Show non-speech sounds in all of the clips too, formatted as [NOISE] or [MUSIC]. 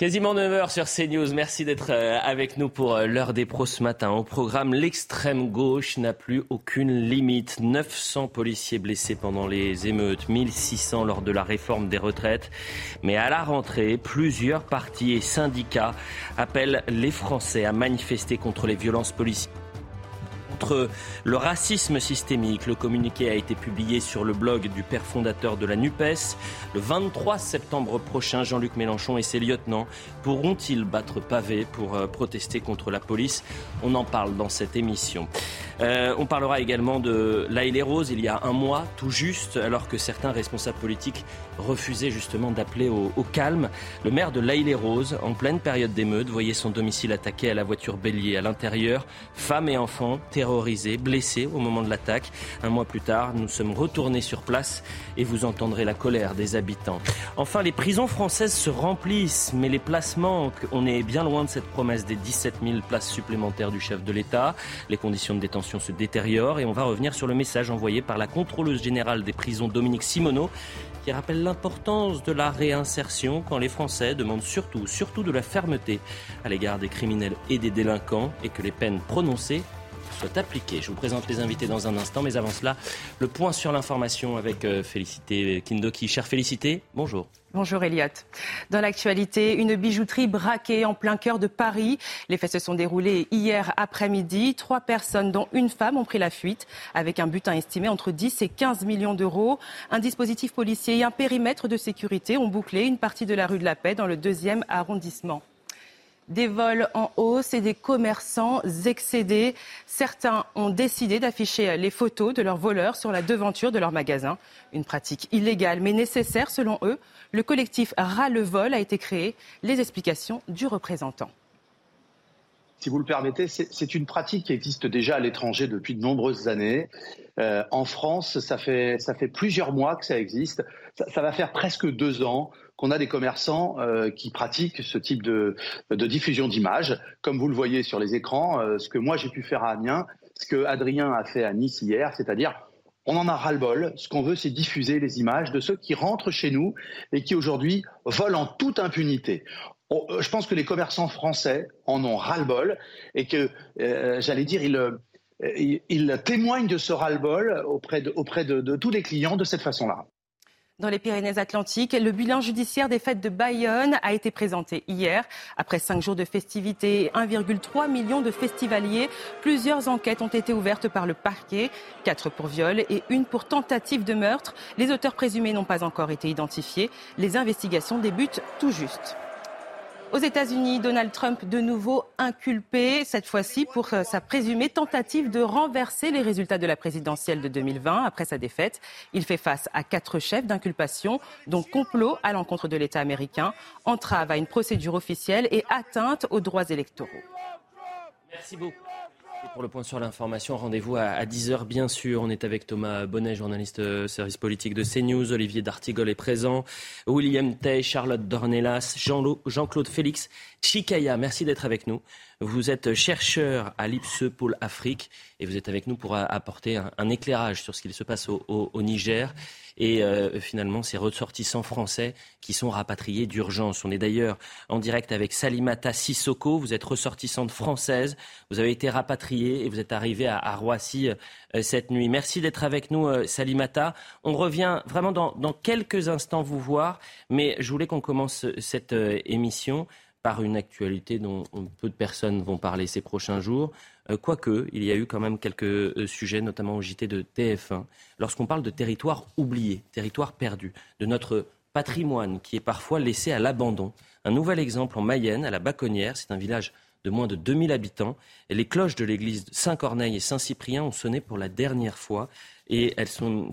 Quasiment 9h sur CNews. Merci d'être euh, avec nous pour euh, l'heure des pros ce matin. Au programme, l'extrême gauche n'a plus aucune limite. 900 policiers blessés pendant les émeutes, 1600 lors de la réforme des retraites. Mais à la rentrée, plusieurs partis et syndicats appellent les Français à manifester contre les violences policières le racisme systémique. Le communiqué a été publié sur le blog du père fondateur de la NUPES. Le 23 septembre prochain, Jean-Luc Mélenchon et ses lieutenants pourront-ils battre pavé pour euh, protester contre la police? On en parle dans cette émission. Euh, on parlera également de l'Aïle les Roses il y a un mois, tout juste, alors que certains responsables politiques refusaient justement d'appeler au, calme. Le maire de l'Aïle les Roses, en pleine période d'émeute, voyait son domicile attaqué à la voiture bélier. À l'intérieur, femmes et enfants terrorisés, blessés au moment de l'attaque. Un mois plus tard, nous sommes retournés sur place et vous entendrez la colère des habitants. Enfin, les prisons françaises se remplissent, mais les places manquent. On est bien loin de cette promesse des 17 000 places supplémentaires du chef de l'État. Les conditions de détention se détériore et on va revenir sur le message envoyé par la contrôleuse générale des prisons Dominique Simoneau qui rappelle l'importance de la réinsertion quand les Français demandent surtout, surtout de la fermeté à l'égard des criminels et des délinquants et que les peines prononcées Je vous présente les invités dans un instant, mais avant cela, le point sur l'information avec euh, Félicité Kindoki. Chère Félicité, bonjour. Bonjour Elliot. Dans l'actualité, une bijouterie braquée en plein cœur de Paris. Les faits se sont déroulés hier après-midi. Trois personnes, dont une femme, ont pris la fuite avec un butin estimé entre 10 et 15 millions d'euros. Un dispositif policier et un périmètre de sécurité ont bouclé une partie de la rue de la Paix dans le deuxième arrondissement des vols en hausse et des commerçants excédés. Certains ont décidé d'afficher les photos de leurs voleurs sur la devanture de leur magasin. Une pratique illégale mais nécessaire selon eux. Le collectif Ras le vol a été créé. Les explications du représentant. Si vous le permettez, c'est une pratique qui existe déjà à l'étranger depuis de nombreuses années. Euh, en France, ça fait, ça fait plusieurs mois que ça existe. Ça, va faire presque deux ans qu'on a des commerçants euh, qui pratiquent ce type de, diffusion d'images. Comme vous le voyez sur les écrans, euh, ce que moi j'ai pu faire à Amiens, ce que Adrien a fait à Nice hier, c'est-à-dire on en a ras-le-bol. Ce qu'on veut, c'est diffuser les images de ceux qui rentrent chez nous et qui aujourd'hui volent en toute impunité. Euh, je pense que les commerçants français en ont ras-le-bol et que, j'allais dire, ils, témoignent de ce ras-le-bol auprès de tous les clients de cette façon-là dans les Pyrénées-Atlantiques. Le bilan judiciaire des fêtes de Bayonne a été présenté hier. Après cinq jours de festivités et 1,3 million de festivaliers, plusieurs enquêtes ont été ouvertes par le parquet, quatre pour viol et une pour tentative de meurtre. Les auteurs présumés n'ont pas encore été identifiés. Les investigations débutent tout juste. Aux États-Unis, Donald Trump de nouveau inculpé, cette fois-ci pour euh, sa présumée tentative de renverser les résultats de la présidentielle de 2020 après sa défaite. Il fait face à quatre chefs d'inculpation, dont complot à l'encontre de l'État américain, entrave à une procédure officielle et atteinte aux droits électoraux. Merci beaucoup pour le point sur l'information, rendez-vous à, 10h bien sûr. On est avec Thomas Bonnet, journaliste euh, service politique de CNews. Olivier D'Artigol est présent. William Tay, Charlotte Dornelas, Jean-Claude Félix, Chikaya. Merci d'être avec nous. Vous êtes chercheur à l'IPSE Pôle Afrique et vous êtes avec nous pour apporter un, éclairage sur ce qu'il se passe au Niger et euh, finalement ces ressortissants français qui sont rapatriés d'urgence. On est d'ailleurs en direct avec Salimata Sissoko. Vous êtes ressortissante française. Vous avez été rapatriée et vous êtes arrivée à, Roissy euh, cette nuit. Merci d'être avec nous, euh, Salimata. On revient vraiment dans, quelques instants vous voir, mais je voulais qu'on commence cette émission par une actualité dont peu de personnes vont parler ces prochains jours. Euh, quoique, il y a eu quand même quelques euh, sujets, notamment au JT de TF1, lorsqu'on parle de territoire oublié, territoire perdu, de notre patrimoine qui est parfois laissé à l'abandon. Un nouvel exemple en Mayenne, à la Baconnière, c'est un village de moins de 2000 habitants. Et les cloches de l'église Saint-Corneille et Saint-Cyprien ont sonné pour la dernière fois. Et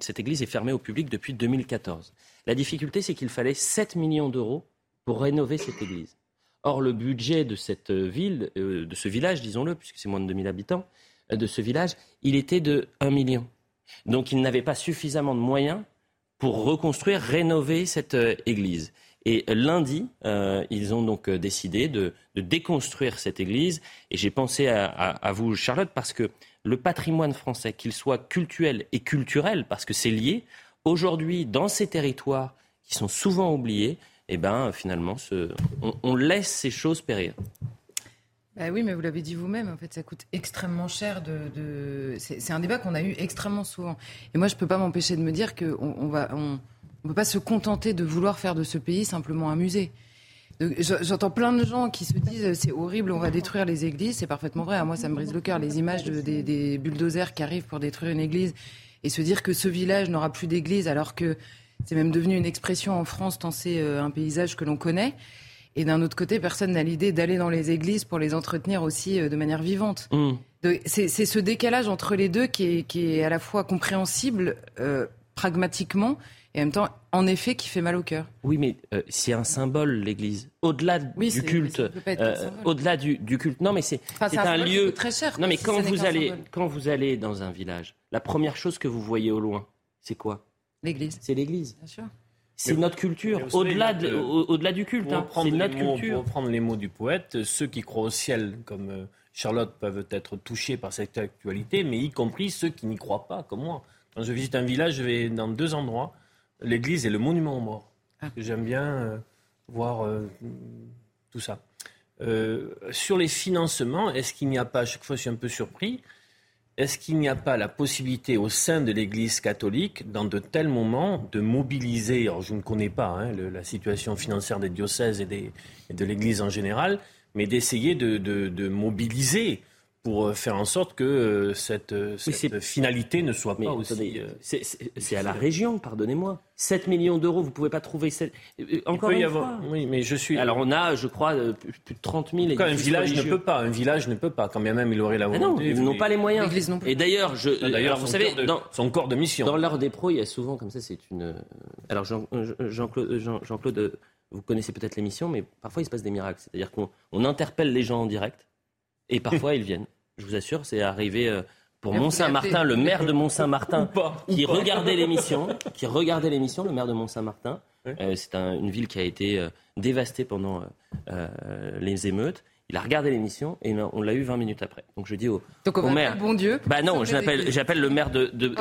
cette église est fermée au public depuis 2014. La difficulté, c'est qu'il fallait 7 millions d'euros pour rénover cette église. Or, le budget de cette ville, euh, de ce village, disons-le, puisque c'est moins de 2000 habitants, euh, de ce village, il était de 1 million. Donc, il n'avait pas suffisamment de moyens pour reconstruire, rénover cette euh, église. Et lundi, ils ont donc décidé de, déconstruire cette église. Et j'ai pensé à, vous, Charlotte, parce que le patrimoine français, qu'il soit culturel et culturel, parce que c'est lié, aujourd'hui, dans ces territoires qui sont souvent oubliés, eh ben, finalement, on, laisse ces choses périr. Bah oui, mais vous l'avez dit vous-même, en fait, ça coûte extrêmement cher. C'est un débat qu'on a eu extrêmement souvent. Et moi, je ne peux pas m'empêcher de me dire qu'on on va, on, peut pas se contenter de vouloir faire de ce pays simplement un musée. J'entends plein de gens qui se disent c'est horrible, on va détruire les églises. C'est parfaitement vrai. Moi, ça me brise le cœur. Les images des bulldozers qui arrivent pour détruire une église et se dire que ce village n'aura plus d'église alors que c'est même devenu une expression en France tant c'est euh, un paysage que l'on connaît. Et d'un autre côté, personne n'a l'idée d'aller dans les églises pour les entretenir aussi euh, de manière vivante. Mmh. C'est ce décalage entre les deux qui est, qui est à la fois compréhensible euh, pragmatiquement et en même temps, en effet, qui fait mal au cœur. Oui, mais c'est un symbole, l'Église. Au-delà du culte, au-delà du, culte. Non, mais c'est un, lieu très cher. Non, mais quand vous allez, quand vous allez dans un village, la première chose que vous voyez au loin, c'est quoi? L'église. C'est l'église. Bien sûr. C'est notre culture, au-delà au du culte. Hein. C'est notre culture. Pour reprendre les mots du poète, ceux qui croient au ciel, comme euh, Charlotte, peuvent être touchés par cette actualité, mais y compris ceux qui n'y croient pas, comme moi. Quand je visite un village, je vais dans deux endroits, l'église et le monument aux morts. Ah. J'aime bien euh, voir euh, tout ça. sur les financements, est-ce qu'il n'y a pas, à chaque fois je suis un peu surpris, est-ce qu'il n'y a pas la possibilité au sein de l'Église catholique, dans de tels moments, de mobiliser, alors je ne connais pas hein, la situation financière des diocèses et, de l'Église en général, mais d'essayer de, mobiliser pour euh, faire en sorte que euh, cette, euh, finalité ne soit pas aussi. c'est à la région, pardonnez-moi. 7 millions d'euros, vous ne pouvez pas trouver. 7... Encore une fois. Oui, mais je suis. Alors on a, je crois, plus de 30 000. un village ne peut pas. Un village ne peut pas. Quand bien même il aurait la volonté. non, ils n'ont pas les moyens. Et d'ailleurs, je. Ah, d'ailleurs, vous savez, dans son corps de mission. Dans l'heure des pros, il y a souvent comme ça. C'est une. Alors Jean-Claude, Jean-Claude, vous connaissez peut-être l'émission, mais parfois il se passe des miracles. C'est-à-dire qu'on interpelle les gens en direct et parfois ils viennent. Je vous assure, c'est arrivé euh, pour Mont-Saint-Martin, le maire de Mont-Saint-Martin, [LAUGHS] qui regardait l'émission, qui regardait l'émission, le maire de Mont-Saint-Martin. Euh, c'est une ville qui a été euh, dévastée pendant les émeutes. Il a regardé l'émission et on l'a eu 20 minutes après. Donc je dis au, Donc on maire. Bon Dieu. Bah non, j'appelle le maire de, de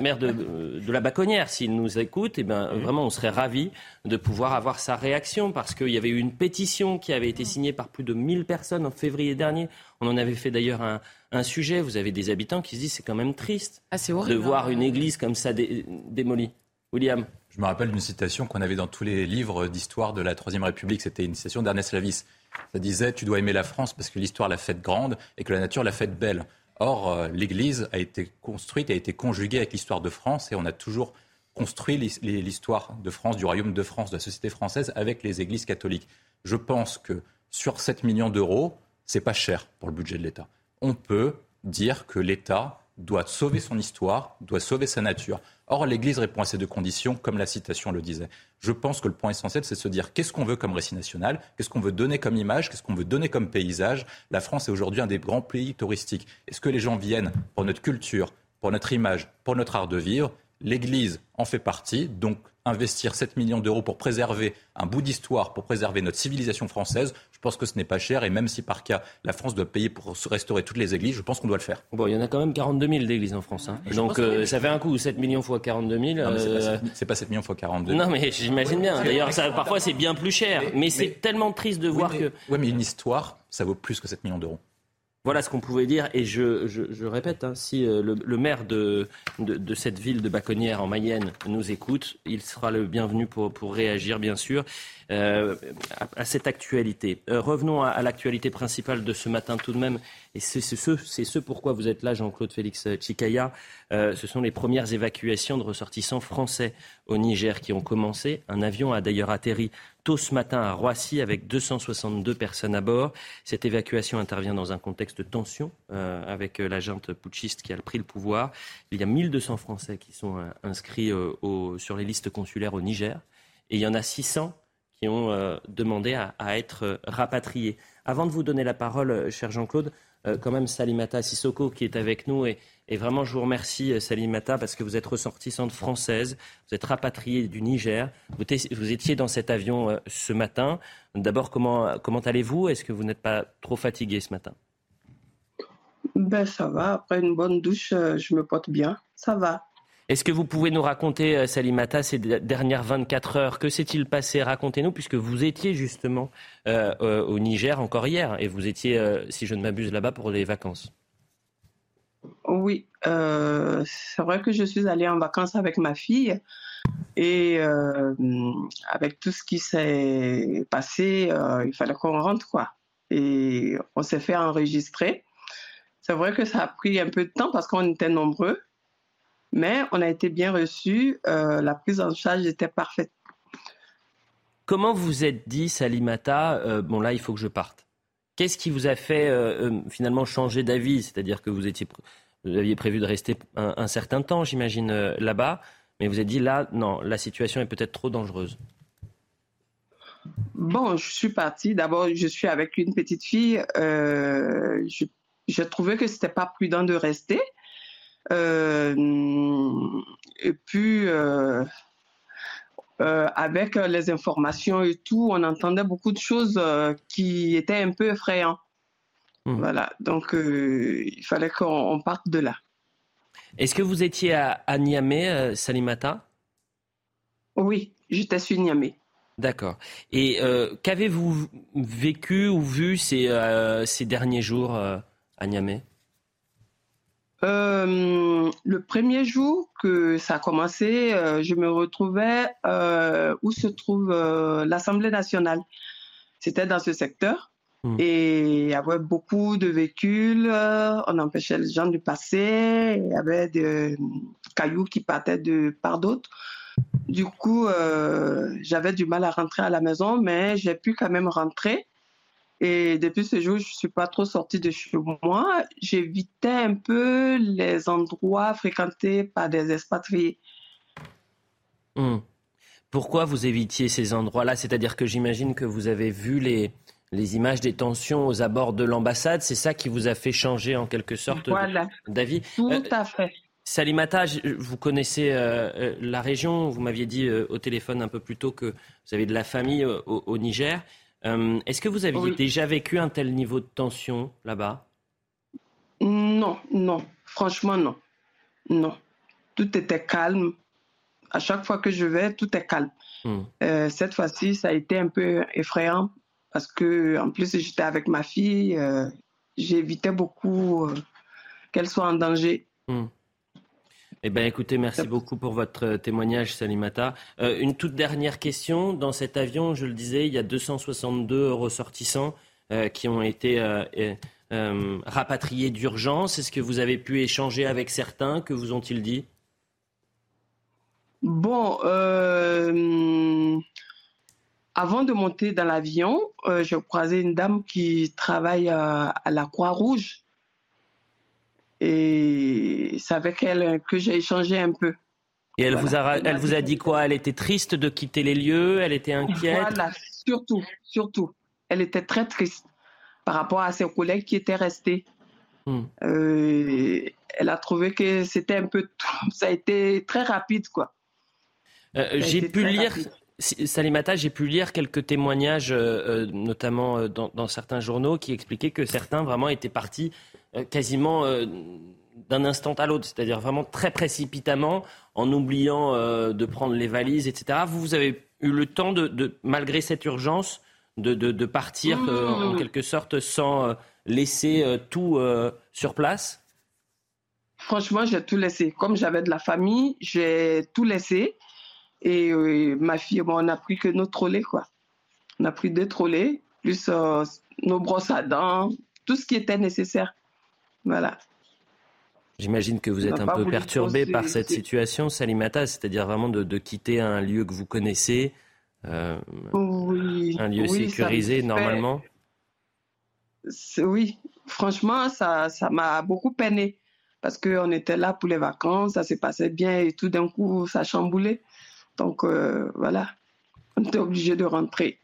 maire de, de, la Baconnière s'il nous écoute. Et eh ben mmh. vraiment, on serait ravi de pouvoir avoir sa réaction parce qu'il y avait eu une pétition qui avait été signée par plus de 1000 personnes en février dernier. On en avait fait d'ailleurs un, un, sujet. Vous avez des habitants qui se disent c'est quand même triste ah, de voir hein. une église comme ça démolie. William. Je me rappelle d'une citation qu'on avait dans tous les livres d'histoire de la Troisième République. C'était une citation d'Ernest Lavis. Ça disait Tu dois aimer la France parce que l'histoire l'a faite grande et que la nature l'a faite belle. Or, euh, l'Église a été construite, a été conjuguée avec l'histoire de France et on a toujours construit l'histoire de France, du royaume de France, de la société française avec les églises catholiques. Je pense que sur 7 millions d'euros, c'est pas cher pour le budget de l'État. On peut dire que l'État doit sauver son histoire, doit sauver sa nature. Or, l'Église répond à ces deux conditions, comme la citation le disait. Je pense que le point essentiel, c'est de se dire qu'est-ce qu'on veut comme récit national, qu'est-ce qu'on veut donner comme image, qu'est-ce qu'on veut donner comme paysage. La France est aujourd'hui un des grands pays touristiques. Est-ce que les gens viennent pour notre culture, pour notre image, pour notre art de vivre? L'Église en fait partie, donc investir 7 millions d'euros pour préserver un bout d'histoire, pour préserver notre civilisation française, je pense que ce n'est pas cher. Et même si par cas, la France doit payer pour restaurer toutes les églises, je pense qu'on doit le faire. Bon, il y en a quand même 42 000 d'églises en France. Hein. Donc euh, ça fait un coup, 7 millions fois 42 000. Euh... C'est pas, 7 millions fois 42 000. Non, mais j'imagine bien. D'ailleurs, parfois c'est bien plus cher. Mais, c'est tellement triste de voir que. Oui, mais une histoire, ça vaut plus que 7 millions d'euros. Voilà ce qu'on pouvait dire. Et je, répète, hein, si euh, le, maire de, de, cette ville de Baconnière en Mayenne nous écoute, il sera le bienvenu pour, pour réagir, bien sûr, euh, à, cette actualité. Euh, revenons à, l'actualité principale de ce matin tout de même. Et c'est ce, ce, pourquoi vous êtes là, Jean-Claude Félix Chikaya. ce sont les premières évacuations de ressortissants français au Niger qui ont commencé. Un avion a d'ailleurs atterri tôt ce matin à Roissy avec 262 personnes à bord. Cette évacuation intervient dans un contexte de tension euh, avec euh, la junte putschiste qui a pris le pouvoir. Il y a 1200 Français qui sont euh, inscrits sur les listes consulaires au Niger et il y en a 600 qui ont demandé à, à, être rapatriés. Avant de vous donner la parole, cher Jean-Claude, quand même Salimata Sissoko qui est avec nous et et vraiment, je vous remercie, euh, Salimata, parce que vous êtes ressortissante française, vous êtes rapatriée du Niger. Vous, étiez dans cet avion euh, ce matin. D'abord, comment, comment allez-vous? Est-ce que vous n'êtes pas trop fatigué ce matin? Ben, Ça va. Après une bonne douche, euh, je me porte bien. Ça va. Est-ce que vous pouvez nous raconter, Salimata, ces dernières 24 heures? Que s'est-il passé? Racontez-nous, puisque vous étiez justement euh, au Niger encore hier, et vous étiez, si je ne m'abuse, là-bas pour les vacances. Oui, c'est vrai que je suis allée en vacances avec ma fille. Et avec tout ce qui s'est passé, il fallait qu'on rentre, quoi. Et on s'est fait enregistrer. C'est vrai que ça a pris un peu de temps parce qu'on était nombreux. Mais on a été bien reçus. Euh, la prise en charge était parfaite. Comment vous êtes dit, Salimata, euh, bon là, il faut que je parte Qu'est-ce qui vous a fait euh, finalement changer d'avis? C'est-à-dire que vous, étiez, aviez prévu de rester un, certain temps, j'imagine, là-bas, mais vous avez dit là, non, la situation est peut-être trop dangereuse. Bon, je suis partie. D'abord, je suis avec une petite fille. je, trouvais que c'était pas prudent de rester. Euh, et puis, euh, euh, avec les informations et tout, on entendait beaucoup de choses qui étaient un peu effrayantes. Mmh. Voilà, donc il fallait qu'on parte de là. Est-ce que vous étiez à, Niamey, Salimata? Oui, j'étais sur Niamey. D'accord. Et qu'avez-vous vécu ou vu ces, ces derniers jours à Niamey? Euh, le premier jour que ça a commencé, euh, je me retrouvais euh, où se trouve l'Assemblée nationale. C'était dans ce secteur. Hmm. Et il y avait beaucoup de véhicules, on empêchait les gens de passer, il y avait des cailloux qui partaient de part d'autres. Du coup, j'avais du mal à rentrer à la maison, mais j'ai pu quand même rentrer. Et depuis ce jour, je ne suis pas trop sortie de chez moi. J'évitais un peu les endroits fréquentés par des expatriés. Hmm. Pourquoi vous évitiez ces endroits-là? C'est-à-dire que j'imagine que vous avez vu les, les images des tensions aux abords de l'ambassade. C'est ça qui vous a fait changer en quelque sorte d'avis? Tout euh, à fait. Salimata, vous connaissez euh, euh, la région. Vous m'aviez dit au téléphone un peu plus tôt que vous avez de la famille au Niger. Euh, est-ce que vous aviez déjà vécu un tel niveau de tension là-bas? Non, non, franchement non. Non. Tout était calme. À chaque fois que je vais, tout est calme. Hmm. Euh, cette fois-ci, ça a été un peu effrayant parce que, en plus, j'étais avec ma fille. Euh, j'évitais beaucoup qu'elle soit en danger. Hmm. Eh bien, écoutez, merci beaucoup pour votre euh, témoignage, Salimata. Euh, une toute dernière question. Dans cet avion, je le disais, il y a 262 ressortissants euh, qui ont été rapatriés d'urgence. Est-ce que vous avez pu échanger avec certains? Que vous ont-ils dit? Bon, avant de monter dans l'avion, j'ai croisé une dame qui travaille à la Croix-Rouge et c'est avec elle que j'ai échangé un peu. Et elle, vous a, elle vous a dit quoi? Elle était triste de quitter les lieux? Elle était inquiète? Voilà, surtout, surtout. Elle était très triste par rapport à ses collègues qui étaient restés. Hmm. Euh, elle a trouvé que c'était un peu. [LAUGHS] Ça a été très rapide, quoi. Euh, j'ai pu lire. Salimata, j'ai pu lire quelques témoignages, euh, notamment dans, dans, certains journaux, qui expliquaient que certains vraiment étaient partis euh, quasiment euh, d'un instant à l'autre, c'est-à-dire vraiment très précipitamment, en oubliant euh, de prendre les valises, etc. Vous, vous avez eu le temps, de, malgré cette urgence, de, partir en quelque sorte sans laisser tout sur place? Franchement, j'ai tout laissé. Comme j'avais de la famille, j'ai tout laissé. Et ma fille, bon, on a pris que nos trolley, quoi. On a pris deux trolley, plus nos brosses à dents, tout ce qui était nécessaire. Voilà. J'imagine que vous êtes un peu perturbé par cette situation, Salimata, c'est-à-dire vraiment de, quitter un lieu que vous connaissez, euh, un lieu sécurisé normalement. Oui, franchement, ça, ça m'a beaucoup peiné parce qu'on était là pour les vacances, ça s'est passé bien et tout d'un coup, ça a chamboulé. Donc euh, voilà, on était obligé de rentrer.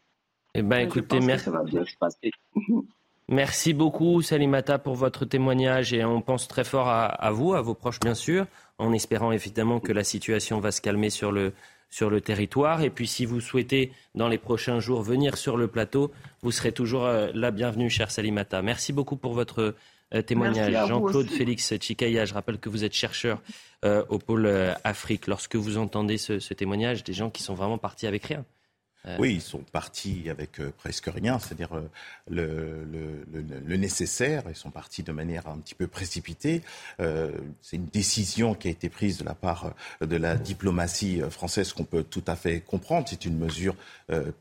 Eh bien, écoutez, merci. [LAUGHS] Merci beaucoup, Salimata, pour votre témoignage et on pense très fort à, vous, à vos proches, bien sûr, en espérant évidemment que la situation va se calmer sur le, sur le territoire. Et puis, si vous souhaitez, dans les prochains jours, venir sur le plateau, vous serez toujours euh, la bienvenue, cher Salimata. Merci beaucoup pour votre témoignage. Jean-Claude Félix Chikaya, je rappelle que vous êtes chercheur au pôle Afrique. Lorsque vous entendez ce témoignage, des gens qui sont vraiment partis avec rien. Euh, oui, ils sont partis avec euh, presque rien, c'est-à-dire euh, le, nécessaire. Ils sont partis de manière un petit peu précipitée. c'est une décision qui a été prise de la part de la diplomatie française qu'on peut tout à fait comprendre. C'est une mesure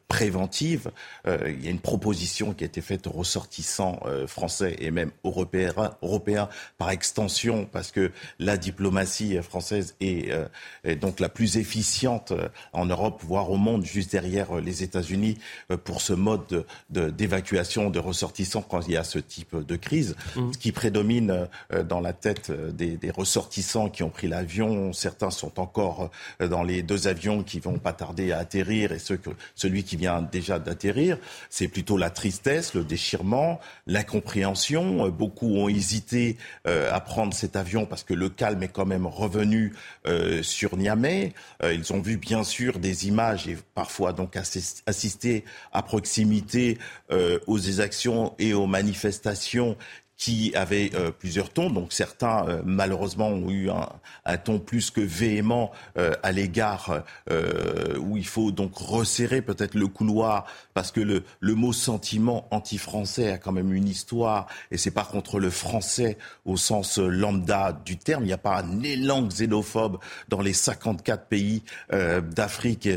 préventive. il y a une proposition qui a été faite aux ressortissants français et même européens, européens par extension, parce que la diplomatie française est, est donc la plus efficiente en Europe, voire au monde, juste derrière euh, les États-Unis euh, pour ce mode d'évacuation de, ressortissants quand il y a ce type de crise. Mmh. Ce qui prédomine euh, dans la tête des, ressortissants qui ont pris l'avion, certains sont encore dans les deux avions qui vont pas tarder à atterrir et ceux que, celui qui vient déjà d'atterrir, c'est plutôt la tristesse, le déchirement, l'incompréhension. Beaucoup ont hésité à prendre cet avion parce que le calme est quand même revenu sur Niamey. Ils ont vu bien sûr des images et parfois donc assister à proximité euh, aux exactions et aux manifestations qui avaient euh, plusieurs tons. Donc certains, euh, malheureusement, ont eu un, ton plus que véhément à l'égard où il faut donc resserrer peut-être le couloir parce que le, le mot sentiment anti-français a quand même une histoire et c'est pas contre le français au sens lambda du terme. Il n'y a pas un élan xénophobe dans les 54 pays d'Afrique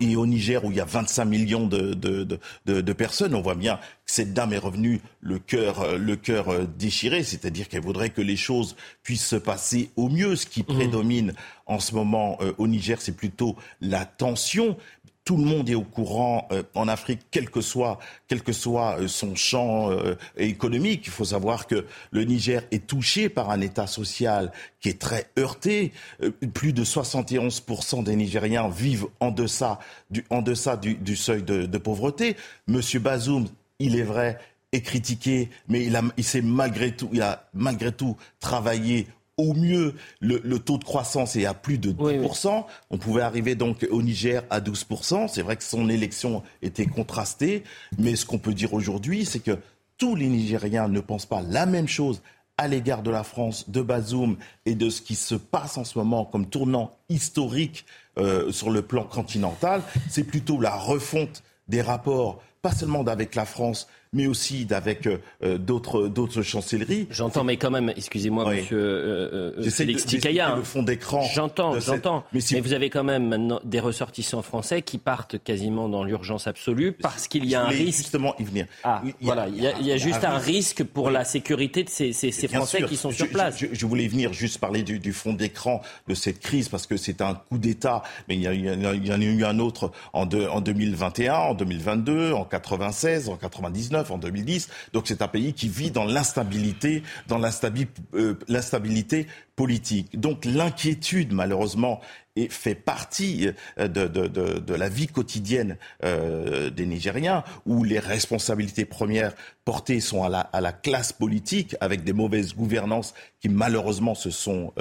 et au Niger où il y a 25 millions de, de, de, de, personnes, on voit bien que cette dame est revenue le cœur, euh, le cœur euh, déchiré, c'est-à-dire qu'elle voudrait que les choses puissent se passer au mieux. Ce qui mmh. prédomine en ce moment euh, au Niger, c'est plutôt la tension tout le monde est au courant euh, en Afrique, quel que soit, quel que soit euh, son champ euh, économique. Il faut savoir que le Niger est touché par un État social qui est très heurté. plus de 71% des Nigériens vivent en deçà du, en deçà du, seuil de, de pauvreté. Monsieur Bazoum, il est vrai, est critiqué, mais il, a, il s'est malgré tout, il a malgré tout travaillé au mieux, le, taux de croissance est à plus de 10%. On pouvait arriver donc au Niger à 12%. C'est vrai que son élection était contrastée. Mais ce qu'on peut dire aujourd'hui, c'est que tous les Nigériens ne pensent pas la même chose à l'égard de la France, de Bazoum et de ce qui se passe en ce moment comme tournant historique euh, sur le plan continental. C'est plutôt la refonte des rapports, pas seulement avec la France, mais aussi avec euh, euh, d'autres d'autres chancelleries. J'entends, mais quand même, excusez-moi, Monsieur euh, euh Félix Le fond d'écran. J'entends, j'entends. Mais, mais, vous avez quand même maintenant des ressortissants français qui partent quasiment dans l'urgence absolue parce qu'il y a un risque. Justement, y venir. Ah, il y a, voilà, il y a, il y a juste un, risque pour la sécurité de ces, ces, ces Français qui sont sur place. Je, je, voulais venir juste parler du, du fond d'écran de cette crise parce que c'est un coup d'État, mais il y, a, il y en a eu un autre en, de, en 2021, en 2022, en 96, en 99 en 2010. Donc c'est un pays qui vit dans l'instabilité, dans euh, l'instabilité politique. Donc l'inquiétude, malheureusement, fait partie euh, de, la vie quotidienne euh, des Nigériens, où les responsabilités premières portées sont à la, classe politique, avec des mauvaises gouvernances qui malheureusement se sont,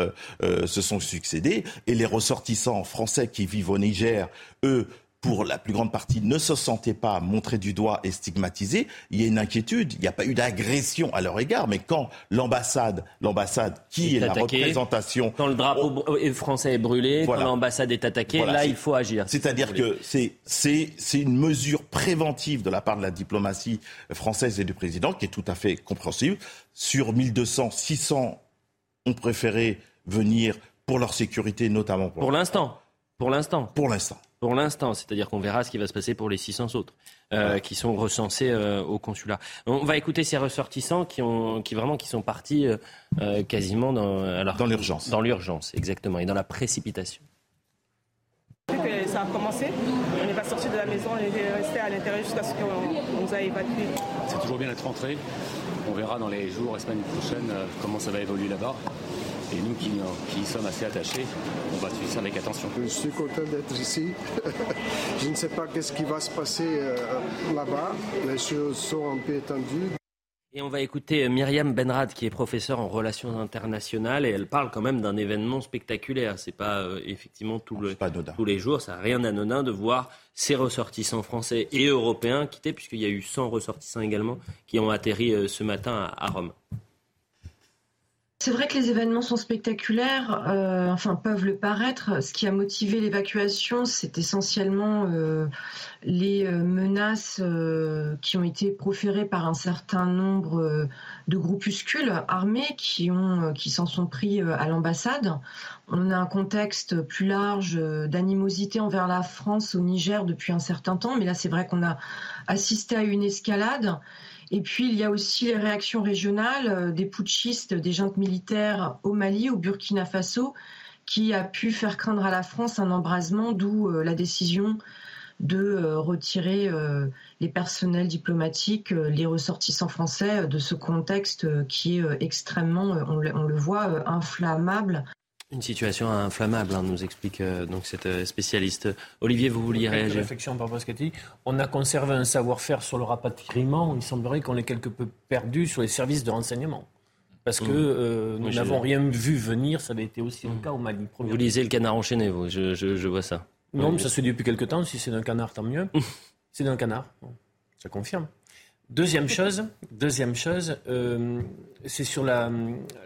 se sont succédées, et les ressortissants français qui vivent au Niger, eux, pour la plus grande partie, ne se sentaient pas montrés du doigt et stigmatisés. Il y a une inquiétude. Il n'y a pas eu d'agression à leur égard. Mais quand l'ambassade, l'ambassade qui est, la représentation. Quand le drapeau français est brûlé, quand l'ambassade est attaquée, là, il faut agir. C'est-à-dire que c'est, c'est, c'est une mesure préventive de la part de la diplomatie française et du président qui est tout à fait compréhensible. Sur 1200, 600 ont préféré venir pour leur sécurité, notamment pour, pour l'instant. Pour l'instant. Pour l'instant pour l'instant. C'est-à-dire qu'on verra ce qui va se passer pour les 600 autres euh, qui sont recensés euh, au consulat. On va écouter ces ressortissants qui, ont, qui vraiment qui sont partis euh, quasiment dans, dans l'urgence. Dans l'urgence, exactement, et dans la précipitation. Que ça a commencé, on n'est pas sorti de la maison, on est resté à l'intérieur jusqu'à ce qu'on nous a évacués. C'est toujours bien d'être rentré. On verra dans les jours et semaines prochaines comment ça va évoluer là-bas. Et nous qui, qui, y sommes assez attachés, on va suivre ça avec attention. Je suis content d'être ici. [LAUGHS] je ne sais pas qu'est-ce qui va se passer euh, là-bas. Les choses sont un peu étendues. Et on va écouter Myriam Benrad, qui est professeure en relations internationales, et elle parle quand même d'un événement spectaculaire. C'est pas euh, effectivement tout le, tous les jours, ça n'a rien d'anodin de voir ces ressortissants français et européens quitter, puisqu'il y a eu 100 ressortissants également qui ont atterri euh, ce matin à Rome. C'est vrai que les événements sont spectaculaires, euh, enfin peuvent le paraître. Ce qui a motivé l'évacuation, c'est essentiellement euh, les euh, menaces qui ont été proférées par un certain nombre de groupuscules armés qui ont qui s'en sont pris à l'ambassade. On a un contexte plus large d'animosité envers la France au Niger depuis un certain temps, mais là c'est vrai qu'on a assisté à une escalade. Et puis, il y a aussi les réactions régionales euh, des putschistes, des juntes militaires au Mali, au Burkina Faso, qui a pu faire craindre à la France un embrasement, d'où euh, la décision de euh, retirer les personnels diplomatiques, les ressortissants français de ce contexte qui est extrêmement, on le voit, inflammable une situation inflammable, hein, nous explique euh, donc cette euh, spécialiste. Olivier, vous vouliez réagir réflexion par On a conservé un savoir-faire sur le rapatriement. Il semblerait qu'on ait quelque peu perdu sur les services de renseignement. Parce que mmh. euh, nous n'avons rien vu venir. Ça avait été aussi le cas au Mali. Vous lisez le canard enchaîné, vous je, vois ça. Non, mais ça se fait depuis quelque temps. Si c'est d'un canard, tant mieux. [LAUGHS] c'est d'un canard. ça confirme. Deuxième chose, deuxième chose c'est sur la,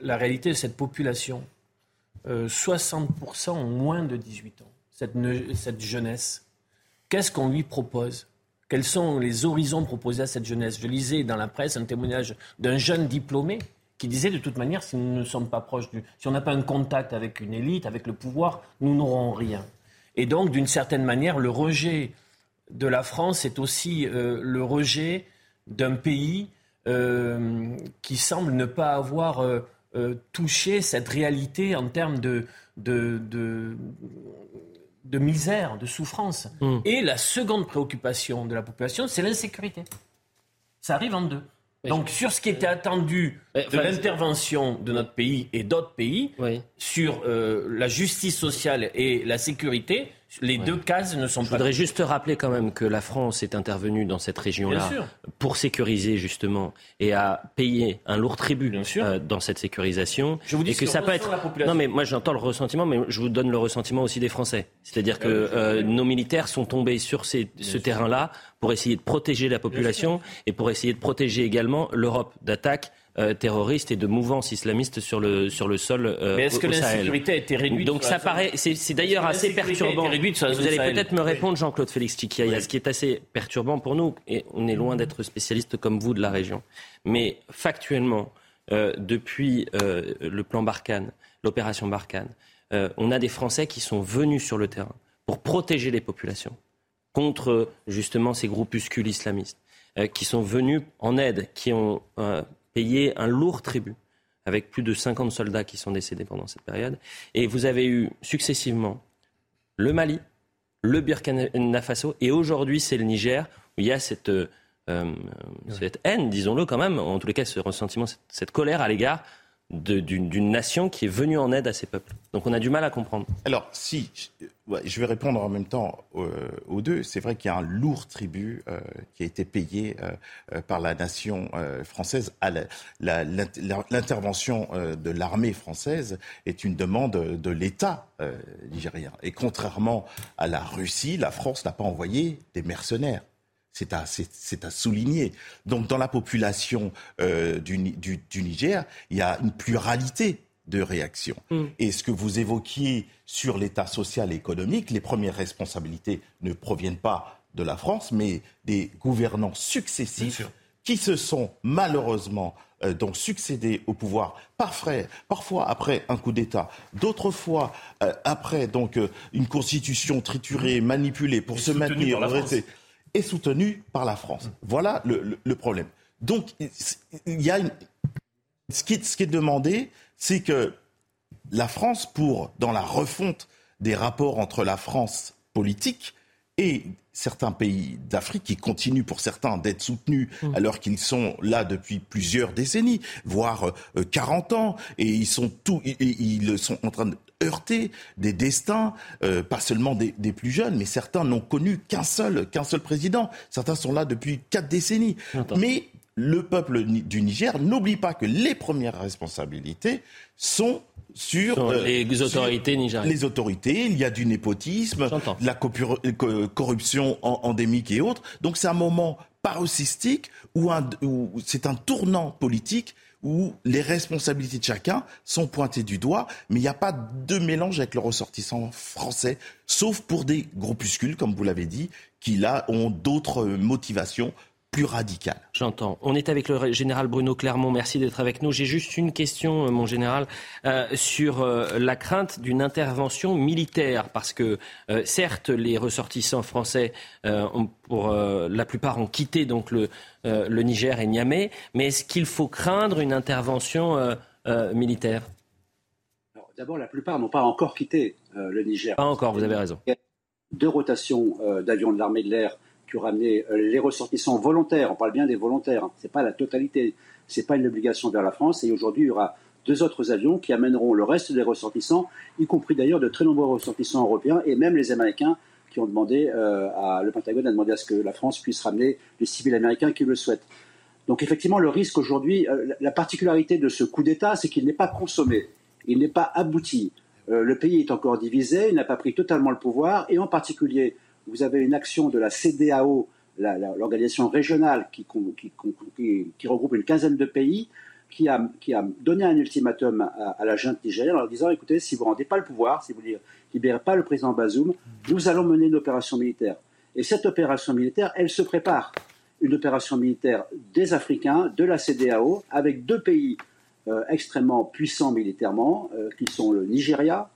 la réalité de cette population 60% euh, ont moins de 18 ans, cette, jeunesse. Qu'est-ce qu'on lui propose? Quels sont les horizons proposés à cette jeunesse? Je lisais dans la presse un témoignage d'un jeune diplômé qui disait de toute manière, si nous ne sommes pas proches. Si on n'a pas un contact avec une élite, avec le pouvoir, nous n'aurons rien. Et donc, d'une certaine manière, le rejet de la France est aussi euh, le rejet d'un pays euh, qui semble ne pas avoir euh, toucher cette réalité en termes de, de, de, misère, de souffrance. Hmm. Et la seconde préoccupation de la population, c'est l'insécurité. Ça arrive en deux. Donc sur ce qui était attendu de l'intervention de notre pays et d'autres pays, sur euh, la justice sociale et la sécurité, les deux cases ne sont pas. Je voudrais juste rappeler quand même que la France est intervenue dans cette région-là pour sécuriser justement et a payé un lourd tribut euh, dans cette sécurisation. Je vous dis et que, ça peut être. Non mais moi j'entends le ressentiment, mais je vous donne le ressentiment aussi des Français. C'est-à-dire ah que euh, nos militaires sont tombés sur ce terrain-là pour essayer de protéger la population et pour essayer de protéger également l'Europe d'attaques euh, terroristes et de mouvances islamistes sur le, sur le sol euh, Mais est-ce que l'insécurité a été réduite Donc ça paraît, c'est d'ailleurs assez perturbant. Vous allez peut-être me répondre, Jean-Claude Félix Chiquiaïa, ce qui est assez perturbant pour nous, et on est loin d'être spécialiste comme vous de la région. Mais factuellement, euh, depuis le plan Barkhane, l'opération Barkhane, on a des Français qui sont venus sur le terrain pour protéger les populations contre justement ces groupuscules islamistes, qui sont venus en aide, qui ont payé un lourd tribut, avec plus de 50 soldats qui sont décédés pendant cette période. Et vous avez eu successivement le Mali, le Burkina Faso, et aujourd'hui c'est le Niger, où il y a cette, euh, cette haine, disons-le quand même, en tous les cas ce ressentiment, cette colère à l'égard d'une nation qui est venue en aide à ces peuples. Donc on a du mal à comprendre. Alors si, je vais répondre en même temps euh, aux deux. C'est vrai qu'il y a un lourd tribut euh, qui a été payé euh, par la nation française. L'intervention de l'armée française est une demande de l'État nigérien. Et contrairement à la Russie, la France n'a pas envoyé des mercenaires. C'est à, à, souligner. Donc dans la population euh, du, du, Niger, il y a une pluralité de réactions. Mm. Et ce que vous évoquiez sur l'état social et économique, les premières responsabilités ne proviennent pas de la France, mais des gouvernants successifs qui se sont malheureusement euh, donc succédés au pouvoir parfois après un coup d'État, d'autres fois euh, après donc une constitution triturée, manipulée pour se maintenir est soutenu par la France. Voilà le, problème. Donc, il y a ce, qui, ce qui est demandé, c'est que la France, pour, dans la refonte des rapports entre la France politique et certains pays d'Afrique qui continuent pour certains d'être soutenus mmh. alors qu'ils sont là depuis plusieurs décennies, voire 40 euh, ans, et ils sont tout, ils sont en train de heurter des destins, euh, pas seulement des, plus jeunes, mais certains n'ont connu qu'un seul, qu'un seul président. Certains sont là depuis quatre décennies. Mais le peuple du Niger n'oublie pas que les premières responsabilités sont sur, euh, les autorités nigériennes. Les autorités, il y a du népotisme, de la corruption endémique et autres. Donc c'est un moment paroxystique où, où c'est un tournant politique où les responsabilités de chacun sont pointées du doigt, mais il n'y a pas de mélange avec le ressortissant français, sauf pour des groupuscules, comme vous l'avez dit, qui là ont d'autres motivations plus radical. J'entends. On est avec le général Bruno Clermont. Merci d'être avec nous. J'ai juste une question, euh, mon général, euh, sur euh, la crainte d'une intervention militaire. Parce que, certes, les ressortissants français, ont, pour la plupart, ont quitté donc le, le Niger et Niamey. Mais est-ce qu'il faut craindre une intervention militaire? D'abord, la plupart n'ont pas encore quitté le Niger. Pas encore, vous avez raison. Deux rotations d'avions de l'armée de l'air ont ramené euh, les ressortissants volontaires. On parle bien des volontaires, hein. ce n'est pas la totalité, ce n'est pas une obligation vers la France. Et aujourd'hui, il y aura deux autres avions qui amèneront le reste des ressortissants, y compris d'ailleurs de très nombreux ressortissants européens et même les Américains qui ont demandé, euh, à, le Pentagone a demandé à ce que la France puisse ramener les civils américains qui le souhaitent. Donc effectivement, le risque aujourd'hui, euh, la particularité de ce coup d'État, c'est qu'il n'est pas consommé, il n'est pas abouti. le pays est encore divisé, il n'a pas pris totalement le pouvoir, et en particulier vous avez une action de la CDAO, l'organisation régionale qui, regroupe une quinzaine de pays, qui a, donné un ultimatum à, la junte nigérienne en leur disant écoutez, si vous ne rendez pas le pouvoir, si vous ne libérez pas le président Bazoum, nous allons mener une opération militaire. Et cette opération militaire, elle se prépare. Une opération militaire des Africains, de la CDAO, avec deux pays euh, extrêmement puissants militairement, euh, qui sont le Nigeria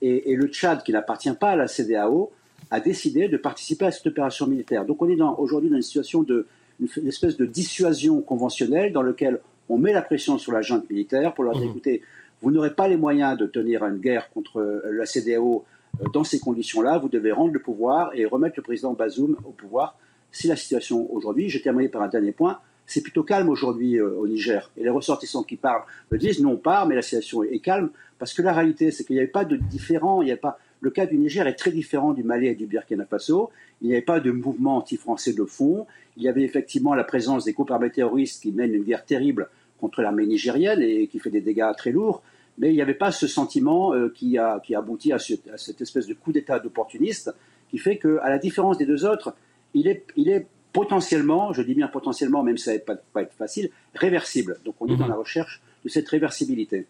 et, et le Tchad, qui n'appartient pas à la CDAO, a décidé de participer à cette opération militaire. Donc on est aujourd'hui dans une situation de une, espèce de dissuasion conventionnelle dans laquelle on met la pression sur la junte militaire pour leur dire mmh. écoutez, vous n'aurez pas les moyens de tenir une guerre contre euh, la CDAO euh, dans ces conditions-là, vous devez rendre le pouvoir et remettre le président Bazoum au pouvoir. C'est la situation aujourd'hui. Je terminerai par un dernier point. C'est plutôt calme aujourd'hui euh, au Niger. Et les ressortissants qui parlent me disent non, pas, mais la situation est calme. Parce que la réalité, c'est qu'il n'y avait pas de différent, il n'y avait pas le cas du Niger est très différent du Mali et du Burkina Faso. Il n'y avait pas de mouvement anti-français de fond. Il y avait effectivement la présence des groupes armés terroristes qui mènent une guerre terrible contre l'armée nigérienne et qui fait des dégâts très lourds. Mais il n'y avait pas ce sentiment euh, qui, a, qui abouti à, cette espèce de coup d'État d'opportuniste qui fait qu'à la différence des deux autres, il est, il est potentiellement, je dis bien potentiellement, même si ça ne va pas être facile, réversible. Donc on est dans mhm. la recherche de cette réversibilité.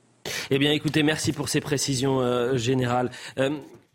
Eh bien, écoutez, merci pour ces précisions euh, générales. Euh,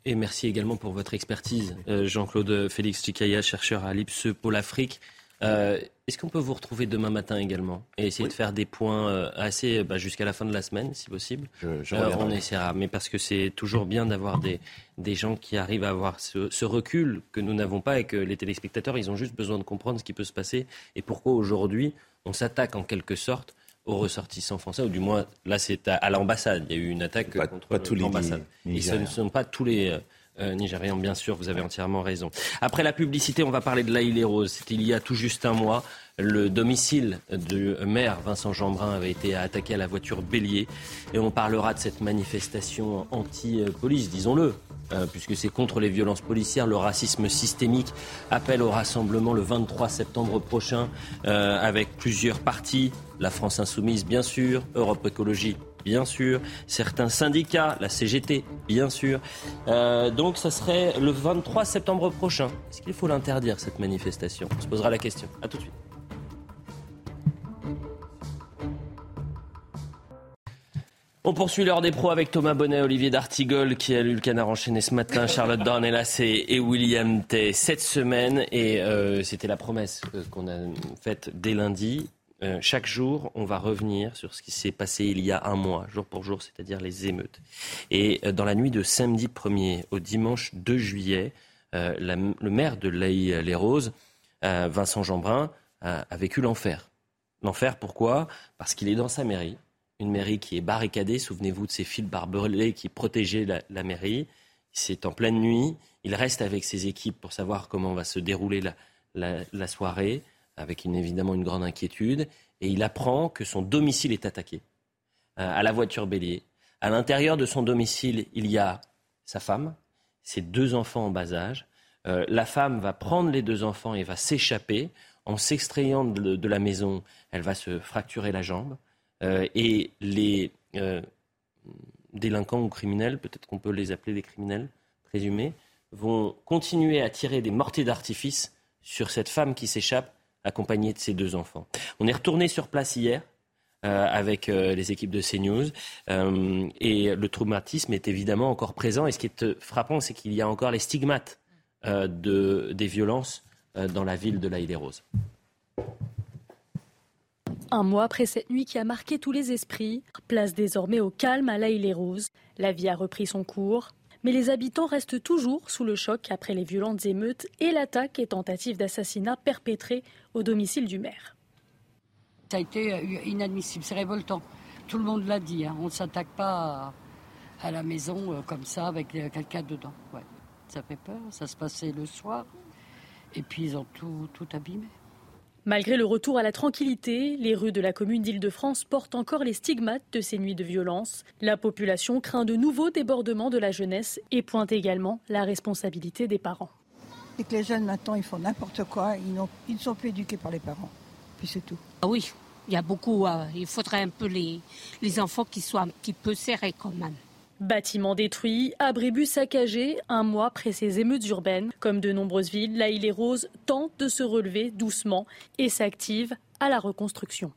et merci également pour votre expertise, euh, Jean-Claude Félix Chikaya, chercheur à l'IPSE Pôle Afrique. Euh, est-ce qu'on peut vous retrouver demain matin également et essayer de faire des points euh, assez bah, jusqu'à la fin de la semaine, si possible je, On essaiera, mais parce que c'est toujours bien d'avoir des, des gens qui arrivent à avoir ce, ce recul que nous n'avons pas et que les téléspectateurs, ils ont juste besoin de comprendre ce qui peut se passer et pourquoi aujourd'hui on s'attaque en quelque sorte aux ressortissants français, ou du moins, là, c'est à, l'ambassade. Il y a eu une attaque contre l'ambassade. Et ce ne sont pas tous les euh, euh, Nigérians, bien sûr, vous avez entièrement raison. Après la publicité, on va parler de l'Aïle Rose. C'était il y a tout juste un mois. Le domicile du maire Vincent Jeanbrun avait été attaqué à la voiture bélier. Et on parlera de cette manifestation anti-police, disons-le, euh, puisque c'est contre les violences policières, le racisme systémique. Appel au rassemblement le 23 septembre prochain euh, avec plusieurs partis. La France insoumise, bien sûr, Europe Écologie, bien sûr, certains syndicats, la CGT, bien sûr. Euh, donc ça serait le 23 septembre prochain. Est-ce qu'il faut l'interdire, cette manifestation? On se posera la question. A tout de suite. On poursuit l'heure des pros avec Thomas Bonnet, Olivier D'Artigol qui a lu le canard enchaîné ce matin, [LAUGHS] Charlotte Dornelas et, et William Tay cette semaine. Et euh, c'était la promesse euh, qu'on a faite dès lundi. Euh, chaque jour, on va revenir sur ce qui s'est passé il y a un mois, jour pour jour, c'est-à-dire les émeutes. Et dans la nuit de samedi 1er au dimanche 2 juillet, le maire de Laï-les-Roses, Vincent Jeanbrun, a vécu l'enfer. L'enfer, pourquoi? Parce qu'il est dans sa mairie une mairie qui est barricadée. Souvenez-vous de ces fils barbelés qui protégeaient la, mairie. C'est en pleine nuit. Il reste avec ses équipes pour savoir comment va se dérouler la, soirée, avec évidemment une grande inquiétude. Et il apprend que son domicile est attaqué euh, à la voiture bélier. À l'intérieur de son domicile, il y a sa femme, ses deux enfants en bas âge. Euh, la femme va prendre les deux enfants et va s'échapper en s'extrayant de, la maison, elle va se fracturer la jambe. Et les délinquants ou criminels, peut-être qu'on peut les appeler des criminels présumés, vont continuer à tirer des mortiers d'artifice sur cette femme qui s'échappe accompagnée de ses deux enfants. On est retourné sur place hier euh, avec euh, les équipes de CNews euh, et le traumatisme est évidemment encore présent. Et ce qui est frappant, c'est qu'il y a encore les stigmates de, des violences dans la ville de La les roses Un mois après cette nuit qui a marqué tous les esprits, place désormais au calme à La les roses La vie a repris son cours mais les habitants restent toujours sous le choc après les violentes émeutes et l'attaque et tentative d'assassinat perpétrée au domicile du maire. Ça a été euh, inadmissible, c'est révoltant. Tout le monde l'a dit, hein. on ne s'attaque pas à, la maison euh, comme ça avec euh, quelqu'un dedans. Ça fait peur, ça se passait le soir et puis ils ont tout, tout abîmé. Malgré le retour à la tranquillité, les rues de la commune d'Île-de-France portent encore les stigmates de ces nuits de violence. La population craint de nouveaux débordements de la jeunesse et pointe également la responsabilité des parents. Et que les jeunes maintenant ils font n'importe quoi, ils, ne sont plus éduqués par les parents. Puis c'est tout. Ah oui, il y a beaucoup. Euh, il faudrait un peu les, les enfants qui soient un petit peu serrés quand même. Bâtiments détruits, abribus saccagés, un mois après ces émeutes urbaines. Comme de nombreuses villes, la île et Rose tente de se relever doucement et s'active à la reconstruction.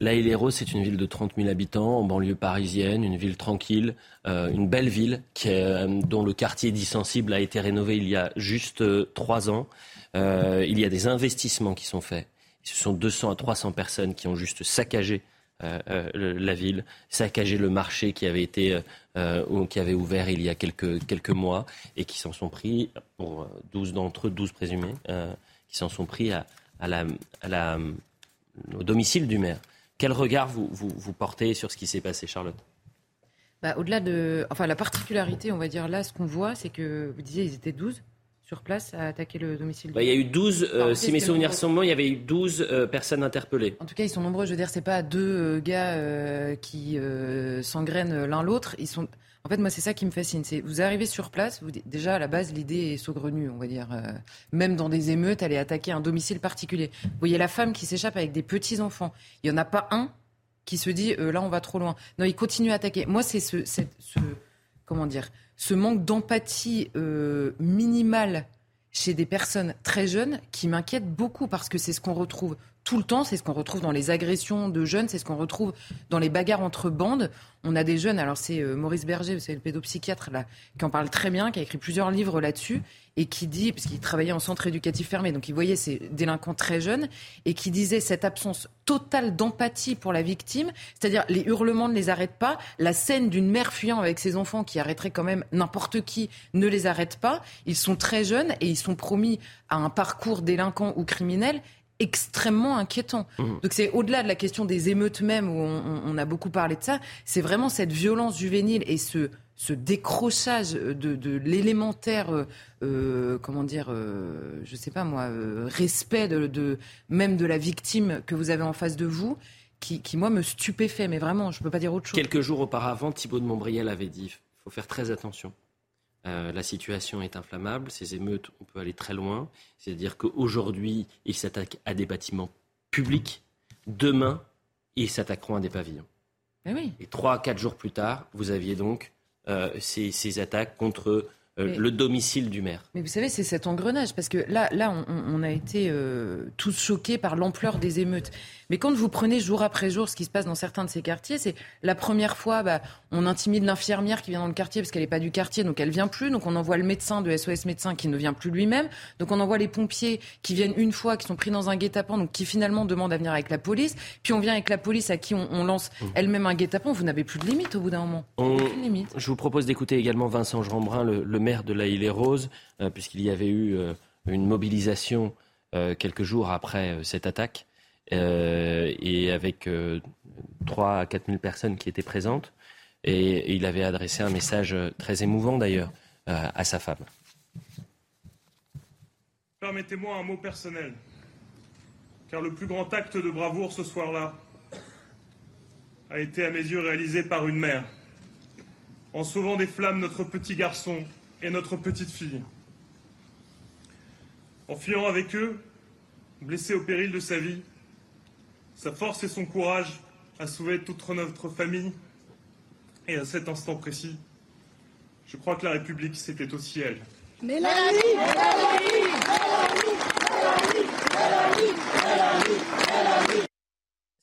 La île et Rose, c'est une ville de 30 000 habitants en banlieue parisienne, une ville tranquille, euh, une belle ville euh, dont le quartier dit sensible a été rénové il y a juste euh, trois ans. il y a des investissements qui sont faits. Ce sont 200 à 300 personnes qui ont juste saccagé la ville, saccager le marché qui avait été euh, qui avait ouvert il y a quelques, quelques mois et qui s'en sont pris, pour 12 d'entre eux, 12 présumés, qui s'en sont pris à, la, à la, au domicile du maire. Quel regard vous, vous, vous portez sur ce qui s'est passé, Charlotte? Bah, Au-delà de. Enfin, la particularité, on va dire là, ce qu'on voit, c'est que vous disiez, ils étaient 12 sur place à attaquer le domicile bah, Il y a eu 12, euh, si mes souvenirs sont bons, il y avait eu 12 euh, personnes interpellées. En tout cas, ils sont nombreux. Je veux dire, c'est pas deux euh, gars qui s'engrainent l'un l'autre. Ils sont. En fait, moi, c'est ça qui me fascine. C'est vous arrivez sur place. Vous... Déjà, à la base, l'idée est saugrenue, on va dire. même dans des émeutes, aller attaquer un domicile particulier. Vous voyez la femme qui s'échappe avec des petits enfants. Il y en a pas un qui se dit là, on va trop loin. Non, il continue à attaquer. Moi, c'est ce, ce comment dire ce manque d'empathie euh, minimale chez des personnes très jeunes qui m'inquiète beaucoup parce que c'est ce qu'on retrouve tout le temps, c'est ce qu'on retrouve dans les agressions de jeunes, c'est ce qu'on retrouve dans les bagarres entre bandes. On a des jeunes, alors c'est euh, Maurice Berger, c'est le pédopsychiatre là, qui en parle très bien, qui a écrit plusieurs livres là-dessus et qui dit, parce qu'il travaillait en centre éducatif fermé, donc il voyait ces délinquants très jeunes, et qui disait cette absence totale d'empathie pour la victime, c'est-à-dire les hurlements ne les arrêtent pas, la scène d'une mère fuyant avec ses enfants qui arrêterait quand même n'importe qui ne les arrête pas, ils sont très jeunes et ils sont promis à un parcours délinquant ou criminel extrêmement inquiétant. Mmh. Donc c'est au-delà de la question des émeutes même où on a beaucoup parlé de ça, c'est vraiment cette violence juvénile et ce ce décrochage de, l'élémentaire, euh, euh, comment dire, euh, je sais pas moi, respect de, même de la victime que vous avez en face de vous, qui, moi me stupéfait. Mais vraiment, je peux pas dire autre chose. Quelques jours auparavant, Thibault de Montbriel avait dit, il faut faire très attention. La situation est inflammable, ces émeutes, on peut aller très loin. C'est-à-dire qu'aujourd'hui, ils s'attaquent à des bâtiments publics. Demain, ils s'attaqueront à des pavillons. Eh oui. Et trois, quatre jours plus tard, vous aviez donc euh, ces, attaques contre euh, le domicile du maire. Mais vous savez, c'est cet engrenage, parce que là, là on, a été euh, tous choqués par l'ampleur des émeutes. Mais quand vous prenez jour après jour ce qui se passe dans certains de ces quartiers, c'est la première fois, bah, on intimide l'infirmière qui vient dans le quartier parce qu'elle n'est pas du quartier, donc elle vient plus. Donc on envoie le médecin de SOS médecin qui ne vient plus lui-même. Donc on envoie les pompiers qui viennent une fois, qui sont pris dans un guet-apens, donc qui finalement demandent à venir avec la police. Puis on vient avec la police à qui on, lance mmh. elle-même un guet-apens. Vous n'avez plus de limite au bout d'un moment. limite. Je vous propose d'écouter également Vincent Jeanbrun, le, de la Île et Rose, euh, puisqu'il y avait eu euh, une mobilisation euh, quelques jours après cette attaque. Et avec 3 euh, à 4 000 personnes qui étaient présentes. Et, il avait adressé un message très émouvant d'ailleurs à sa femme. Permettez-moi un mot personnel, car le plus grand acte de bravoure ce soir-là a été à mes yeux réalisé par une mère, en sauvant des flammes notre petit garçon et notre petite fille. En fuyant avec eux, blessé au péril de sa vie, sa force et son courage a sauvé toute notre famille. Et à cet instant précis, je crois que la République, c'était aussi elle. Mélanie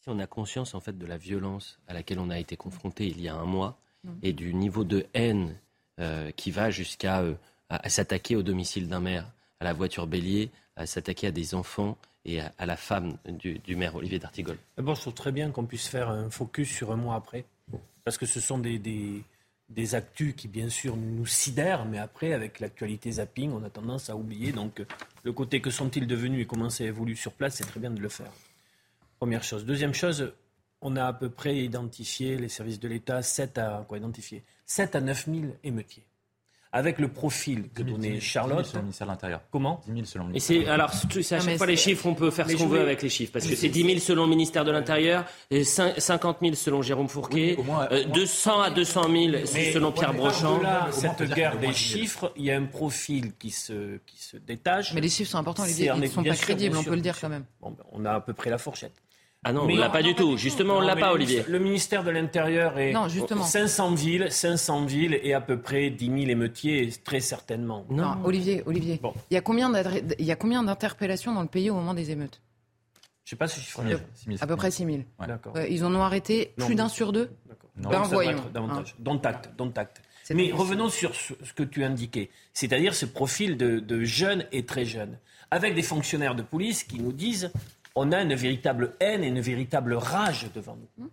Si on a conscience en fait de la violence à laquelle on a été confronté il y a un mois et du niveau de haine euh, qui va jusqu'à euh, s'attaquer au domicile d'un maire, à la voiture bélier, à s'attaquer à des enfants et à, la femme du, maire Olivier D'Artigol. D'abord, je trouve très bien qu'on puisse faire un focus sur un mois après, parce que ce sont des, des, actus qui, bien sûr, nous sidèrent, mais après, avec l'actualité zapping, on a tendance à oublier. Donc, le côté que sont-ils devenus et comment ça évolue sur place, c'est très bien de le faire. Première chose. Deuxième chose, on a à peu près identifié, les services de l'État, 7 à, quoi, identifier 7 à 9 000 émeutiers avec le profil que donnait Charlotte. 10 000 selon le ministère de l'Intérieur. Comment 10 000 selon le ministère. Et alors, à chaque fois les chiffres, on peut faire ce qu'on veut avec les chiffres. Parce que c'est 10 000 selon le ministère de l'Intérieur, 50 000 selon Jérôme Fourquet, 200 à 200 000 selon Pierre Brochand. Là, cette guerre des chiffres, il y a un profil qui se, qui se détache. Mais les chiffres sont importants, Olivier. Ils ne sont pas crédibles, on peut le dire quand même. Ben, on a à peu près la fourchette. Ah non, on ne l'a pas du tout. Justement, on ne l'a pas, Olivier. Le ministère de l'Intérieur est non, justement. 500 villes, 500 villes et à peu près 10 000 émeutiers, très certainement. Non, Olivier, Olivier. Bon. Il y a combien d'interpellations dans le pays au moment des émeutes? Je ne sais pas ce chiffre. À peu près 6 000. ils en ont arrêté plus d'un sur deux? non, ben, voyons. Davantage. Dont acte, dont acte. Mais revenons sur ce, que tu indiquais, c'est-à-dire ce profil de, de jeunes et très jeunes, avec des fonctionnaires de police qui nous disent on a une véritable haine et une véritable rage devant nous.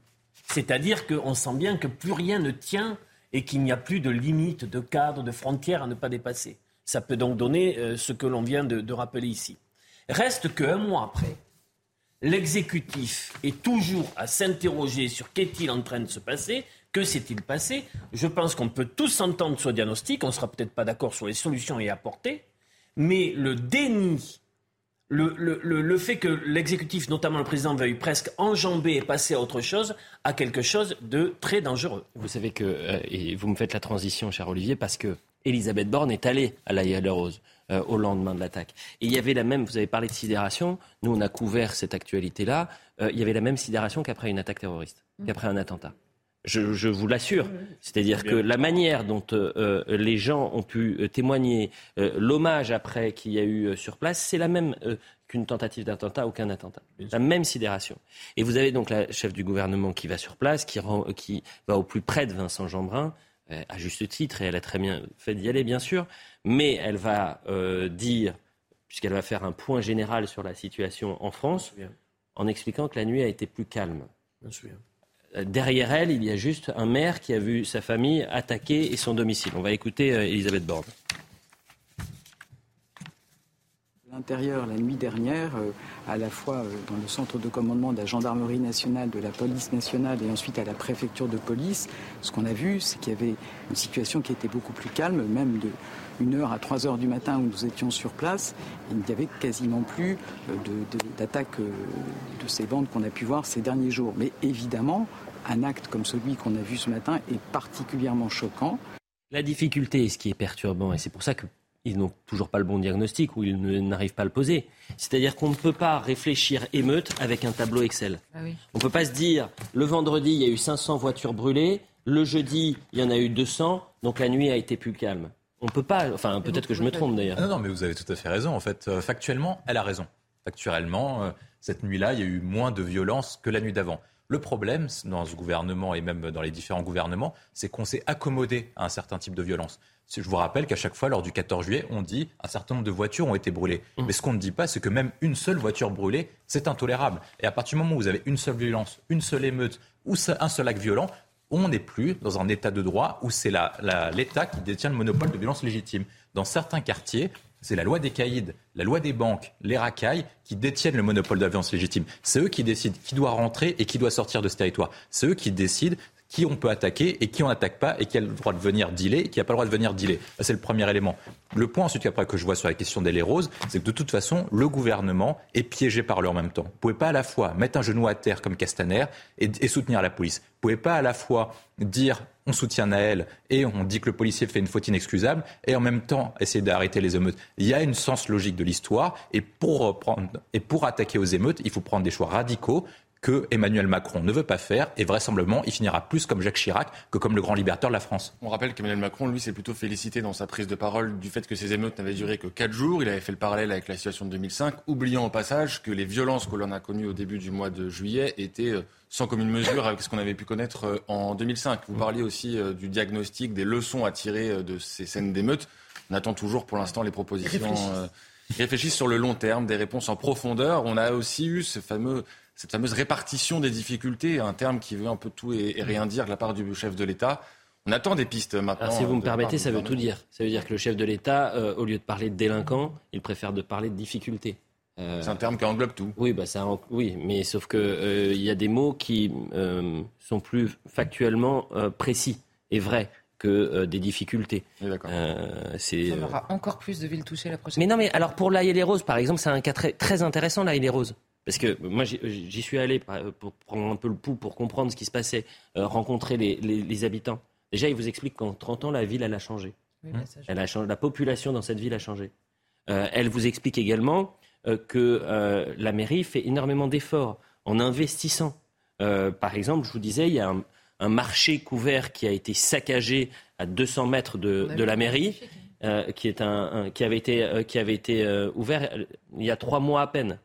C'est-à-dire qu'on sent bien que plus rien ne tient et qu'il n'y a plus de limites, de cadres, de frontières à ne pas dépasser. Ça peut donc donner euh, ce que l'on vient de, rappeler ici. Reste qu'un mois après, l'exécutif est toujours à s'interroger sur qu'est-il en train de se passer, que s'est-il passé. Je pense qu'on peut tous s'entendre sur le diagnostic, on ne sera peut-être pas d'accord sur les solutions à y apporter, mais le déni le, fait que l'exécutif, notamment le président, veuille presque enjamber et passer à autre chose, a quelque chose de très dangereux. Vous savez que, euh, et vous me faites la transition, cher Olivier, parce que Elisabeth Borne est allée à la de Rose euh, au lendemain de l'attaque. Et il y avait la même, vous avez parlé de sidération, nous on a couvert cette actualité-là, euh, il y avait la même sidération qu'après une attaque terroriste, mmh. qu'après un attentat. Je, vous l'assure. C'est-à-dire que la manière dont euh, euh, les gens ont pu euh, témoigner, l'hommage après qu'il y a eu sur place, c'est la même qu'une tentative d'attentat ou qu'un attentat. La même sidération. Et vous avez donc la chef du gouvernement qui va sur place, qui, qui va au plus près de Vincent Jeanbrun, à juste titre, et elle a très bien fait d'y aller, bien sûr, mais elle va dire, puisqu'elle va faire un point général sur la situation en France, en expliquant que la nuit a été plus calme. Bien sûr derrière elle, il y a juste un maire qui a vu sa famille attaquer et son domicile. On va écouter euh, Elisabeth Borne. L'intérieur, la nuit dernière, euh, à la fois euh, dans le centre de commandement de la gendarmerie nationale, de la police nationale et ensuite à la préfecture de police, ce qu'on a vu, c'est qu'il y avait une situation qui était beaucoup plus calme, même de 1h à 3h du matin où nous étions sur place. Il n'y avait quasiment plus d'attaques de, de ces bandes qu'on a pu voir ces derniers jours. Mais évidemment, un acte comme celui qu'on a vu ce matin est particulièrement choquant. La difficulté, ce qui est perturbant, et c'est pour ça qu'ils n'ont toujours pas le bon diagnostic ou ils n'arrivent pas à le poser. C'est-à-dire qu'on ne peut pas réfléchir émeute avec un tableau Excel. Ah On ne peut pas se dire, le vendredi, il y a eu 500 voitures brûlées, le jeudi, il y en a eu 200, donc la nuit a été plus calme. On ne peut pas, enfin peut-être que je me trompe d'ailleurs. Non, non, mais vous avez tout à fait raison. En fait, euh, factuellement, elle a raison. Factuellement, euh, cette nuit-là, il y a eu moins de violence que la nuit d'avant. Le problème dans ce gouvernement et même dans les différents gouvernements, c'est qu'on s'est accommodé à un certain type de violence. Je vous rappelle qu'à chaque fois, lors du 14 juillet, on dit un certain nombre de voitures ont été brûlées. Mmh. Mais ce qu'on ne dit pas, c'est que même une seule voiture brûlée, c'est intolérable. Et à partir du moment où vous avez une seule violence, une seule émeute ou un seul acte violent, on n'est plus dans un état de droit où c'est l'État qui détient le monopole de violence légitime. Dans certains quartiers, c'est la loi des caïds, la loi des banques, les racailles qui détiennent le monopole de la violence légitime. C'est eux qui décident qui doit rentrer et qui doit sortir de ce territoire. C'est eux qui décident qui on peut attaquer et qui on n'attaque pas et qui a le droit de venir dealer et qui n'a pas le droit de venir dealer. C'est le premier élément. Le point ensuite après que je vois sur la question des roses, c'est que de toute façon, le gouvernement est piégé par eux en même temps. Vous ne pouvez pas à la fois mettre un genou à terre comme Castaner et, soutenir la police. Vous ne pouvez pas à la fois dire on soutient Naël et on dit que le policier fait une faute inexcusable, et en même temps essayer d'arrêter les émeutes. Il y a une sens logique de l'histoire, et pour, et pour attaquer aux émeutes, il faut prendre des choix radicaux que Emmanuel Macron ne veut pas faire et vraisemblablement il finira plus comme Jacques Chirac que comme le grand libérateur de la France. On rappelle qu'Emmanuel Macron, lui, s'est plutôt félicité dans sa prise de parole du fait que ces émeutes n'avaient duré que 4 jours. Il avait fait le parallèle avec la situation de 2005, oubliant au passage que les violences que l'on a connues au début du mois de juillet étaient euh, sans commune mesure avec ce qu'on avait pu connaître euh, en 2005. Vous parliez aussi euh, du diagnostic, des leçons à tirer de ces scènes d'émeutes. On attend toujours pour l'instant les propositions. Réfléchissent. sur le long terme, des réponses en profondeur. On a aussi eu ce fameux cette fameuse répartition des difficultés, un terme qui veut un peu tout et, rien dire de la part du chef de l'État. On attend des pistes maintenant. si vous me permettez, ça veut tout dire. Ça veut dire que le chef de l'État, euh, au lieu de parler de délinquants, il préfère de parler de difficultés. Euh, c'est un terme qui englobe tout. Oui, bah ça, oui, mais sauf que euh, il y a des mots qui sont plus factuellement précis et vrais que des difficultés. c'est. Ça aura encore plus de villes touchées la prochaine. Mais non, mais alors pour l'Aïe et les Roses, par exemple, c'est un cas très, très intéressant, l'Aïe et les Roses. Parce que moi, j'y suis allé pour prendre un peu le pouls, pour comprendre ce qui se passait, euh, rencontrer les, habitants. Déjà, ils vous expliquent qu'en 30 ans, la ville, elle a changé. Bah, elle a changé. La population dans cette ville a changé. Euh, elle vous explique également euh, que la mairie fait énormément d'efforts en investissant. par exemple, je vous disais, il y a un, marché couvert qui a été saccagé à 200 mètres de, la mairie. qui, est un, qui avait été, qui avait été ouvert il y a trois mois à peine.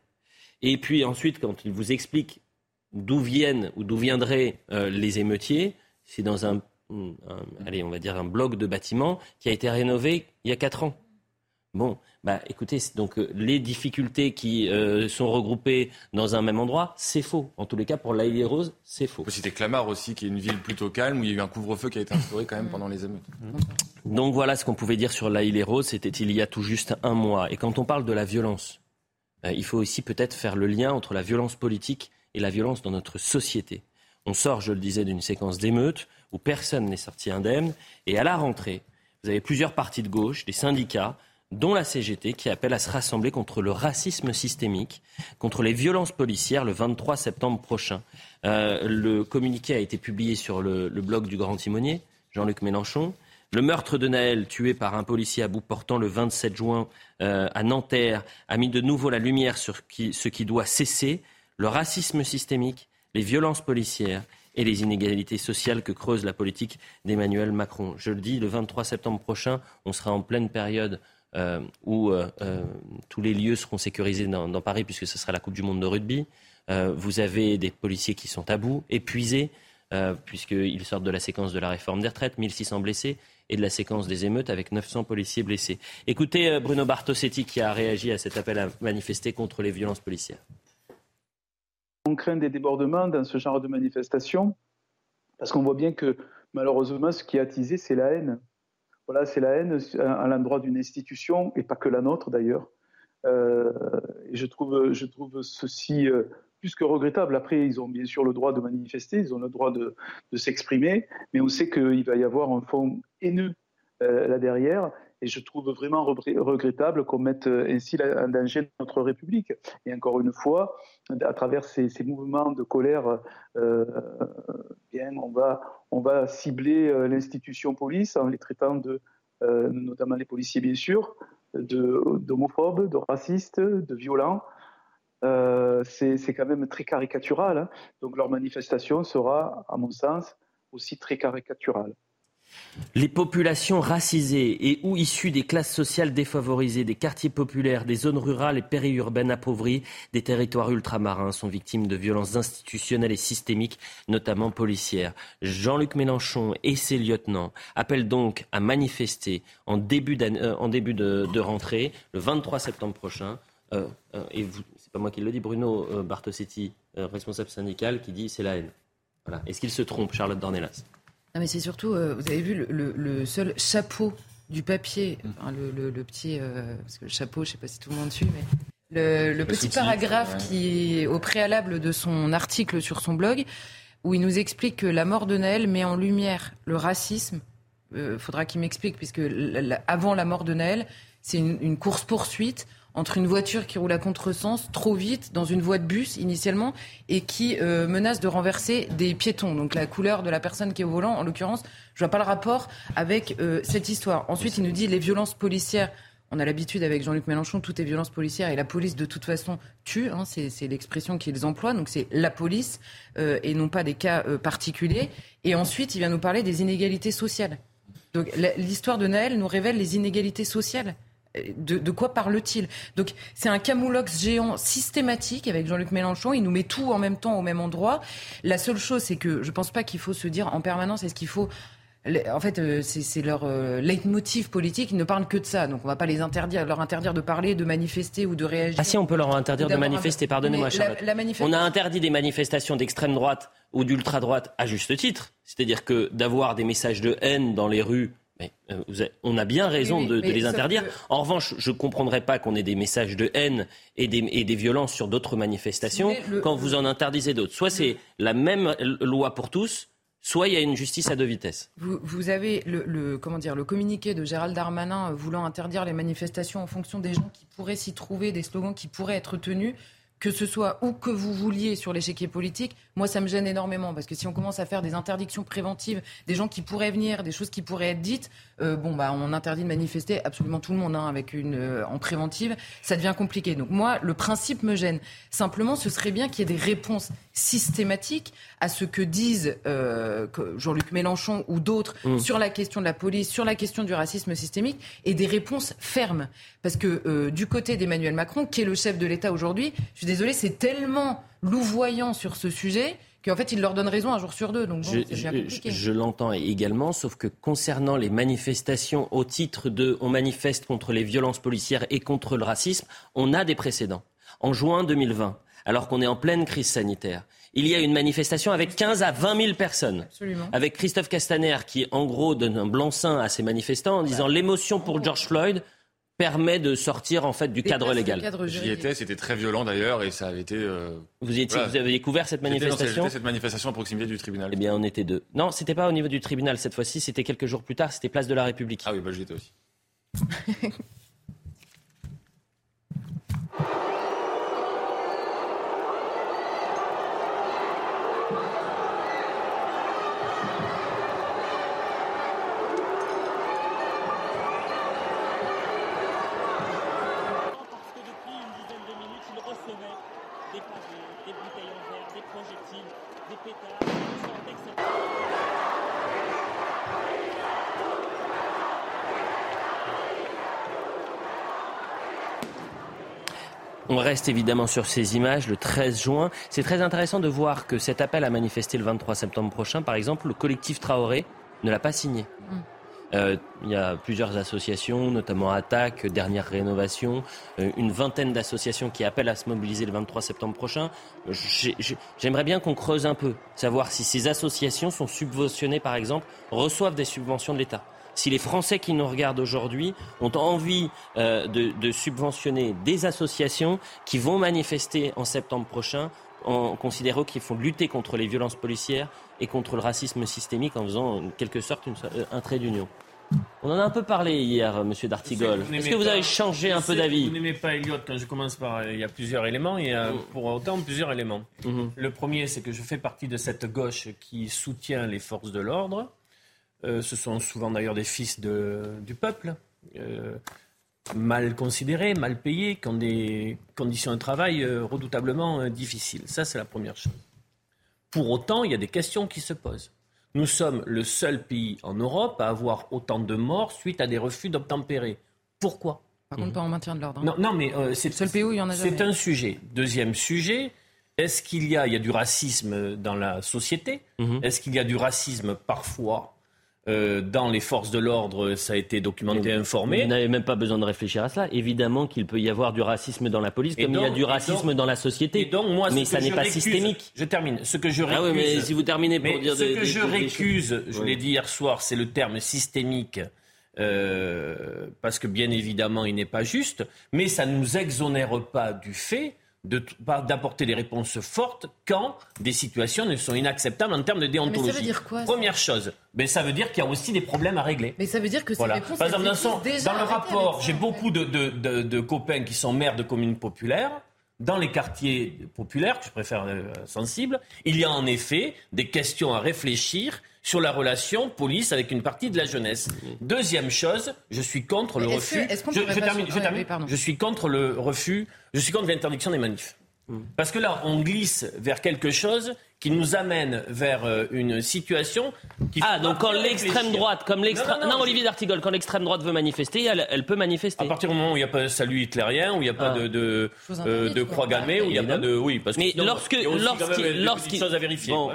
Et puis ensuite, quand il vous explique d'où viennent ou d'où viendraient euh, les émeutiers, c'est dans un, allez, on va dire un bloc de bâtiment qui a été rénové il y a quatre ans. Bon, bah écoutez, donc euh, les difficultés qui euh, sont regroupées dans un même endroit, c'est faux. En tous les cas, pour l'Aïe Rose, c'est faux. C'était Clamart aussi, qui est une ville plutôt calme où il y a eu un couvre-feu qui a été instauré quand même pendant les émeutes. Donc voilà ce qu'on pouvait dire sur l'Aïe Rose, c'était il y a tout juste un mois. Et quand on parle de la violence, euh, il faut aussi peut-être faire le lien entre la violence politique et la violence dans notre société. On sort, je le disais, d'une séquence d'émeutes où personne n'est sorti indemne. Et à la rentrée, vous avez plusieurs partis de gauche, des syndicats, dont la CGT, qui appellent à se rassembler contre le racisme systémique, contre les violences policières le 23 septembre prochain. Euh, le communiqué a été publié sur le blog du Grand Timonier, Jean-Luc Mélenchon. Le meurtre de Naël, tué par un policier à bout portant le 27 juin euh, à Nanterre, a mis de nouveau la lumière sur ce qui doit cesser, le racisme systémique, les violences policières et les inégalités sociales que creuse la politique d'Emmanuel Macron. Je le dis, le 23 septembre prochain, on sera en pleine période euh, où euh, tous les lieux seront sécurisés dans, Paris, puisque ce sera la Coupe du Monde de rugby. vous avez des policiers qui sont à bout, épuisés, puisqu'ils sortent de la séquence de la réforme des retraites, 1600 blessés et de la séquence des émeutes avec 900 policiers blessés. Écoutez euh, Bruno Bartosetti qui a réagi à cet appel à manifester contre les violences policières. On craint des débordements dans ce genre de manifestation parce qu'on voit bien que malheureusement ce qui a attisé c'est la haine. Voilà, c'est la haine à l'endroit d'une institution et pas que la nôtre d'ailleurs. Euh, je trouve, je trouve ceci euh, plus que regrettable. Après, ils ont bien sûr le droit de manifester, ils ont le droit de, s'exprimer, mais on sait qu'il va y avoir un fond haineux euh, là derrière. Et je trouve vraiment regrettable qu'on mette euh, ainsi en danger notre République. Et encore une fois, à travers ces, mouvements de colère, euh, bien, on va, on va cibler l'institution police en les traitant de, notamment les policiers bien sûr, d'homophobes, de racistes, de violents. Euh, c'est quand même très caricatural. Hein. Donc leur manifestation sera, à mon sens, aussi très caricaturale. Les populations racisées et ou issues des classes sociales défavorisées, des quartiers populaires, des zones rurales et périurbaines appauvries, des territoires ultramarins sont victimes de violences institutionnelles et systémiques, notamment policières. Jean-Luc Mélenchon et ses lieutenants appellent donc à manifester en début, euh, de, rentrée, le 23 septembre prochain. Euh, et vous, c'est pas moi qui le dis, Bruno euh, Bartosetti, euh, responsable syndical, qui dit c'est la haine. Est-ce qu'il se trompe, Charlotte Dornelas? Non, mais c'est surtout, euh, vous avez vu le, seul chapeau du papier, le, petit, parce que le chapeau, je sais pas si tout le monde suit, mais le, petit paragraphe qui est au préalable de son article sur son blog, où il nous explique que la mort de Naël met en lumière le racisme. Il faudra qu'il m'explique, puisque avant la mort de Naël, c'est une, une course-poursuite entre une voiture qui roule à contresens trop vite dans une voie de bus initialement et qui euh, menace de renverser des piétons. Donc la couleur de la personne qui est au volant, en l'occurrence, je vois pas le rapport avec euh, cette histoire. Ensuite, il nous dit les violences policières. On a l'habitude avec Jean-Luc Mélenchon, tout est violence policière et la police de toute façon tue. Hein, c'est l'expression qu'ils emploient. Donc c'est la police euh, et non pas des cas particuliers. Et ensuite, il vient nous parler des inégalités sociales. Donc l'histoire de Naël nous révèle les inégalités sociales de, quoi parle-t-il? Donc c'est un camoulox géant systématique avec Jean-Luc Mélenchon. Il nous met tout en même temps au même endroit. La seule chose, c'est que je ne pense pas qu'il faut se dire en permanence est-ce qu'il faut en fait, euh, c'est leur euh, leitmotiv politique. Ils ne parlent que de ça. Donc, on ne va pas les interdire, leur interdire de parler, de manifester ou de réagir. Ah si, on peut leur interdire de manifester. Pardonnez-moi, Charlotte. On a interdit des manifestations d'extrême droite ou d'ultra droite à juste titre. C'est-à-dire que d'avoir des messages de haine dans les rues mais, euh, on a bien raison de, les interdire. En revanche, je ne comprendrais pas qu'on ait des messages de haine et des, violences sur d'autres manifestations quand vous en interdisez d'autres. Soit c'est la même loi pour tous, soit il y a une justice à deux vitesses. Vous, avez le, comment dire, le communiqué de Gérald Darmanin voulant interdire les manifestations en fonction des gens qui pourraient s'y trouver, des slogans qui pourraient être tenus que ce soit où que vous vouliez sur l'échiquier politique, moi, ça me gêne énormément parce que si on commence à faire des interdictions préventives, des gens qui pourraient venir, des choses qui pourraient être dites, euh, bon, bah, on interdit de manifester absolument tout le monde hein, avec une euh, en préventive, ça devient compliqué. Donc moi, le principe me gêne. Simplement, ce serait bien qu'il y ait des réponses systématiques à ce que disent euh, Jean-Luc Mélenchon ou d'autres mmh. sur la question de la police, sur la question du racisme systémique, et des réponses fermes. Parce que du côté d'Emmanuel Macron, qui est le chef de l'État aujourd'hui, je suis désolée, c'est tellement louvoyant sur ce sujet qu'en fait, il leur donne raison un jour sur deux. Donc, je, je l'entends également, sauf que concernant les manifestations au titre de on manifeste contre les violences policières et contre le racisme, on a des précédents. En juin 2020, alors qu'on est en pleine crise sanitaire, il y a une manifestation avec 15 à 20 000 personnes. Absolument. Avec Christophe Castaner qui, en gros, donne un blanc-seing à ces manifestants en disant l'émotion pour George Floyd permet de sortir en fait du cadre légal. J'y étais, c'était très violent d'ailleurs et ça avait été. Euh, vous, étiez, vous avez découvert cette manifestation cette manifestation à proximité du tribunal. Eh bien, on était deux. Non, c'était pas au niveau du tribunal cette fois-ci, c'était quelques jours plus tard, c'était place de la République. Ah oui, bah j'y étais aussi. [LAUGHS] reste évidemment sur ces images le 13 juin. C'est très intéressant de voir que cet appel à manifester le 23 septembre prochain, par exemple, le collectif Traoré ne l'a pas signé. Mm. Euh, il y a plusieurs associations, notamment Attaque, Dernière Rénovation, euh, une vingtaine d'associations qui appellent à se mobiliser le 23 septembre prochain. J'aimerais bien qu'on creuse un peu, savoir si ces associations sont subventionnées, par exemple, reçoivent des subventions de l'État si les Français qui nous regardent aujourd'hui ont envie euh, de, subventionner des associations qui vont manifester en septembre prochain, en considérant qu'il faut lutter contre les violences policières et contre le racisme systémique en faisant en quelque sorte euh, un trait d'union. On en a un peu parlé hier, euh, Monsieur Dartigol. Est-ce que vous avez changé un peu d'avis Vous n'aimez pas Elliott quand je commence par. Il y a plusieurs éléments. Il y a pour autant plusieurs éléments. Mm-hmm. Le premier, c'est que je fais partie de cette gauche qui soutient les forces de l'ordre. Euh, ce sont souvent d'ailleurs des fils du peuple, euh, mal considérés, mal payés, qui ont des conditions de travail euh, redoutablement difficiles. Ça, c'est la première chose. Pour autant, il y a des questions qui se posent. Nous sommes le seul pays en Europe à avoir autant de morts suite à des refus d'obtempérer. Pourquoi? Par contre, pas en maintien de l'ordre. Hein. Non, mais c'est seul pays où il y en a C'est un sujet. Deuxième sujet, est-ce qu'il y a, il y a du racisme dans la société? Mhm. Est-ce qu'il y a du racisme parfois euh, dans les forces de l'ordre, ça a été documenté, informé. Vous n'avez même pas besoin de réfléchir à cela. Évidemment qu'il peut y avoir du racisme dans la police, comme il y a du racisme dans la société. mais ça n'est pas systémique. Je termine. Ce que je récuse. Ah oui, mais si vous terminez pour dire. Ce que je récuse, je l'ai dit hier soir, c'est le terme systémique. Euh, parce que bien évidemment, il n'est pas juste, mais ça ne nous exonère pas du fait d'apporter des réponses fortes quand des situations ne sont inacceptables en termes de déontologie. Mais ça veut dire quoi Première chose, mais ça veut dire qu'il y a aussi des problèmes à régler. Mais ça veut dire que ces voilà. réponses, Par exemple, dans, le rapport, j'ai beaucoup de, de, de, de, copains qui sont maires de communes populaires. Dans les quartiers populaires, que je préfère euh, sensibles, il y a en effet des questions à réfléchir sur la relation police avec une partie de la jeunesse. Deuxième chose, je suis contre le refus. Que, je, je, termine, je, termine, je suis contre le refus. Je suis contre l'interdiction des manifs. Parce que là, on glisse vers quelque chose qui nous amène vers euh, une situation qui ah donc quand l'extrême droite comme l'extrême non, non, Olivier D'Artigol quand l'extrême droite veut manifester elle, elle, peut manifester. À partir du moment où il n'y a pas de salut hitlérien où il n'y a pas ah. de de, euh, de croix gammée où il n'y a pas de oui parce mais lorsque lorsqu'il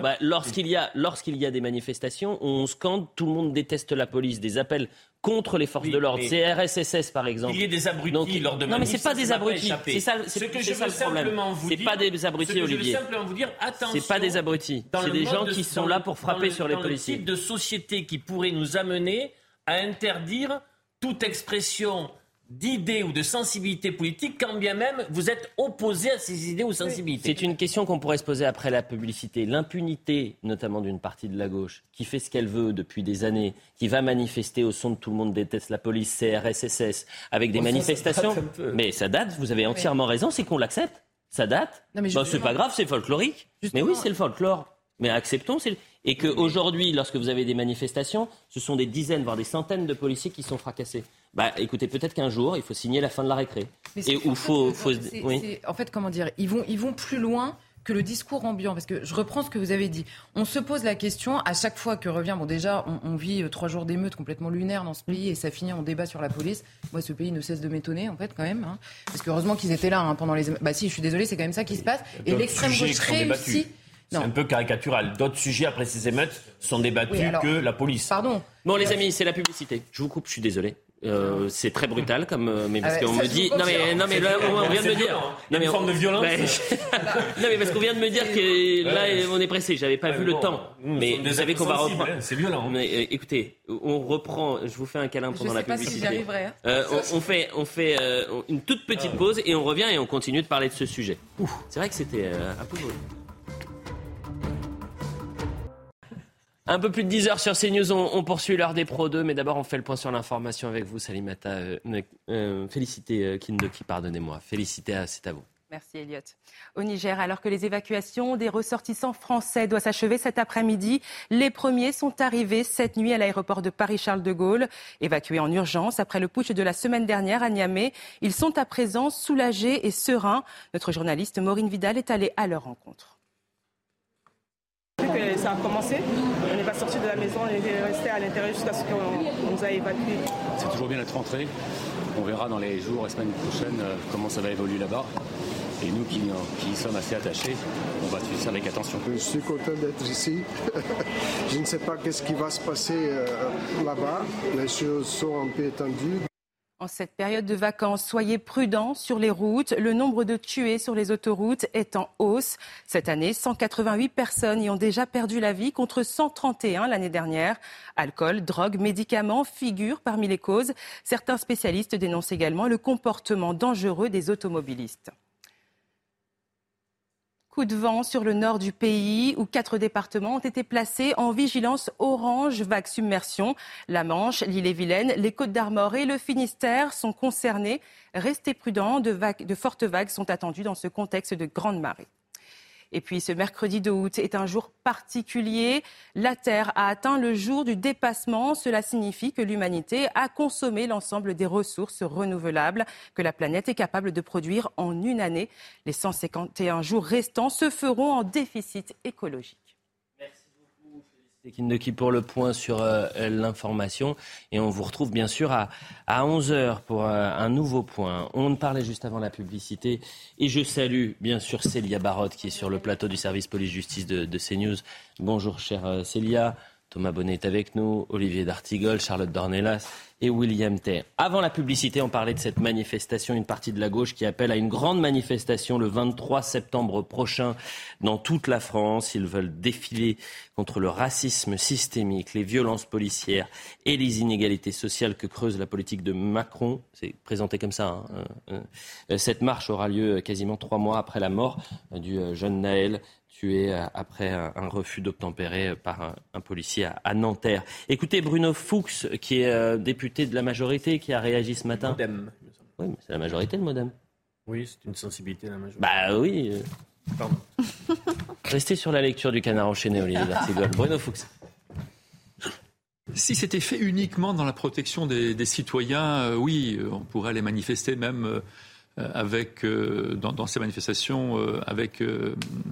bah, lorsqu'il y a lorsqu'il y a des manifestations on scande tout le monde déteste la police. Des appels contre les forces de l'ordre. C'est RSSS par exemple. Il y a des abrutis lors de Non mais c'est pas des abrutis. C'est ça, ce que je ça veux simplement vous dire. C'est pas des abrutis, Olivier. Je veux simplement vous dire attention. C'est pas des abrutis. C'est des gens qui sont là pour frapper sur les policiers. C'est le type de société qui pourrait nous amener à interdire toute expression d'idées ou de sensibilité politique, quand bien même vous êtes opposé à ces idées ou sensibilités. C'est une question qu'on pourrait se poser après la publicité. L'impunité, notamment d'une partie de la gauche, qui fait ce qu'elle veut depuis des années, qui va manifester au son de tout le monde déteste la police, CRSSS, avec des manifestations. mais ça date, vous avez entièrement raison, c'est qu'on l'accepte. Ça date. Bah, c'est pas grave, c'est folklorique. Mais oui, c'est le folklore. Mais acceptons. Et qu'aujourd'hui, lorsque vous avez des manifestations, ce sont des dizaines, voire des centaines de policiers qui sont fracassés. Bah, écoutez, peut-être qu'un jour, il faut signer la fin de la récré. et où faut, faut... Oui. En fait, comment dire, ils vont, ils vont plus loin que le discours ambiant, parce que je reprends ce que vous avez dit. On se pose la question à chaque fois que revient. Bon, déjà, on, vit euh, trois jours d'émeutes complètement lunaires dans ce pays et ça finit en débat sur la police. Moi, ce pays ne cesse de m'étonner, en fait, quand même. Hein. parce que heureusement qu'ils étaient là hein, pendant les. Bah, si, je suis désolée, c'est quand même ça qui se passe. Et l'extrême gauche réussit. C'est un peu caricatural. D'autres sujets après ces émeutes sont débattus que la police. Pardon. Bon, les amis, c'est la publicité. Je vous coupe, je suis désolé. Euh, c'est très brutal comme euh, mais parce ah qu'on me dit non mais non mais là on vient de me dire non mais une forme de violence [LAUGHS] non mais parce qu'on vient de me dire que là on est pressé j'avais pas vu le temps mais vous savez qu'on va reprendre c'est violent mais euh, écoutez on reprend je vous fais un câlin pendant la publicité si hein. euh, on, on, fait on fait une toute petite ah. pause et on revient et on continue de parler de ce sujet c'est vrai que c'était un peu Un peu plus de 10 heures sur CNews, on, on poursuit l'heure des Pro 2, mais d'abord on fait le point sur l'information avec vous, Salimata. Euh, euh, félicité euh, Kindoki, pardonnez-moi. Félicité, c'est à vous. Merci Elliot. Au Niger, alors que les évacuations des ressortissants français doivent s'achever cet après-midi, les premiers sont arrivés cette nuit à l'aéroport de Paris-Charles de Gaulle. Évacués en urgence après le putsch de la semaine dernière à Niamey, ils sont à présent soulagés et sereins. Notre journaliste Maureen Vidal est allée à leur rencontre que ça a commencé. On n'est pas sorti de la maison, on est resté à l'intérieur jusqu'à ce qu'on nous a évacués. C'est toujours bien d'être rentré. On verra dans les jours et semaines prochaines euh, comment ça va évoluer là-bas. Et nous qui, qui, sommes assez attachés, on va suivre ça avec attention. Je suis content d'être ici. [LAUGHS] Je ne sais pas qu'est-ce qui va se passer euh, là-bas. Les choses sont un peu étendues. En cette période de vacances, soyez prudents sur les routes. Le nombre de tués sur les autoroutes est en hausse. Cette année, 188 personnes y ont déjà perdu la vie contre 131 l'année dernière. Alcool, drogue, médicaments figurent parmi les causes. Certains spécialistes dénoncent également le comportement dangereux des automobilistes. Coup de vent sur le nord du pays où quatre départements ont été placés en vigilance orange vague submersion. La Manche, l'île-et-Vilaine, les Côtes d'Armor et le Finistère sont concernés. Restez prudents, de, de fortes vagues sont attendues dans ce contexte de grande marée. Et puis ce mercredi 2 août est un jour particulier. La Terre a atteint le jour du dépassement. Cela signifie que l'humanité a consommé l'ensemble des ressources renouvelables que la planète est capable de produire en une année. Les 151 jours restants se feront en déficit écologique. Kindeki pour le point sur euh, l'information. Et on vous retrouve bien sûr à, à 11h pour euh, un nouveau point. On parlait juste avant la publicité. Et je salue bien sûr Célia Barotte qui est sur le plateau du service police-justice de, de, CNews. Bonjour chère euh, Célia. Thomas Bonnet est avec nous, Olivier D'Artigol, Charlotte Dornelas et William Tay. Avant la publicité, on parlait de cette manifestation, une partie de la gauche qui appelle à une grande manifestation le 23 septembre prochain dans toute la France. Ils veulent défiler contre le racisme systémique, les violences policières et les inégalités sociales que creuse la politique de Macron. C'est présenté comme ça. Hein. Euh, euh, cette marche aura lieu quasiment trois mois après la mort du jeune Naël tué après un refus d'obtempérer par un, policier à, Nanterre. Écoutez Bruno Fuchs, qui est euh, député de la majorité, qui a réagi ce matin. Modem. Oui, mais c'est la majorité le modem. Oui, c'est une sensibilité la majorité. Bah oui. Euh. Pardon. [LAUGHS] Restez sur la lecture du canard enchaîné, Olivier D'Artigol. Bruno Fuchs. Si c'était fait uniquement dans la protection des, citoyens, euh, oui, on pourrait aller manifester même euh, avec, euh, dans, ces manifestations euh, avec,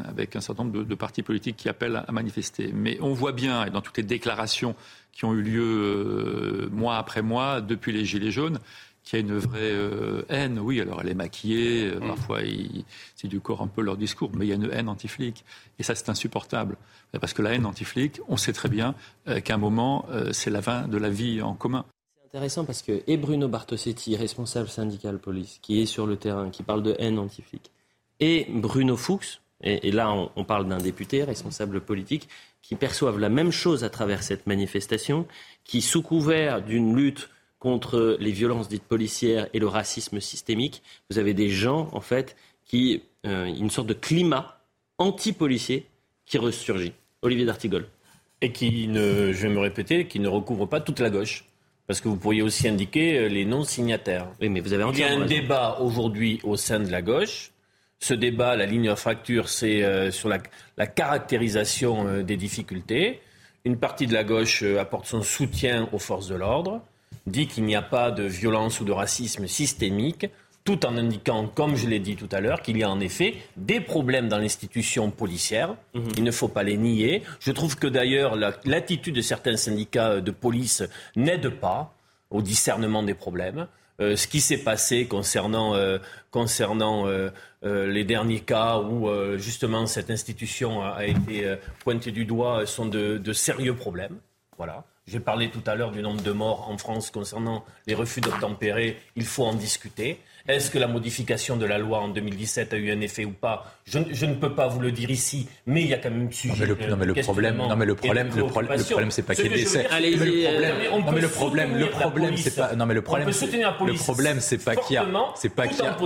avec un certain nombre de, partis politiques qui appellent à, manifester. Mais on voit bien, et dans toutes les déclarations qui ont eu lieu mois après mois depuis les Gilets jaunes, qu'il y a une vraie haine. Oui, alors elle est maquillée, mm. parfois c'est du corps un peu leur discours, mais il y a une haine anti-flic. Et ça, c'est insupportable. Parce que la haine anti-flic, on sait très bien qu'à un moment, c'est la fin de la vie en commun intéressant parce que et Bruno Bartosetti, responsable syndical police, qui est sur le terrain, qui parle de haine anti-flic, et Bruno Fuchs, et, là on, parle d'un député, responsable politique, qui perçoivent la même chose à travers cette manifestation, qui sous couvert d'une lutte contre les violences dites policières et le racisme systémique, vous avez des gens en fait qui, euh, une sorte de climat anti-policier qui ressurgit. Olivier D'Artigol. Et qui ne, je vais me répéter, qui ne recouvre pas toute la gauche. Parce que vous pourriez aussi indiquer euh, les non-signataires. Oui, mais vous avez Il y a un débat aujourd'hui au sein de la gauche. Ce débat, la ligne de fracture, c'est euh, sur la, caractérisation euh, des difficultés. Une partie de la gauche apporte son soutien aux forces de l'ordre, dit qu'il n'y a pas de violence ou de racisme systémique tout en indiquant, comme je l'ai dit tout à l'heure, qu'il y a en effet des problèmes dans l'institution policière. Mhm. Il ne faut pas les nier. Je trouve que d'ailleurs l'attitude de certains syndicats de police n'aide pas au discernement des problèmes. Euh, ce qui s'est passé concernant, euh, concernant euh, les derniers cas où justement cette institution a, été pointée du doigt sont de, de sérieux problèmes. Voilà. J'ai parlé tout à l'heure du nombre de morts en France concernant les refus d'obtempérer. Il faut en discuter. Est-ce que la modification de la loi en 2017 a eu un effet ou pas? Je, ne peux pas vous le dire ici, mais il y a quand même sujet. Non mais le, problème, non mais le problème, le, problème, c'est pas qu'il y ait des décès. Allez, non mais le problème, le problème, c'est pas. Non mais le problème, le problème, c'est pas qu'il y a, c'est pas qu'il y a.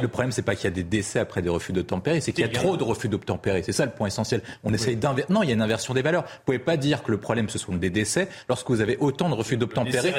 Le problème, c'est pas qu'il y a des décès après des refus d'obtempérer, c'est qu'il y a trop de refus d'obtempérer. C'est ça le point essentiel. On essaye d'inverser. Non, il y a une inversion des valeurs. Vous pouvez pas dire que le problème ce sont des décès lorsque vous avez autant de refus d'obtempérer.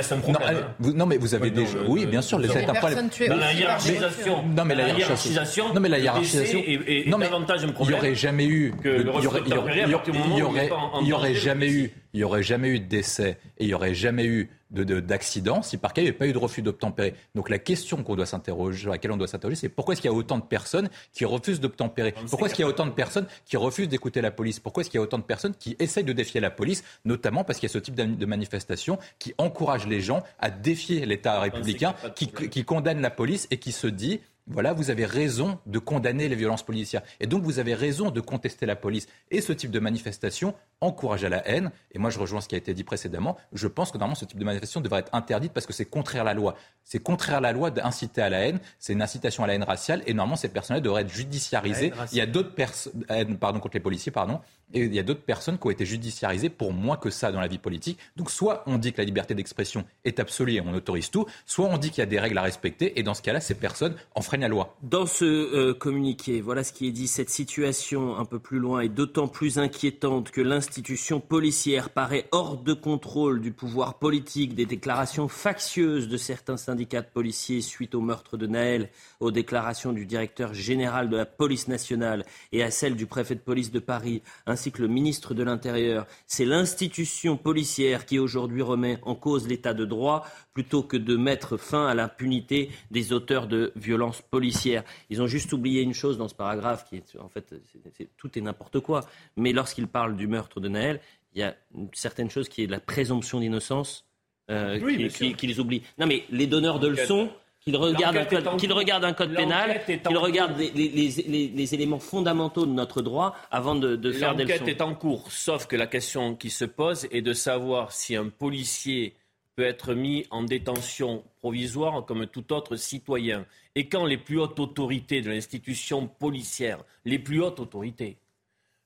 Non, mais vous avez des. Oui, bien sûr, les un problème. Dans la hiérarchisation. Non, mais la hiérarchisation. Non, mais la hiérarchisation. Non, mais davantage un problème. Il n'y aurait jamais eu. Il y aurait jamais eu. Il n'y aurait jamais eu de décès et il n'y aurait jamais eu d'accident si par cas il n'y avait pas eu de refus d'obtempérer. Donc la question qu'on doit s'interroger, sur laquelle on doit s'interroger, c'est pourquoi est-ce qu'il y a autant de personnes qui refusent d'obtempérer? Pourquoi est-ce qu'il y a autant de personnes qui refusent d'écouter la police? Pourquoi est-ce qu'il y a autant de personnes qui essayent de défier la police, notamment parce qu'il y a ce type de manifestation qui encourage les gens à défier l'État républicain, qui, qui condamne la police et qui se dit voilà, vous avez raison de condamner les violences policières. Et donc, vous avez raison de contester la police. Et ce type de manifestation encourage à la haine. Et moi, je rejoins ce qui a été dit précédemment. Je pense que normalement, ce type de manifestation devrait être interdite parce que c'est contraire à la loi. C'est contraire à la loi d'inciter à la haine. C'est une incitation à la haine raciale. Et normalement, ces personnes devraient être judiciarisées. Il y a d'autres personnes, pardon, contre les policiers, pardon. Et il y a d'autres personnes qui ont été judiciarisées pour moins que ça dans la vie politique. Donc, soit on dit que la liberté d'expression est absolue et on autorise tout, soit on dit qu'il y a des règles à respecter. Et dans ce cas-là, ces personnes Dans ce euh, communiqué, voilà ce qui est dit. Cette situation un peu plus loin est d'autant plus inquiétante que l'institution policière paraît hors de contrôle du pouvoir politique. Des déclarations factieuses de certains syndicats de policiers suite au meurtre de Naël, aux déclarations du directeur général de la police nationale et à celles du préfet de police de Paris ainsi que le ministre de l'Intérieur. C'est l'institution policière qui aujourd'hui remet en cause l'état de droit plutôt que de mettre fin à l'impunité des auteurs de violences policières. Ils ont juste oublié une chose dans ce paragraphe qui est en fait tout est n'importe quoi. Mais lorsqu'ils parlent du meurtre de Naël, il y a une certaine chose qui est la présomption d'innocence euh, qu'ils oublient. Non mais les donneurs de leçons qu'il regarde, un code, regarde un code pénal, qu'il regarde les, les, les, éléments fondamentaux de notre droit avant de, de faire des leçons. L'enquête est en cours, sauf que la question qui se pose est de savoir si un policier peut être mis en détention provisoire comme tout autre citoyen. Et quand les plus hautes autorités de l'institution policière, les plus hautes autorités,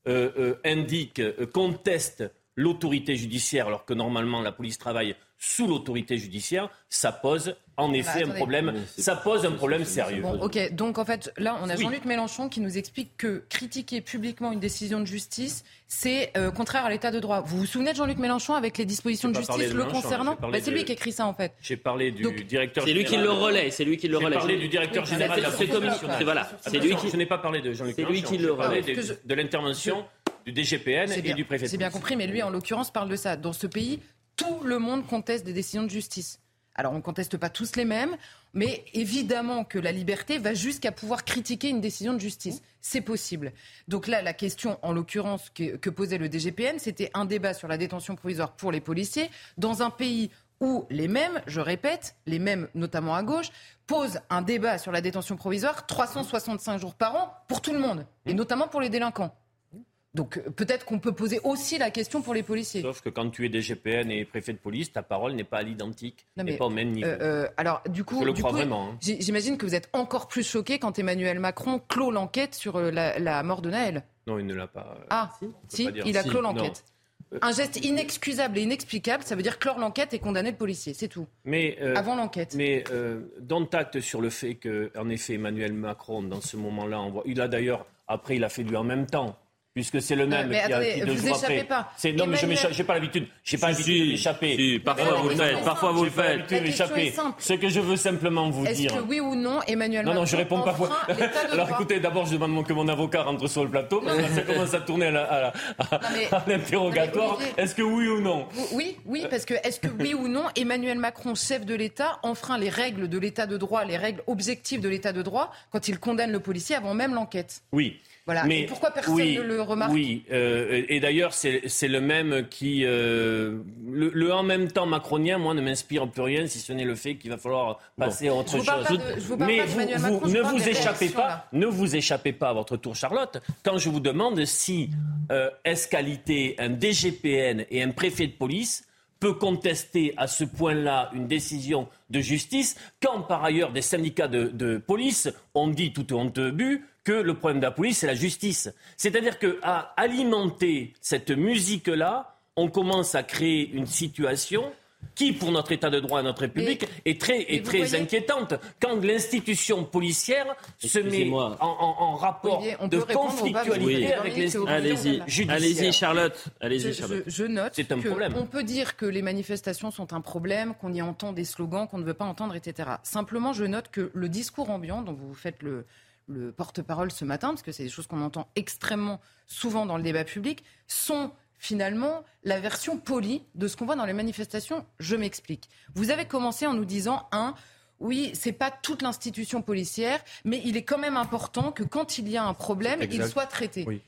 euh, euh, indiquent, euh, contestent l'autorité judiciaire alors que normalement la police travaille sous l'autorité judiciaire, ça pose en Bah, effet un problème, ça pose un problème sérieux. Bon, ok. Donc, en fait, là, on a Oui. Jean-Luc Mélenchon qui nous explique que critiquer publiquement une décision de justice, c'est euh, contraire à l'état de droit. Vous vous souvenez de Jean-Luc Mélenchon avec les dispositions de J'ai justice de le Mélenchon, concernant j'ai Bah, C'est de- lui qui écrit ça, en fait. J'ai parlé du Donc, directeur C'est lui qui le relaie, c'est lui qui le J'ai relaie. parlé du directeur C'est- général de la c'est police commun- nationale. c'est- voilà, c'est lui qui- Je n'ai pas parlé de Jean-Luc C'est lui Mélenchon, qui le j'ai relaie. de l'intervention du DGPN C'est et bien, du préfet. de C'est bien compris, mais lui, en l'occurrence, parle de ça. Dans ce pays, tout le monde conteste des décisions de justice. Alors, on ne conteste pas tous les mêmes, mais évidemment que la liberté va jusqu'à pouvoir critiquer une décision de justice. C'est possible. Donc là, la question, en l'occurrence, que, posait le DGPN, c'était un débat sur la détention provisoire pour les policiers dans un pays où les mêmes, je répète, les mêmes, notamment à gauche, posent un débat sur la détention provisoire 365 jours par an pour tout le monde, et notamment pour les délinquants. Donc euh, peut-être qu'on peut poser aussi la question pour les policiers. Sauf que quand tu es DGPN et préfet de police, ta parole n'est pas à l'identique, n'est pas au même niveau. Euh, euh, alors du coup, Je le du crois coup, vraiment, hein. J'imagine que vous êtes encore plus choqué quand Emmanuel Macron clôt l'enquête sur euh, la, la mort de Naël. Non, il ne l'a pas. euh, Ah, si, pas il a clos l'enquête. Euh, Un geste inexcusable et inexplicable, ça veut dire clore l'enquête et condamner le policier, c'est tout. Mais, euh, Avant l'enquête. Mais euh, dont acte sur le fait que, en effet, Emmanuel Macron, dans ce moment-là, envoie- il a d'ailleurs, après, il a fait lui en même temps. Puisque c'est le même mais qui a attendez, qui deux vous jours échappez après. pas. C'est- Non, mais je j'ai pas l'habitude. J'ai pas l'habitude si, de m'échapper. si, parfois vous le faites, parfois vous le faites. Ce que je veux simplement vous Est-ce dire. que oui ou non, Emmanuel Non, Macron non, je réponds pas. Alors écoutez, d'abord, je demande que mon avocat rentre sur le plateau, parce que là, ça commence à tourner à [LAUGHS] l'interrogatoire. Non, Est-ce que oui ou non? Oui, oui, parce que est-ce que oui ou non, Emmanuel Macron, chef de l'État, enfreint les règles de l'État de droit, les règles objectives de l'État de droit, quand il condamne le policier avant même l'enquête? Oui. Voilà. Mais Et pourquoi personne oui, ne le remarque Oui, euh, et d'ailleurs, c'est le même qui. euh, le, le en même temps macronien, moi, ne m'inspire plus rien, si ce n'est le fait qu'il va falloir passer à autre Je chose. pas de- je vous parle Mais pas vous, d'Emmanuel vous- Macron, je ne vous échappez pas, là. ne vous échappez pas à votre tour, Charlotte, quand je vous demande si euh, Escalité, un DGPN et un préfet de police peut contester à ce point-là une décision de justice, quand par ailleurs des syndicats de, de police ont dit tout honte but que le problème de la police, c'est la justice. C'est-à-dire qu'à alimenter cette musique-là, on commence à créer une situation qui, pour notre État de droit et notre République, est très, est très voyez- inquiétante. Quand l'institution policière se met en, Excusez-moi. en- en rapport de conflictualité avec c'est les au Allez-y, judiciaires. allez-y, Charlotte. Je, Allez-y, Charlotte. je- je note C'est un que problème. on peut dire que les manifestations sont un problème, qu'on y entend des slogans qu'on ne veut pas entendre, etc. Simplement, je note que le discours ambiant, dont vous faites le, le porte-parole ce matin, parce que c'est des choses qu'on entend extrêmement souvent dans le débat public, sont finalement la version polie de ce qu'on voit dans les manifestations. Je m'explique. Vous avez commencé en nous disant, un, oui, c'est pas toute l'institution policière, mais il est quand même important que quand il y a un problème, il soit traité. Oui.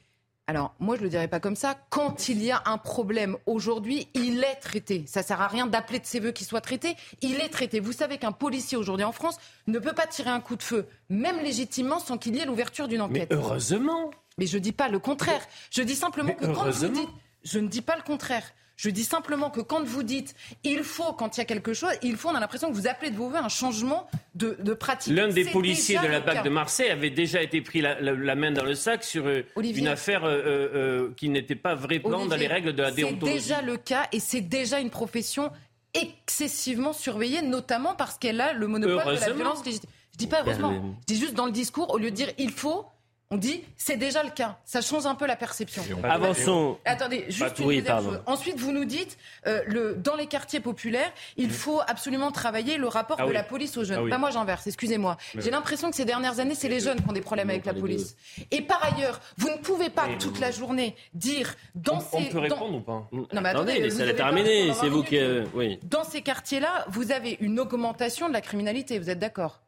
Alors, moi, je le dirais pas comme ça. Quand il y a un problème aujourd'hui, il est traité. Ça sert à rien d'appeler de ses voeux qu'il soit traité. Il est traité. Vous savez qu'un policier aujourd'hui en France ne peut pas tirer un coup de feu, même légitimement, sans qu'il y ait l'ouverture d'une Mais enquête. heureusement. Mais je dis pas le contraire. Je dis simplement Mais que quand vous dites, je ne dis pas le contraire. Je dis simplement que quand vous dites, il faut, quand il y a quelque chose, il faut, on a l'impression que vous appelez de vos voeux un changement de, de pratique. L'un des policiers de la BAC de Marseille avait déjà été pris la, la- la main dans le sac sur euh, Olivier. une affaire euh, euh, qui n'était pas vraiment dans Olivier, les règles de la déontologie. C'est déjà le cas et c'est déjà une profession excessivement surveillée, notamment parce qu'elle a le monopole de la violence légitime. Je dis pas heureusement, je dis juste dans le discours, au lieu de dire il faut, on dit c'est déjà le cas. Ça change un peu la perception. Avançons. Attendez, juste une oui, chose. Ensuite, vous nous dites, euh, le, dans les quartiers populaires, il faut absolument travailler le rapport Ah de oui. la police aux jeunes. Ah oui. Pas moi, j'inverse, excusez-moi. J'ai l'impression que ces dernières années, c'est les jeunes qui ont des problèmes avec la police. Et par ailleurs, vous ne pouvez pas toute la journée dire dans On, ces... on peut dans- répondre ou pas Non, mais attendez, terminer. C'est 20 vous qui. euh, Oui. Dans ces quartiers-là, vous avez une augmentation de la criminalité, vous êtes d'accord?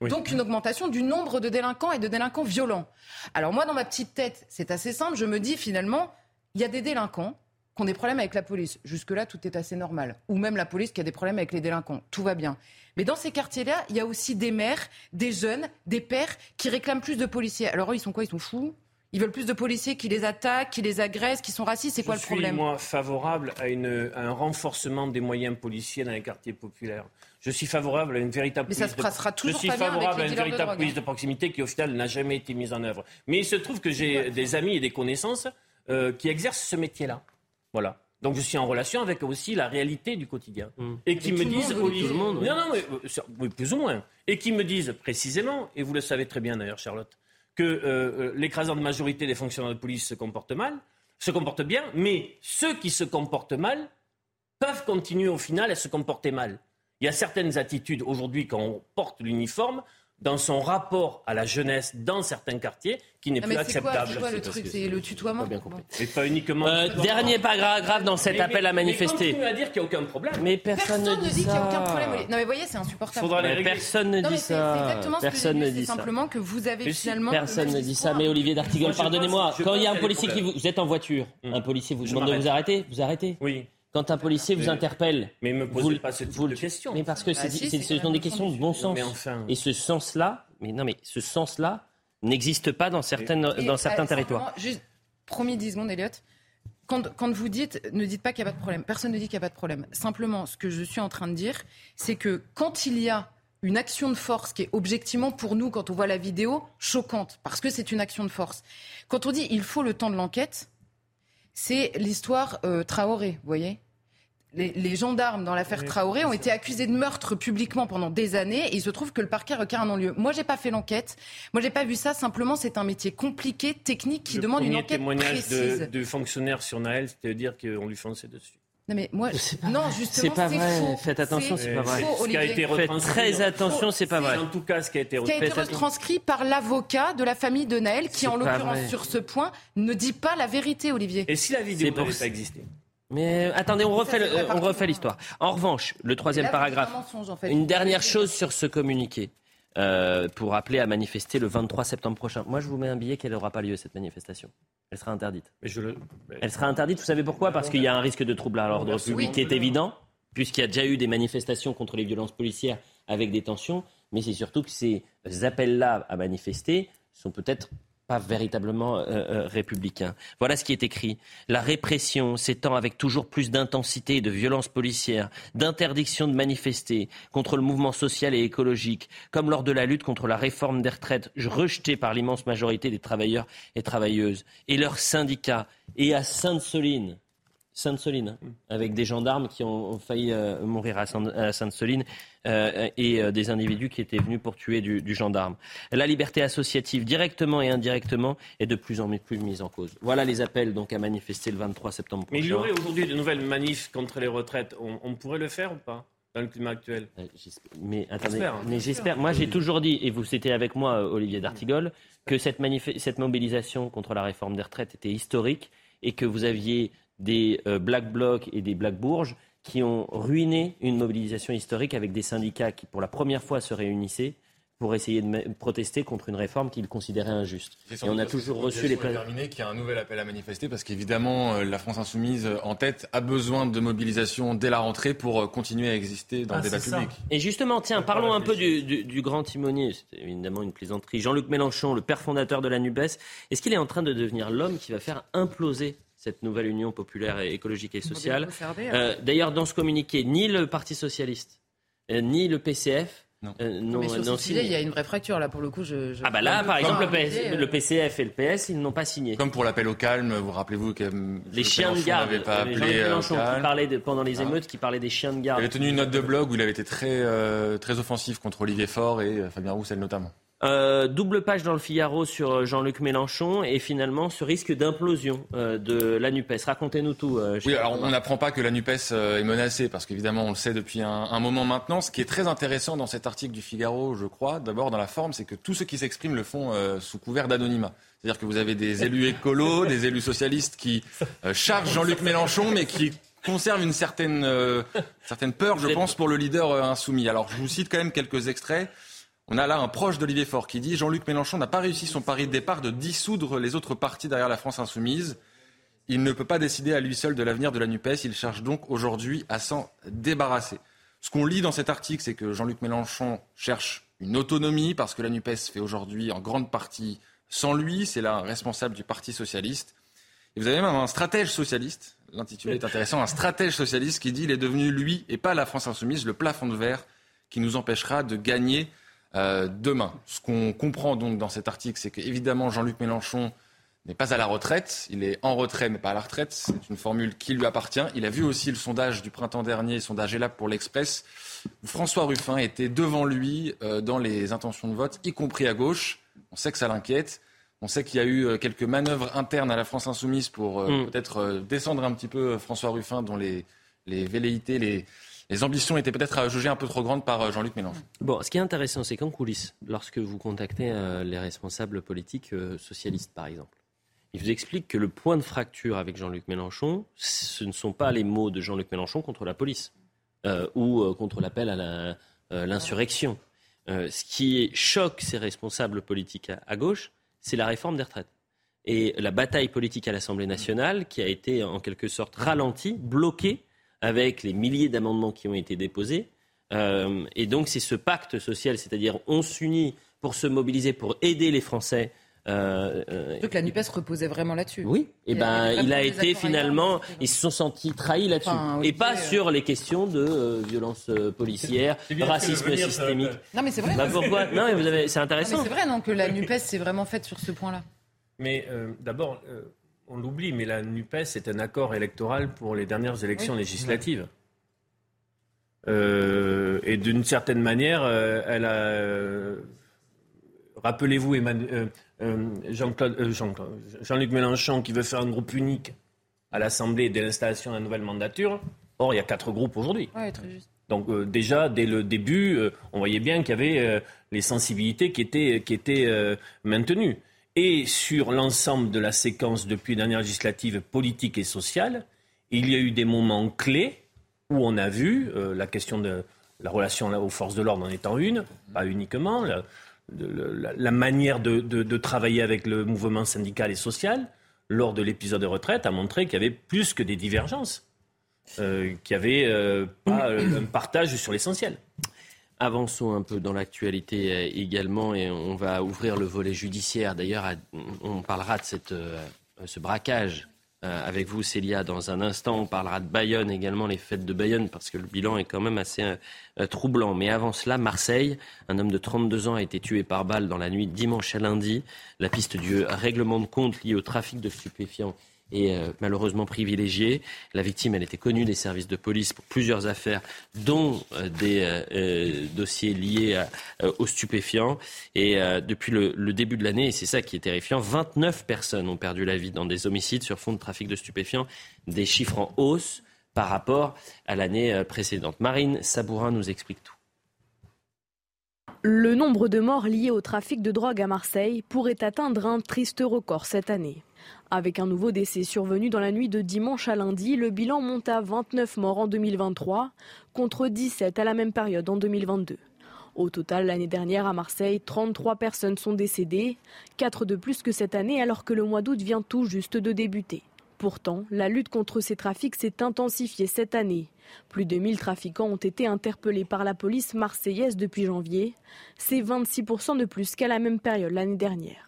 Oui. Donc une augmentation du nombre de délinquants et de délinquants violents. Alors moi, dans ma petite tête, c'est assez simple, je me dis finalement, il y a des délinquants qui ont des problèmes avec la police. Jusque-là, tout est assez normal. Ou même la police qui a des problèmes avec les délinquants. Tout va bien. Mais dans ces quartiers-là, il y a aussi des mères, des jeunes, des pères qui réclament plus de policiers. Alors eux, ils sont quoi? Ils sont fous? Ils veulent plus de policiers qui les attaquent, qui les agressent, qui sont racistes? C'est quoi le problème? Je suis, moi, favorable à, une, à, un renforcement des moyens policiers dans les quartiers populaires. Je suis favorable à une véritable Mais ça police se passera de... toujours Je suis pas bien favorable avec les à une dealers de véritable drogue, police hein. de proximité qui, au final, n'a jamais été mise en œuvre. Mais il se trouve que j'ai des amis et des connaissances euh, qui exercent ce métier-là. Voilà. Donc je suis en relation avec aussi la réalité du quotidien. Et qui me disent... monde, oui, tout le monde, oui. Non, non, mais, euh, oui, plus ou moins. Et qui me disent précisément, et vous le savez très bien d'ailleurs, Charlotte, que euh, l'écrasante majorité des fonctionnaires de police se comportent mal, se comportent bien, mais ceux qui se comportent mal peuvent continuer au final à se comporter mal. Il y a certaines attitudes aujourd'hui quand on porte l'uniforme dans son rapport à la jeunesse dans certains quartiers qui n'est plus mais c'est quoi, acceptable. c'est quoi le truc C'est le tutoiement Et pas uniquement. Euh, dernier paragraphe dans cet Mais- appel à manifester. Mais continue à dire qu'il n'y a aucun problème. Mais personne, Personne ne dit dit qu'il n'y a aucun problème. Non mais voyez, c'est insupportable. Faudra les personne ne dit ça. Ce que Personne ne dit. ça. simplement que vous avez finalement. Personne ne dit ça. Mais Olivier D'Artigol, pardonnez-moi. Quand il y a un policier qui vous, vous êtes en voiture, un policier vous demande de vous arrêter, vous arrêtez. Oui. Quand un policier vous interpelle, Mais me vous, posez pas ce type vous- de questions. Mais parce que Ah c'est- si, c'est- c'est ce sont des questions de bon sens. Mais enfin. Et ce sens-là, mais non, mais ce sens-là n'existe pas dans certaines, Et, dans euh, certains simplement, territoires. Juste, promis 10 secondes, Elliot. Quand, quand vous dites, ne dites pas qu'il n'y a pas de problème. Personne ne dit qu'il n'y a pas de problème. Simplement, ce que je suis en train de dire, c'est que quand il y a une action de force qui est objectivement pour nous, quand on voit la vidéo, choquante, parce que c'est une action de force. Quand on dit il faut le temps de l'enquête, c'est l'histoire euh, Traoré, vous voyez les, les gendarmes dans l'affaire Traoré ont été accusés de meurtre publiquement pendant des années et il se trouve que le parquet requiert un non-lieu. Moi, j'ai pas fait l'enquête. Moi, j'ai pas vu ça. Simplement, c'est un métier compliqué, technique, qui le demande une enquête témoignage de, précise. de fonctionnaire sur Naël, c'était dire qu'on lui fonçait dessus. Non, mais moi, non, justement, C'est pas vrai. faux. Faites attention, c'est pas vrai. faux, Ce qui a été Faites très attention, c'est pas vrai. En tout cas, ce qui a été qui a été retranscrit. par l'avocat de la famille de Naël, qui, en pas l'occurrence, sur ce point, ne dit pas la vérité, Olivier. Et si la vidéo n'avait pas existé Mais euh, attendez, on refait, euh, on refait l'histoire. En revanche, le troisième paragraphe. un mensonge, en fait. Une dernière chose sur ce communiqué euh, pour appeler à manifester le 23 septembre prochain. Moi, je vous mets un billet qu'elle n'aura pas lieu, cette manifestation. Elle sera interdite. Mais je le. Elle sera interdite, vous savez pourquoi? Parce qu'il y a un risque de trouble à l'ordre public qui est évident, puisqu'il y a déjà eu des manifestations contre les violences policières avec des tensions, mais c'est surtout que ces appels-là à manifester sont peut-être pas véritablement euh, euh, républicains. Voilà ce qui est écrit. La répression s'étend avec toujours plus d'intensité et de violence policière, d'interdiction de manifester contre le mouvement social et écologique, comme lors de la lutte contre la réforme des retraites rejetée par l'immense majorité des travailleurs et travailleuses et leurs syndicats. Et à Sainte-Soline, Sainte-Soline, hein, avec des gendarmes qui ont, failli euh, mourir à Sainte- à Sainte-Soline euh, et euh, des individus qui étaient venus pour tuer du, du gendarme. La liberté associative, directement et indirectement, est de plus en plus mise en cause. Voilà les appels donc à manifester le 23 septembre Mais prochain. il y aurait aujourd'hui de nouvelles manifs contre les retraites. On, on pourrait le faire ou pas dans le climat actuel? Mais attendez, hein. mais j'espère. Moi, j'ai toujours dit, et vous étiez avec moi, Olivier D'Artigol, que cette mobilisation contre la réforme des retraites était historique et que vous aviez des euh, Black Blocs et des Black Bourges qui ont ruiné une mobilisation historique avec des syndicats qui, pour la première fois, se réunissaient pour essayer de protester contre une réforme qu'ils considéraient injuste. Et on a toujours reçu les places. terminée, qu'il y a un nouvel appel à manifester parce qu'évidemment euh, la France insoumise euh, en tête a besoin de mobilisation dès la rentrée pour continuer à exister dans Ah, le débat ça. public. Et justement, tiens, parlons un peu du, du- du grand timonier. C'est évidemment une plaisanterie. Jean-Luc Mélenchon, le père fondateur de la NUPES, est-ce qu'il est en train de devenir l'homme qui va faire imploser cette nouvelle union populaire et écologique et sociale conserver, Euh, D'ailleurs, dans ce communiqué, ni le Parti socialiste, euh, ni le PCF euh, n'ont mais sur n'ont ce sujet, il y a une vraie fracture là pour le coup. Je, je- Ah bah là, par exemple, le, PS euh, le PCF et le PS, ils n'ont pas signé. Comme pour l'appel au calme, vous rappelez-vous que euh, Les chiens de garde, pas les appelé euh, Mélenchon qui de- pendant les Hein émeutes, qui parlait des chiens de Il garde. avait tenu une note de blog où il avait été très, euh, très offensif contre Olivier Faure et euh, Fabien Roussel notamment. Euh, double page dans le Figaro sur euh, Jean-Luc Mélenchon et finalement ce risque d'implosion euh, de la NUPES. Racontez-nous tout. euh, Oui, alors on n'apprend pas que la NUPES euh, est menacée, parce qu'évidemment on le sait depuis un, un moment maintenant. Ce qui est très intéressant dans cet article du Figaro, je crois, d'abord dans la forme, c'est que tous ceux qui s'expriment le font sous couvert d'anonymat. C'est-à-dire que vous avez des élus écolos, des élus socialistes qui chargent Jean-Luc Mélenchon, mais qui conservent une certaine, certaine peur, je pense, pour le leader insoumis. Alors je vous cite quand même quelques extraits. On a là un proche d'Olivier Faure qui dit Jean-Luc Mélenchon n'a pas réussi son pari de départ de dissoudre les autres partis derrière la France insoumise. Il ne peut pas décider à lui seul de l'avenir de la NUPES. Il cherche donc aujourd'hui à s'en débarrasser. Ce qu'on lit dans cet article, c'est que Jean-Luc Mélenchon cherche une autonomie parce que la NUPES fait aujourd'hui en grande partie Sans lui, c'est la responsable du Parti socialiste. Et vous avez même un stratège socialiste, l'intitulé est intéressant, un stratège socialiste qui dit il est devenu lui et pas la France insoumise le plafond de verre qui nous empêchera de gagner euh, demain. Ce qu'on comprend donc dans cet article, c'est qu'évidemment Jean-Luc Mélenchon n'est pas à la retraite, il est en retrait mais pas à la retraite, c'est une formule qui lui appartient. Il a vu aussi le sondage du printemps dernier, le sondage ELAP pour l'Express, où François Ruffin était devant lui euh, dans les intentions de vote, y compris à gauche. On sait que ça l'inquiète. On sait qu'il y a eu euh, quelques manœuvres internes à la France insoumise pour euh, mm. peut-être descendre un petit peu François Ruffin, dont les, les velléités, les, les ambitions étaient peut-être jugées un peu trop grandes par Jean-Luc Mélenchon. Bon, ce qui est intéressant, c'est qu'en coulisses, lorsque vous contactez les responsables politiques socialistes, par exemple, il vous explique que le point de fracture avec Jean-Luc Mélenchon, ce ne sont pas les mots de Jean-Luc Mélenchon contre la police euh, ou euh, contre l'appel à euh, l'insurrection. ce qui choque ces responsables politiques à, gauche, c'est la réforme des retraites. Et la bataille politique à l'Assemblée nationale qui a été en quelque sorte ralentie, bloquée, avec les milliers d'amendements qui ont été déposés. et donc c'est ce pacte social, c'est-à-dire on s'unit pour se mobiliser, pour aider les Français euh, euh, que la NUPES reposait vraiment là-dessus. Oui, et eh ben, il a été finalement, ils se sont sentis trahis là-dessus. et pas euh, sur les questions de euh, violence policière, racisme systémique. Non, mais c'est vrai. Bah, pourquoi? Non, mais vous avez, c'est intéressant. C'est vrai, non, que la NUPES s'est vraiment faite sur ce point-là. Mais d'abord, on l'oublie, mais la NUPES est un accord électoral pour les dernières élections législatives. et d'une certaine manière, elle a. Rappelez-vous, euh, euh, Jean-Luc Mélenchon qui veut faire un groupe unique à l'Assemblée dès l'installation de la nouvelle mandature. Or, il y a quatre groupes aujourd'hui. Donc euh, déjà, dès le début, on voyait bien qu'il y avait les sensibilités qui étaient, qui étaient maintenues. Et sur l'ensemble de la séquence depuis la dernière législative politique et sociale, il y a eu des moments clés où on a vu la question de la relation aux forces de l'ordre en étant une, pas uniquement, la, manière de, travailler avec le mouvement syndical et social lors de l'épisode de retraite a montré qu'il y avait plus que des divergences, euh, qu'il y avait euh, pas un partage sur l'essentiel. Avançons un peu dans l'actualité euh, également et on va ouvrir le volet judiciaire. D'ailleurs, on parlera de cette, ce braquage euh, avec vous, Célia, dans un instant. On parlera de Bayonne également, les fêtes de Bayonne, parce que le bilan est quand même assez euh, euh, troublant. Mais avant cela, Marseille, un homme de 32 ans a été tué par balle dans la nuit dimanche à lundi. La piste du règlement de compte lié au trafic de stupéfiants est euh, malheureusement privilégiée. La victime, elle était connue des services de police pour plusieurs affaires, dont euh, des euh, dossiers liés aux stupéfiants. Et depuis le, début de l'année, et c'est ça qui est terrifiant, 29 personnes ont perdu la vie dans des homicides sur fond de trafic de stupéfiants, des chiffres en hausse par rapport à l'année précédente. Marine Sabourin nous explique tout. Le nombre de morts liés au trafic de drogue à Marseille pourrait atteindre un triste record cette année. Avec un nouveau décès survenu dans la nuit de dimanche à lundi, le bilan monte à 29 morts en 2023 contre 17 à la même période en 2022. Au total, l'année dernière à Marseille, 33 personnes sont décédées, 4 de plus que cette année alors que le mois d'août vient tout juste de débuter. Pourtant, la lutte contre ces trafics s'est intensifiée cette année. Plus de 1000 trafiquants ont été interpellés par la police marseillaise depuis janvier. C'est 26% de plus qu'à la même période l'année dernière.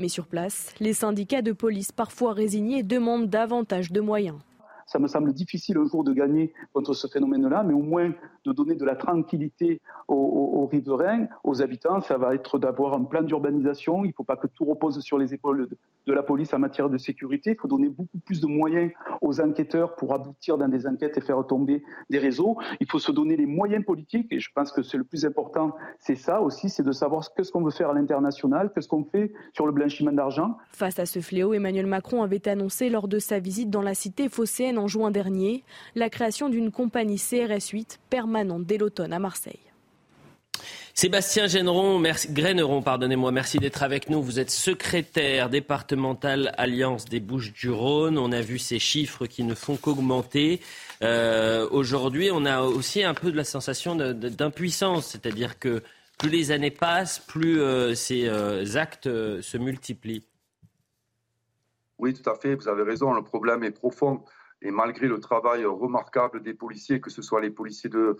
Mais sur place, les syndicats de police, parfois résignés, demandent davantage de moyens. Ça me semble difficile un jour de gagner contre ce phénomène-là, mais au moins de donner de la tranquillité aux, riverains, aux habitants, ça va être d'avoir un plan d'urbanisation. Il ne faut pas que tout repose sur les épaules de, la police en matière de sécurité. Il faut donner beaucoup plus de moyens aux enquêteurs pour aboutir dans des enquêtes et faire tomber des réseaux. Il faut se donner les moyens politiques, et je pense que c'est le plus important, c'est ça aussi, c'est de savoir ce ce qu'on veut faire à l'international, qu'est-ce qu'on fait sur le blanchiment d'argent. Face à ce fléau, Emmanuel Macron avait annoncé lors de sa visite dans la cité phocéenne en juin dernier la création d'une compagnie CRS 8 permanente dès l'automne à Marseille. Sébastien Géneron, merci, pardonnez-moi, merci d'être avec nous. Vous êtes secrétaire départemental Alliance des Bouches-du-Rhône. On a vu ces chiffres qui ne font qu'augmenter. Euh, aujourd'hui, on a aussi un peu de la sensation d'impuissance, c'est-à-dire que plus les années passent, plus euh, ces euh, actes se multiplient. Oui, tout à fait, vous avez raison, le problème est profond. Et malgré le travail remarquable des policiers, que ce soit les policiers de,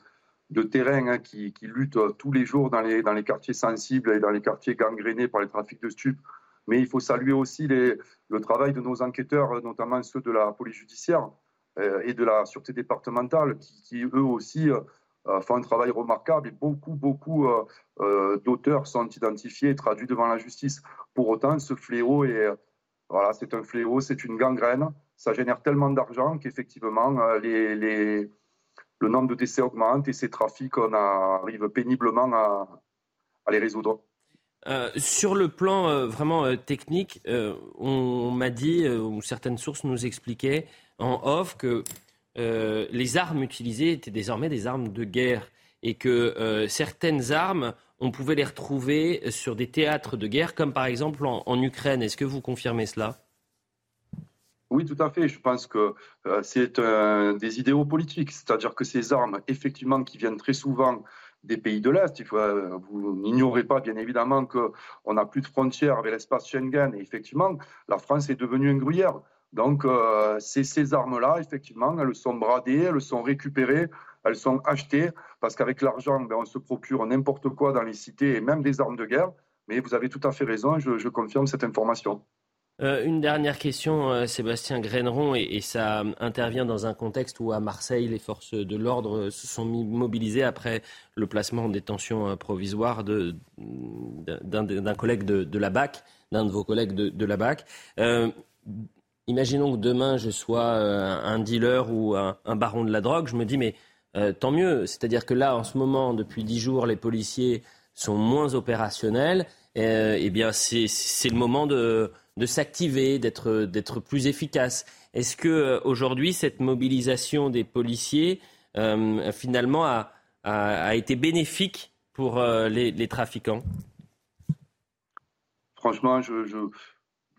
terrain hein, qui, luttent tous les jours dans les, quartiers sensibles et dans les quartiers gangrénés par les trafics de stupes, Mais il faut saluer aussi le travail de nos enquêteurs, notamment ceux de la police judiciaire et de la sûreté départementale, qui, eux aussi font un travail remarquable et beaucoup, beaucoup d'auteurs sont identifiés et traduits devant la justice. Pour autant, ce fléau est, voilà, c'est un fléau, c'est une gangrène. Ça génère tellement d'argent qu'effectivement, les, le nombre de décès augmente et ces trafics, on arrive péniblement à, les résoudre. Euh, sur le plan euh, vraiment euh, technique, on, m'a dit, ou certaines sources nous expliquaient en off, que les armes utilisées étaient désormais des armes de guerre et que certaines armes, on pouvait les retrouver sur des théâtres de guerre, comme par exemple en Ukraine. Est-ce que vous confirmez cela? Oui, tout à fait. Je pense que euh, c'est des idéaux politiques, c'est-à-dire que ces armes, effectivement, qui viennent très souvent des pays de l'Est, euh, vous n'ignorez pas, bien évidemment, qu'on n'a plus de frontières avec l'espace Schengen. Et effectivement, la France est devenue un gruyère. Donc, euh, ces armes-là, effectivement, elles sont bradées, elles sont récupérées, elles sont achetées, parce qu'avec l'argent, ben, on se procure n'importe quoi dans les cités et même des armes de guerre. Mais vous avez tout à fait raison, je confirme cette information. Euh, une dernière question, euh, Sébastien Graineron, et, ça intervient dans un contexte où à Marseille, les forces de l'ordre se sont mobilisées après le placement en détention euh, provisoire d'un collègue de, la BAC, d'un de vos collègues de, la BAC. imaginons que demain je sois un dealer ou un, baron de la drogue, je me dis mais tant mieux, c'est-à-dire que là en ce moment, depuis dix jours, les policiers sont moins opérationnels, et eh bien c'est le moment de s'activer, d'être plus efficace. Est-ce que euh, aujourd'hui cette mobilisation des policiers euh, finalement a, été bénéfique pour euh, les, trafiquants? Franchement, je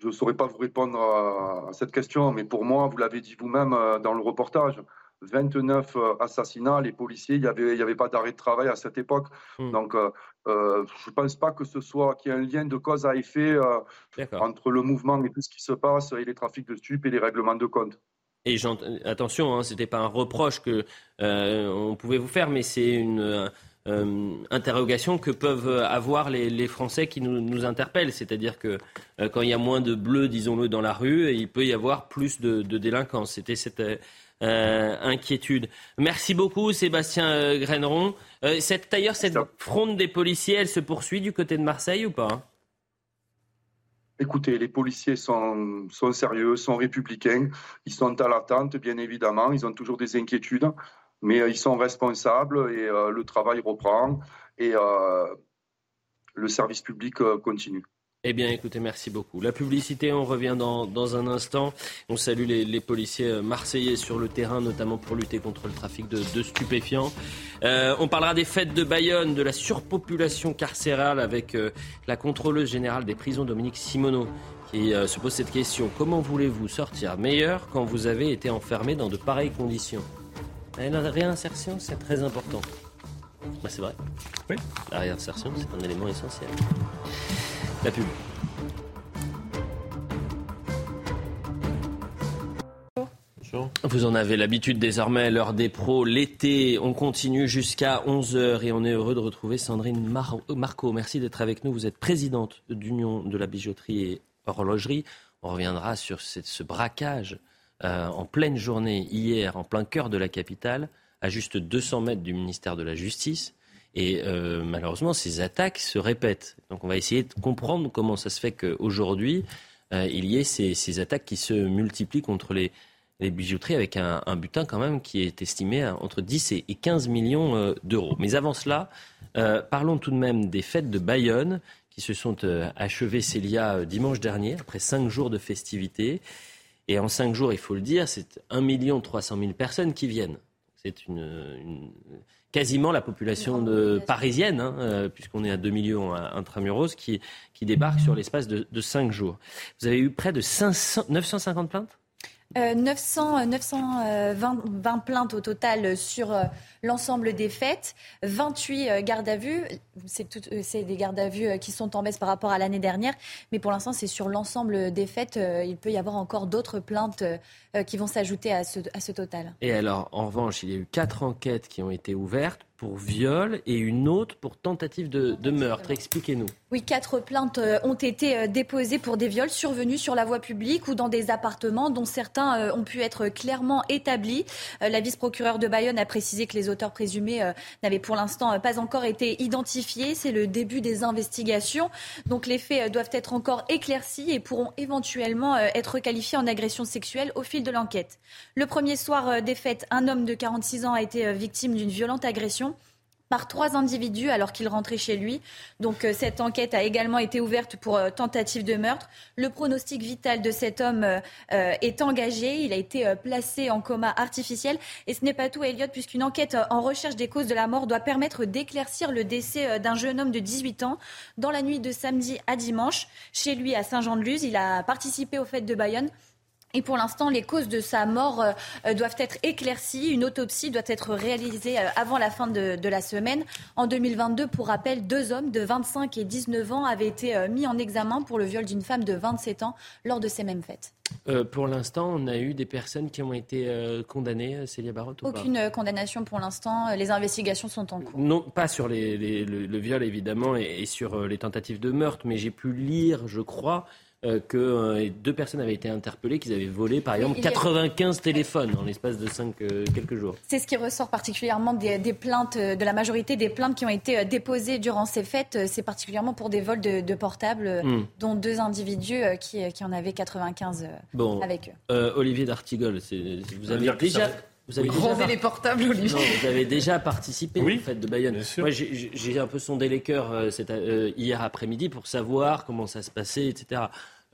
ne saurais pas vous répondre à, cette question, mais pour moi, vous l'avez dit vous-même dans le reportage, 29 euh, assassinats, les policiers, il n'y avait, y avait pas d'arrêt de travail à cette époque. Hmm. Donc, euh, euh, je ne pense pas que ce soit qu'il y ait un lien de cause à effet entre le mouvement et tout ce qui se passe et les trafics de stupes et les règlements de compte. Et attention, hein, ce n'était pas un reproche que on pouvait vous faire, mais c'est une interrogation que peuvent avoir les, Français qui nous, nous interpellent. C'est-à-dire que quand il y a moins de bleus, disons-le, dans la rue, il peut y avoir plus de, de délinquance. C'était cette euh, inquiétude. Merci beaucoup, Sébastien euh, Graineron. Euh, d'ailleurs, cette fronde des policiers, elle se poursuit du côté de Marseille ou pas Écoutez, les policiers sont, sont, sérieux, sont républicains, ils sont à l'attente, bien évidemment, ils ont toujours des inquiétudes, mais ils sont responsables et le travail reprend et le service public continue. Eh bien, écoutez, merci beaucoup. La publicité, on revient dans, un instant. On salue les, policiers euh, marseillais sur le terrain, notamment pour lutter contre le trafic de, stupéfiants. Euh, on parlera des fêtes de Bayonne, de la surpopulation carcérale avec euh, la contrôleuse générale des prisons, Dominique Simoneau, qui se pose cette question. Comment voulez-vous sortir meilleur quand vous avez été enfermé dans de pareilles conditions? La réinsertion, c'est très important. Bah, c'est vrai. Oui. La réinsertion, c'est un élément essentiel. La pub. Vous en avez l'habitude désormais, l'heure des pros, l'été, on continue jusqu'à 11h et on est heureux de retrouver Sandrine Marco. Merci d'être avec nous. Vous êtes présidente d'Union de la bijouterie et horlogerie. On reviendra sur ce braquage euh, en pleine journée hier, en plein cœur de la capitale, à juste 200 mètres du ministère de la Justice. Et euh, malheureusement, ces attaques se répètent. Donc on va essayer de comprendre comment ça se fait qu'aujourd'hui, euh, il y ait ces, attaques qui se multiplient contre les, bijouteries avec un, butin quand même qui est estimé à entre 10 et 15 millions euh, d'euros. Mais avant cela, parlons tout de même des fêtes de Bayonne qui se sont achevées, Célia, dimanche dernier, après cinq jours de festivités. Et en cinq jours, il faut le dire, c'est 1 300 000 personnes qui viennent. C'est une quasiment la population de, parisienne, hein, euh, puisqu'on est à 2 millions intramuros, qui, qui débarque sur l'espace de, de 5 jours. Vous avez eu près de 500, 950 plaintes? 900, 920 plaintes au total sur euh, l'ensemble des fêtes, 28 euh, gardes à vue. C'est des gardes à vue qui sont en baisse par rapport à l'année dernière, mais pour l'instant, c'est sur l'ensemble des fêtes. Il peut y avoir encore d'autres plaintes qui vont s'ajouter à ce, à ce total. Et alors, en revanche, il y a eu quatre enquêtes qui ont été ouvertes pour viol et une autre pour tentative de, de meurtre. Expliquez-nous. Oui, quatre plaintes euh, ont été euh, déposées pour des viols survenus sur la voie publique ou dans des appartements dont certains euh, ont pu être clairement établis. La vice-procureure de Bayonne a précisé que les auteurs présumés n'avaient pour l'instant pas encore été identifiés. C'est le début des investigations. Donc les faits doivent être encore éclaircis et pourront éventuellement être qualifiés en agression sexuelle au fil de l'enquête. Le premier soir des fêtes, un homme de 46 ans a été victime d'une violente agression par trois individus alors qu'il rentrait chez lui. Donc euh, cette enquête a également été ouverte pour euh, tentative de meurtre. Le pronostic vital de cet homme euh, est engagé. Il a été placé en coma artificiel. Et ce n'est pas tout, Elliot, puisqu'une enquête en recherche des causes de la mort doit permettre d'éclaircir le décès d'un jeune homme de 18 ans dans la nuit de samedi à dimanche chez lui à Saint-Jean-de-Luz. Il a participé aux fêtes de Bayonne. Et pour l'instant, les causes de sa mort euh, euh, doivent être éclaircies. Une autopsie doit être réalisée euh, avant la fin de, la semaine. En 2022, pour rappel, deux hommes de 25 et 19 ans avaient été mis en examen pour le viol d'une femme de 27 ans lors de ces mêmes fêtes. pour l'instant, on a eu des personnes qui ont été condamnées, Célia Barotte Aucune condamnation pour l'instant. Les investigations sont en cours. Non, pas sur les, le, viol, évidemment, et sur les tentatives de meurtre, mais j'ai pu lire, je crois, euh, que euh, deux personnes avaient été interpellées, qu'ils avaient volé, par exemple, 95 téléphones en l'espace de cinq, euh, quelques jours. C'est ce qui ressort particulièrement des, plaintes, de la majorité des plaintes qui ont été déposées durant ces fêtes. C'est particulièrement pour des vols de, portables, hmm. dont deux individus qui, en avaient 95 avec eux. Olivier D'Artigol, vous avez déjà... Vous avez déjà les portables, Olivier. vous avez déjà participé oui, fête de Bayonne. Moi, j'ai un peu sondé les cœurs euh, euh, hier après-midi pour savoir comment ça se passait, etc.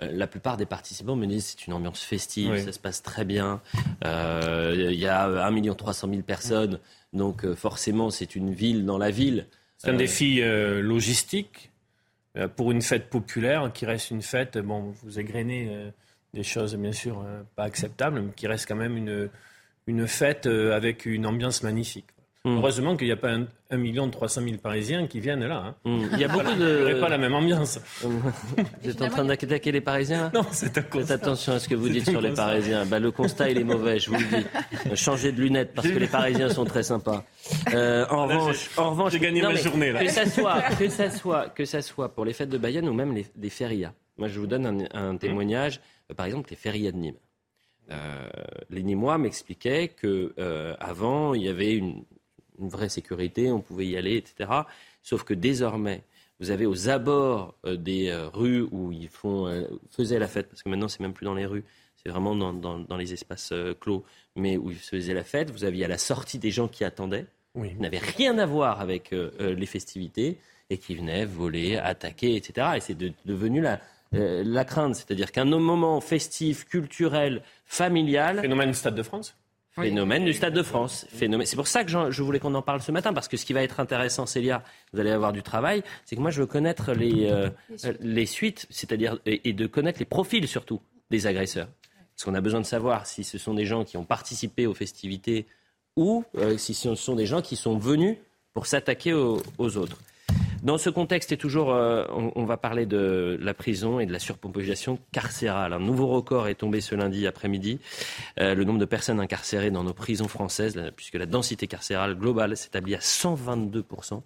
Euh, la plupart des participants me disent c'est une ambiance festive, ça se passe très bien. Il y a 1 300 000 personnes, donc forcément c'est une ville dans la ville. C'est un défi logistique pour une fête populaire qui reste une fête. Bon, vous égrenez des choses bien sûr pas acceptables, mais qui reste quand même une une fête euh, avec une ambiance magnifique. Hmm. Heureusement qu'il n'y a pas un, un, million trois mille Parisiens qui viennent là. Hein. Hmm. Il y a beaucoup de. Il n'y pas la même ambiance. [LAUGHS] vous êtes en train d'attaquer les Parisiens Non, c'est un Faites attention à ce que vous dites sur les Parisiens. Bah, le constat, il est mauvais, je vous le dis. Euh, changez de lunettes parce que les Parisiens sont très sympas. Euh, en, revanche, en revanche, j'ai gagné ma journée là. Que ça soit, que ça soit, que ça soit pour les fêtes de Bayonne ou même les, les férias. Moi, je vous donne un, un témoignage. Par exemple, les férias de Nîmes. Euh, les Nîmois m'expliquaient que euh, avant il y avait une, vraie sécurité, on pouvait y aller, etc. Sauf que désormais, vous avez aux abords euh, des rues où ils font, faisaient la fête, parce que maintenant c'est même plus dans les rues, c'est vraiment dans, les espaces clos, mais où ils faisaient la fête. Vous aviez à la sortie des gens qui attendaient, oui. qui n'avaient rien à voir avec les festivités et qui venaient voler, attaquer, etc. Et c'est devenu la, euh, la crainte, c'est-à-dire qu'un moment festif, culturel, familial. Phénomène du Stade de France Phénomène du Stade de France. C'est pour ça que je, voulais qu'on en parle ce matin, parce que ce qui va être intéressant, Célia, vous allez avoir du travail, c'est que moi je veux connaître les, euh, les suites, c'est-à-dire et, de connaître les profils surtout des agresseurs. Parce qu'on a besoin de savoir si ce sont des gens qui ont participé aux festivités ou euh, si ce sont des gens qui sont venus pour s'attaquer aux autres. Dans ce contexte, et toujours, euh, on, va parler de la prison et de la surpopulation carcérale. Un nouveau record est tombé ce lundi après-midi. Euh, le nombre de personnes incarcérées dans nos prisons françaises, puisque la densité carcérale globale s'établit à 122%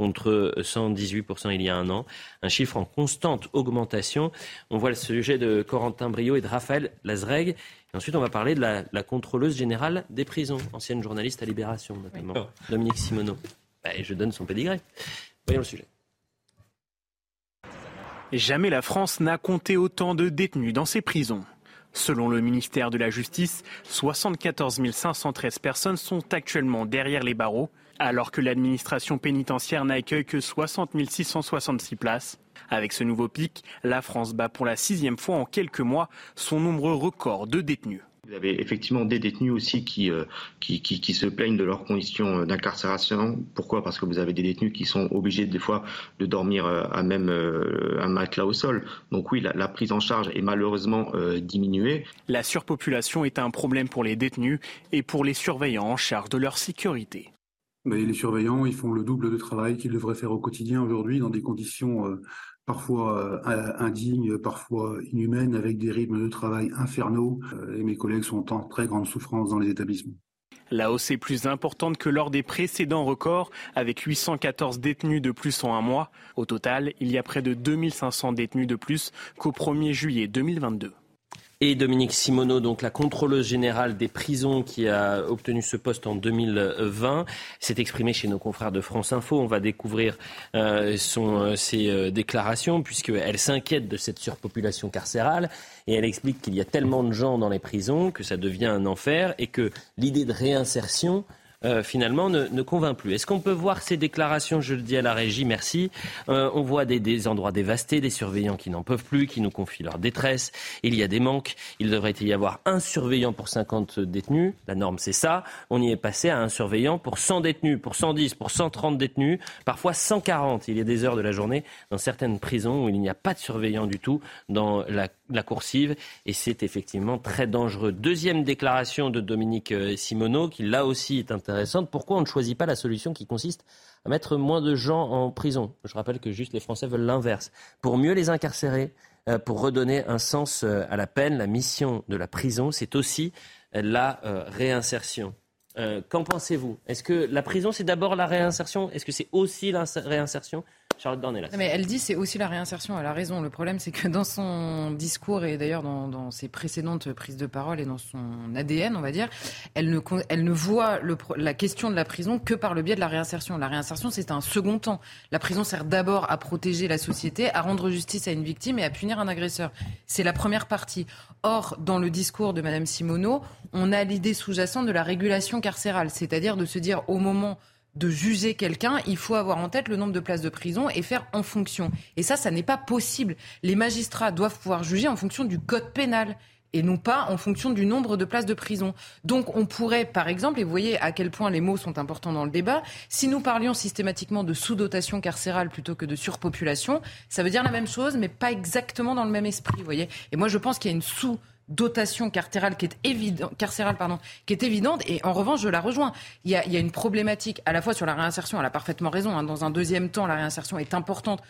contre 118% il y a un an. Un chiffre en constante augmentation. On voit le sujet de Corentin Brio et de Raphaël Lazreg. Et ensuite, on va parler de la, contrôleuse générale des prisons, ancienne journaliste à Libération notamment, Dominique Simoneau. Bah, je donne son pédigré le sujet. Jamais la France n'a compté autant de détenus dans ses prisons. Selon le ministère de la Justice, 74 513 personnes sont actuellement derrière les barreaux, alors que l'administration pénitentiaire n'accueille que 60 666 places. Avec ce nouveau pic, la France bat pour la sixième fois en quelques mois son nombre record de détenus. Vous avez effectivement des détenus aussi euh, qui, qui, qui, se plaignent de leurs conditions d'incarcération. Pourquoi? Parce que vous avez des détenus qui sont obligés des fois de dormir euh, à même euh, un matelas au sol. Donc oui, la, prise en charge est malheureusement diminuée. La surpopulation est un problème pour les détenus et pour les surveillants en charge de leur sécurité. les surveillants, ils font le double de travail qu'ils devraient faire au quotidien aujourd'hui dans des conditions parfois euh, indignes, parfois inhumaines, avec des rythmes de travail infernaux. Euh, et mes collègues sont en très grande souffrance dans les établissements. La hausse est plus importante que lors des précédents records, avec 814 détenus de plus en un mois. Au total, il y a près de 2500 détenus de plus qu'au 1er juillet 2022 et Dominique Simoneau, donc la contrôleuse générale des prisons qui a obtenu ce poste en 2020, s'est exprimée chez nos confrères de France Info. On va découvrir euh, son, euh, ses euh, déclarations puisqu'elle s'inquiète de cette surpopulation carcérale et elle explique qu'il y a tellement de gens dans les prisons que ça devient un enfer et que l'idée de réinsertion euh, finalement, ne, convainc plus. Est-ce qu'on peut voir ces déclarations Je le dis à la régie, merci. Euh, on voit des, endroits dévastés, des surveillants qui n'en peuvent plus, qui nous confient leur détresse. Il y a des manques. Il devrait y avoir un surveillant pour 50 détenus. La norme, c'est ça. On y est passé à un surveillant pour 100 détenus, pour 110, pour 130 détenus, parfois 140. Il y a des heures de la journée dans certaines prisons où il n'y a pas de surveillant du tout dans la la coursive et c'est effectivement très dangereux. Deuxième déclaration de Dominique euh, Simoneau qui là aussi est intéressante. Pourquoi on ne choisit pas la solution qui consiste à mettre moins de gens en prison? Je rappelle que juste les Français veulent l'inverse. Pour mieux les incarcérer, euh, pour redonner un sens euh, à la peine, la mission de la prison, c'est aussi la réinsertion. Qu'en pensez-vous? Est-ce que la prison, c'est d'abord la réinsertion? Est-ce que c'est aussi la réinsertion? Charlotte Dornelas. Mais elle dit c'est aussi la réinsertion. Elle a raison. Le problème, c'est que dans son discours et d'ailleurs dans, ses précédentes prises de parole et dans son ADN, on va dire, elle ne, elle ne voit le, la question de la prison que par le biais de la réinsertion. La réinsertion, c'est un second temps. La prison sert d'abord à protéger la société, à rendre justice à une victime et à punir un agresseur. C'est la première partie. Or, dans le discours de Madame Simoneau, on a l'idée sous-jacente de la régulation carcérale, c'est-à-dire de se dire au moment de juger quelqu'un, il faut avoir en tête le nombre de places de prison et faire en fonction. Et ça, ça n'est pas possible. Les magistrats doivent pouvoir juger en fonction du code pénal et non pas en fonction du nombre de places de prison. Donc on pourrait, par exemple, et vous voyez à quel point les mots sont importants dans le débat, si nous parlions systématiquement de sous-dotation carcérale plutôt que de surpopulation, ça veut dire la même chose, mais pas exactement dans le même esprit, vous voyez. Et moi je pense qu'il y a une sous dotation carcérale qui est évidente, carcérale pardon, qui est évidente. Et en revanche, je la rejoins. Il y a, il y a une problématique à la fois sur la réinsertion. Elle a parfaitement raison. Hein. Dans un deuxième temps, la réinsertion est importante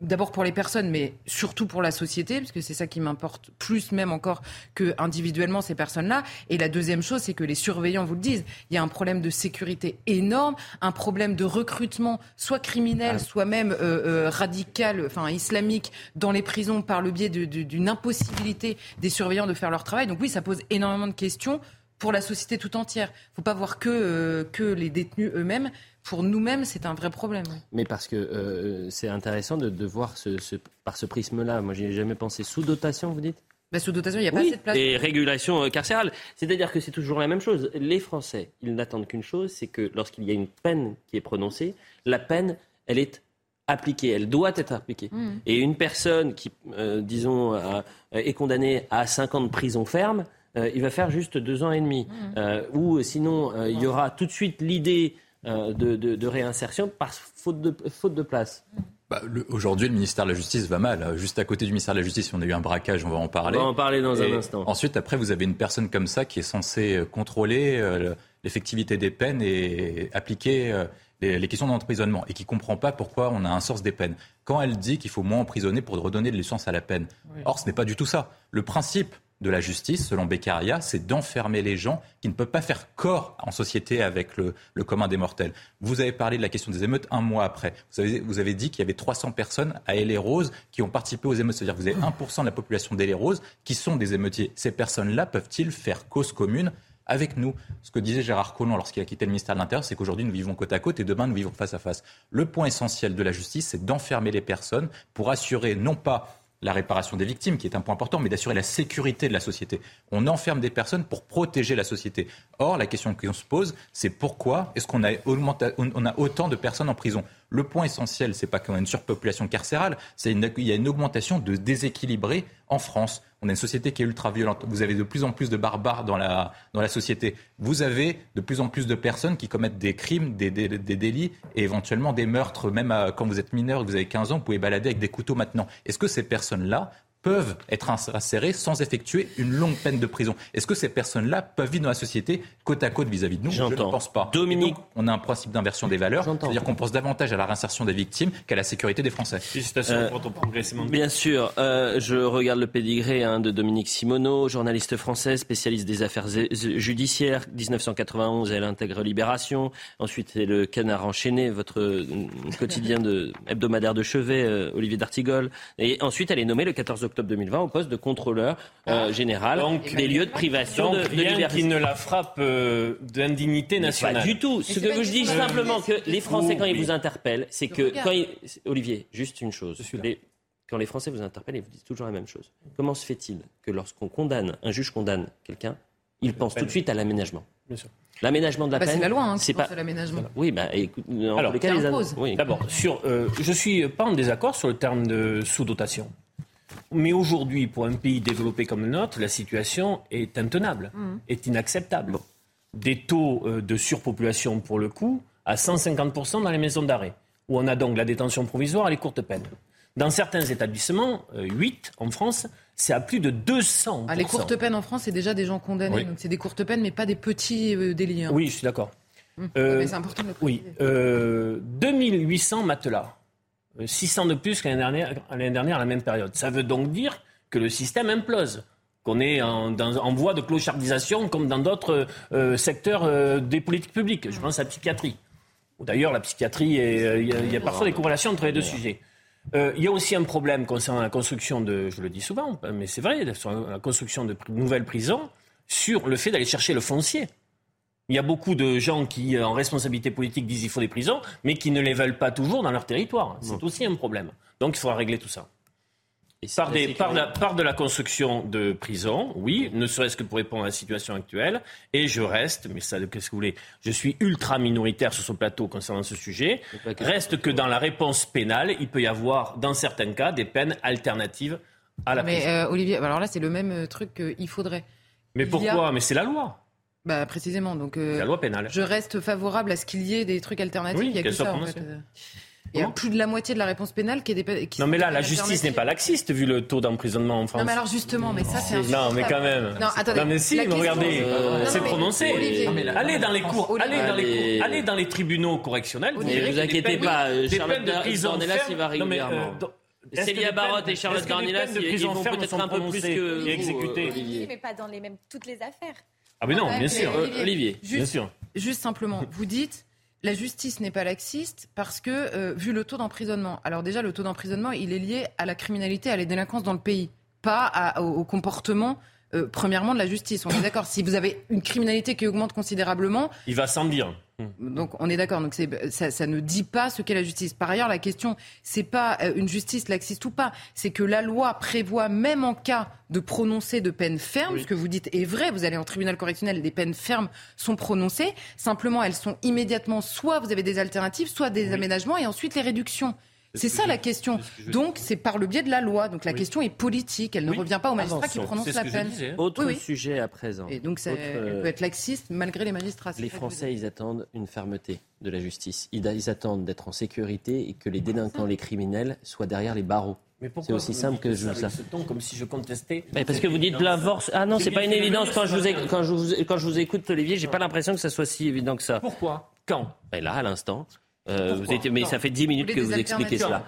d'abord pour les personnes, mais surtout pour la société, parce que c'est ça qui m'importe plus même encore que individuellement ces personnes-là. Et la deuxième chose, c'est que les surveillants vous le disent, il y a un problème de sécurité énorme, un problème de recrutement, soit criminel, ah. soit même euh, euh, radical, enfin islamique, dans les prisons par le biais d'une impossibilité des surveillants de faire leur travail. Donc oui, ça pose énormément de questions pour la société tout entière. Il ne faut pas voir que, euh, que les détenus eux-mêmes pour nous-mêmes, c'est un vrai problème. Mais parce que euh, c'est intéressant de, voir ce, par ce prisme-là. Moi, j'ai jamais pensé sous-dotation, vous dites? Bah, Sous-dotation, il n'y a pas assez de place. Et régulation euh, carcérale. C'est-à-dire que c'est toujours la même chose. Les Français, ils n'attendent qu'une chose, c'est que lorsqu'il y a une peine qui est prononcée, la peine, elle est appliquée, elle doit être appliquée. Mmh. Et une personne qui, euh, disons, est condamnée à 5 ans de prison ferme, il va faire juste 2 ans et demi. Mmh. ou sinon, il y aura tout de suite l'idée euh, de, réinsertion par faute de, faute de place. Bah, Aujourd'hui, le ministère de la Justice va mal. Juste à côté du ministère de la Justice, on a eu un braquage, on va en parler. On va en parler dans un instant. Ensuite, après, vous avez une personne comme ça qui est censée euh, contrôler euh, l'effectivité des peines et appliquer les, questions d'emprisonnement et qui ne comprend pas pourquoi on a un sens des peines. Quand elle dit qu'il faut moins emprisonner pour redonner de l'essence à la peine. Or, ce n'est pas du tout ça. Le principe de la justice, selon Beccaria, c'est d'enfermer les gens qui ne peuvent pas faire corps en société avec le, commun des mortels. Vous avez parlé de la question des émeutes un mois après. Vous avez, vous avez dit qu'il y avait 300 personnes à Rose qui ont participé aux émeutes. C'est-à-dire que vous avez 1% de la population Rose qui sont des émeutiers. Ces personnes-là peuvent-ils faire cause commune avec nous? Ce que disait Gérard Collomb lorsqu'il a quitté le ministère de l'Intérieur, c'est qu'aujourd'hui nous vivons côte à côte et demain nous vivons face à face. Le point essentiel de la justice, c'est d'enfermer les personnes pour assurer non pas la réparation des victimes, qui est un point important, mais d'assurer la sécurité de la société. On enferme des personnes pour protéger la société. Or, la question qu'on se pose, c'est pourquoi est-ce qu'on a, a autant de personnes en prison? Le point essentiel, c'est pas qu'on a une surpopulation carcérale, c'est qu'il y a une augmentation de déséquilibrés en France. On a une société qui est ultra violente. Vous avez de plus en plus de barbares dans la, dans la société. Vous avez de plus en plus de personnes qui commettent des crimes, des, des, délits et éventuellement des meurtres. Même quand vous êtes mineur, vous avez 15 ans, vous pouvez balader avec des couteaux maintenant. Est-ce que ces personnes-là peuvent être insérés sans effectuer une longue peine de prison. Est-ce que ces personnes-là peuvent vivre dans la société côte à côte vis-à-vis de nous? Je ne pense pas. Dominique. on a un principe d'inversion des valeurs, c'est-à-dire qu'on pense davantage à la réinsertion des victimes qu'à la sécurité des Français. Euh, bien sûr, euh, je regarde le pédigré hein, de Dominique Simoneau, journaliste française, spécialiste des affaires judiciaires. 1991, elle intègre Libération. Ensuite, c'est le Canard enchaîné, votre euh, quotidien de, hebdomadaire de chevet, Olivier D'Artigol. Et ensuite, elle est nommée le 14 octobre 2020 au poste de contrôleur euh, général des lieux de privation de, de liberté. qui ne la frappe euh, d'indignité nationale. Pas du tout. Ce que je dis simplement que les Français, quand ils vous interpellent, c'est que quand Olivier, juste une chose. quand les Français vous interpellent, ils vous disent toujours la même chose. Comment se fait-il que lorsqu'on condamne, un juge condamne quelqu'un, il pense tout de suite à l'aménagement? L'aménagement de la bah, peine. C'est la loi hein, c'est pas l'aménagement. Oui, bah, écoute, Alors, les cas, les D'abord, sur, euh, je suis pas en désaccord sur le terme de sous-dotation. Mais aujourd'hui, pour un pays développé comme le nôtre, la situation est intenable, mmh. est inacceptable. Des taux euh, de surpopulation, pour le coup, à 150% dans les maisons d'arrêt, où on a donc la détention provisoire et les courtes peines. Dans certains établissements, 8 euh, en France, c'est à plus de 200%. Ah, les courtes peines en France, c'est déjà des gens condamnés. Donc c'est des courtes peines, mais pas des petits euh, délits. Hein. Oui, je suis d'accord. Mmh. mais c'est important de le Oui. 2800 matelas. 600 de plus qu'année dernière, dernière à la même période. Ça veut donc dire que le système implose qu'on est en, voie de clochardisation comme dans d'autres euh, secteurs euh, des politiques publiques. Je pense à la psychiatrie. D'ailleurs, la psychiatrie, euh, il y, a parfois des corrélations entre les deux sujets. Il y a aussi un problème concernant la construction de, je le dis souvent, mais c'est vrai, la construction de nouvelles prisons, sur le fait d'aller chercher le foncier. Il y a beaucoup de gens qui, euh, en responsabilité politique, disent qu'il faut des prisons, mais qui ne les veulent pas toujours dans leur territoire. C'est aussi un problème. Donc il faudra régler tout ça. Par, des, par, la, de la construction de prisons, oui, ne serait-ce que pour répondre à la situation actuelle. Et je reste, mais ça, qu'est-ce que vous voulez? Je suis ultra minoritaire sur ce plateau concernant ce sujet. Reste que dans la réponse pénale, il peut y avoir, dans certains cas, des peines alternatives à la mais, prison. Mais euh, Olivier, alors là, c'est le même euh, truc qu'il faudrait. Mais pourquoi? Mais c'est la loi. Bah, précisément. Donc, euh, la loi pénale. Je reste favorable à ce qu'il y ait des trucs alternatifs. il y a que ça, en fait. Il y a plus de la moitié de la réponse pénale qui est des. Qui non, mais là, la justice n'est pas laxiste vu le taux d'emprisonnement en France. Non, mais alors justement, mais ça, c'est un. Non, mais quand même. Non, attendez. Non, mais si, regardez, euh, c'est prononcé. allez dans les cours, allez dans les cours, allez dans les tribunaux correctionnels. Vous ne vous inquiétez pas, Charlotte Dornelas, il va régulièrement. Célia Barotte et Charlotte Dornelas, ils vont peut-être un peu plus que exécutés. Mais pas dans les mêmes toutes les affaires. Ah mais non, bien sûr, Olivier, juste, bien sûr. Juste simplement, vous dites la justice n'est pas laxiste parce que, euh, vu le taux d'emprisonnement, alors déjà le taux d'emprisonnement, il est lié à la criminalité, à la délinquance dans le pays, pas au, comportement, euh, premièrement, de la justice. On est d'accord, si vous avez une criminalité qui augmente considérablement... Il va sans dire. Hmm. Donc on est d'accord. Donc ça, ça, ne dit pas ce qu'est la justice. Par ailleurs, la question c'est pas euh, une justice laxiste ou pas, c'est que la loi prévoit même en cas de prononcer de peines fermes, ce que vous dites est vrai. Vous allez en tribunal correctionnel, des peines fermes sont prononcées. Simplement, elles sont immédiatement soit vous avez des alternatives, soit des aménagements et ensuite les réductions. C'est ça la question. Donc c'est par le biais de la loi. Donc la question est politique. Elle ne revient pas au magistrat qui prononce la peine. Autre sujet à présent. Et donc ça peut être laxiste malgré les magistrats. Les Français, ils attendent une fermeté de la justice. Ils, attendent d'être en sécurité et que les délinquants, les criminels soient derrière les barreaux. C'est aussi simple que je ça. comme si je contestais. parce que vous dites la force. Ah non, c'est pas une évidence. Quand je, vous, quand, je vous, quand je vous écoute, Olivier, j'ai pas l'impression que ça soit si évident que ça. Pourquoi? Quand? Ben Là, à l'instant. Euh, mais ça fait 10 minutes que vous expliquez cela.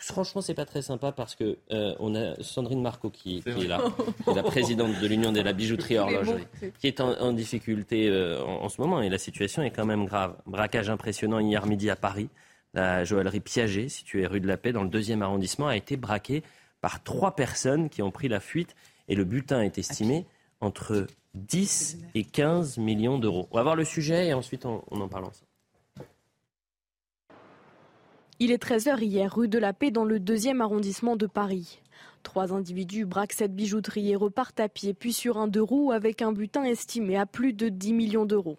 Franchement, c'est pas très sympa parce que euh, on a Sandrine Marco qui, est là, [LAUGHS] la présidente de l'Union de la bijouterie horlogerie, qui est en, difficulté euh, en, ce moment et la situation est quand même grave. Braquage impressionnant hier midi à Paris. La joaillerie Piaget, située rue de la Paix dans le deuxième arrondissement, a été braquée par trois personnes qui ont pris la fuite et le butin est estimé entre 10 et 15 millions d'euros. On va voir le sujet et ensuite on, on en parle ensemble. Il est 13h hier, rue de la Paix, dans le deuxième arrondissement de Paris. Trois individus braquent cette bijouterie et repartent à pied, puis sur un deux roues avec un butin estimé à plus de 10 millions d'euros.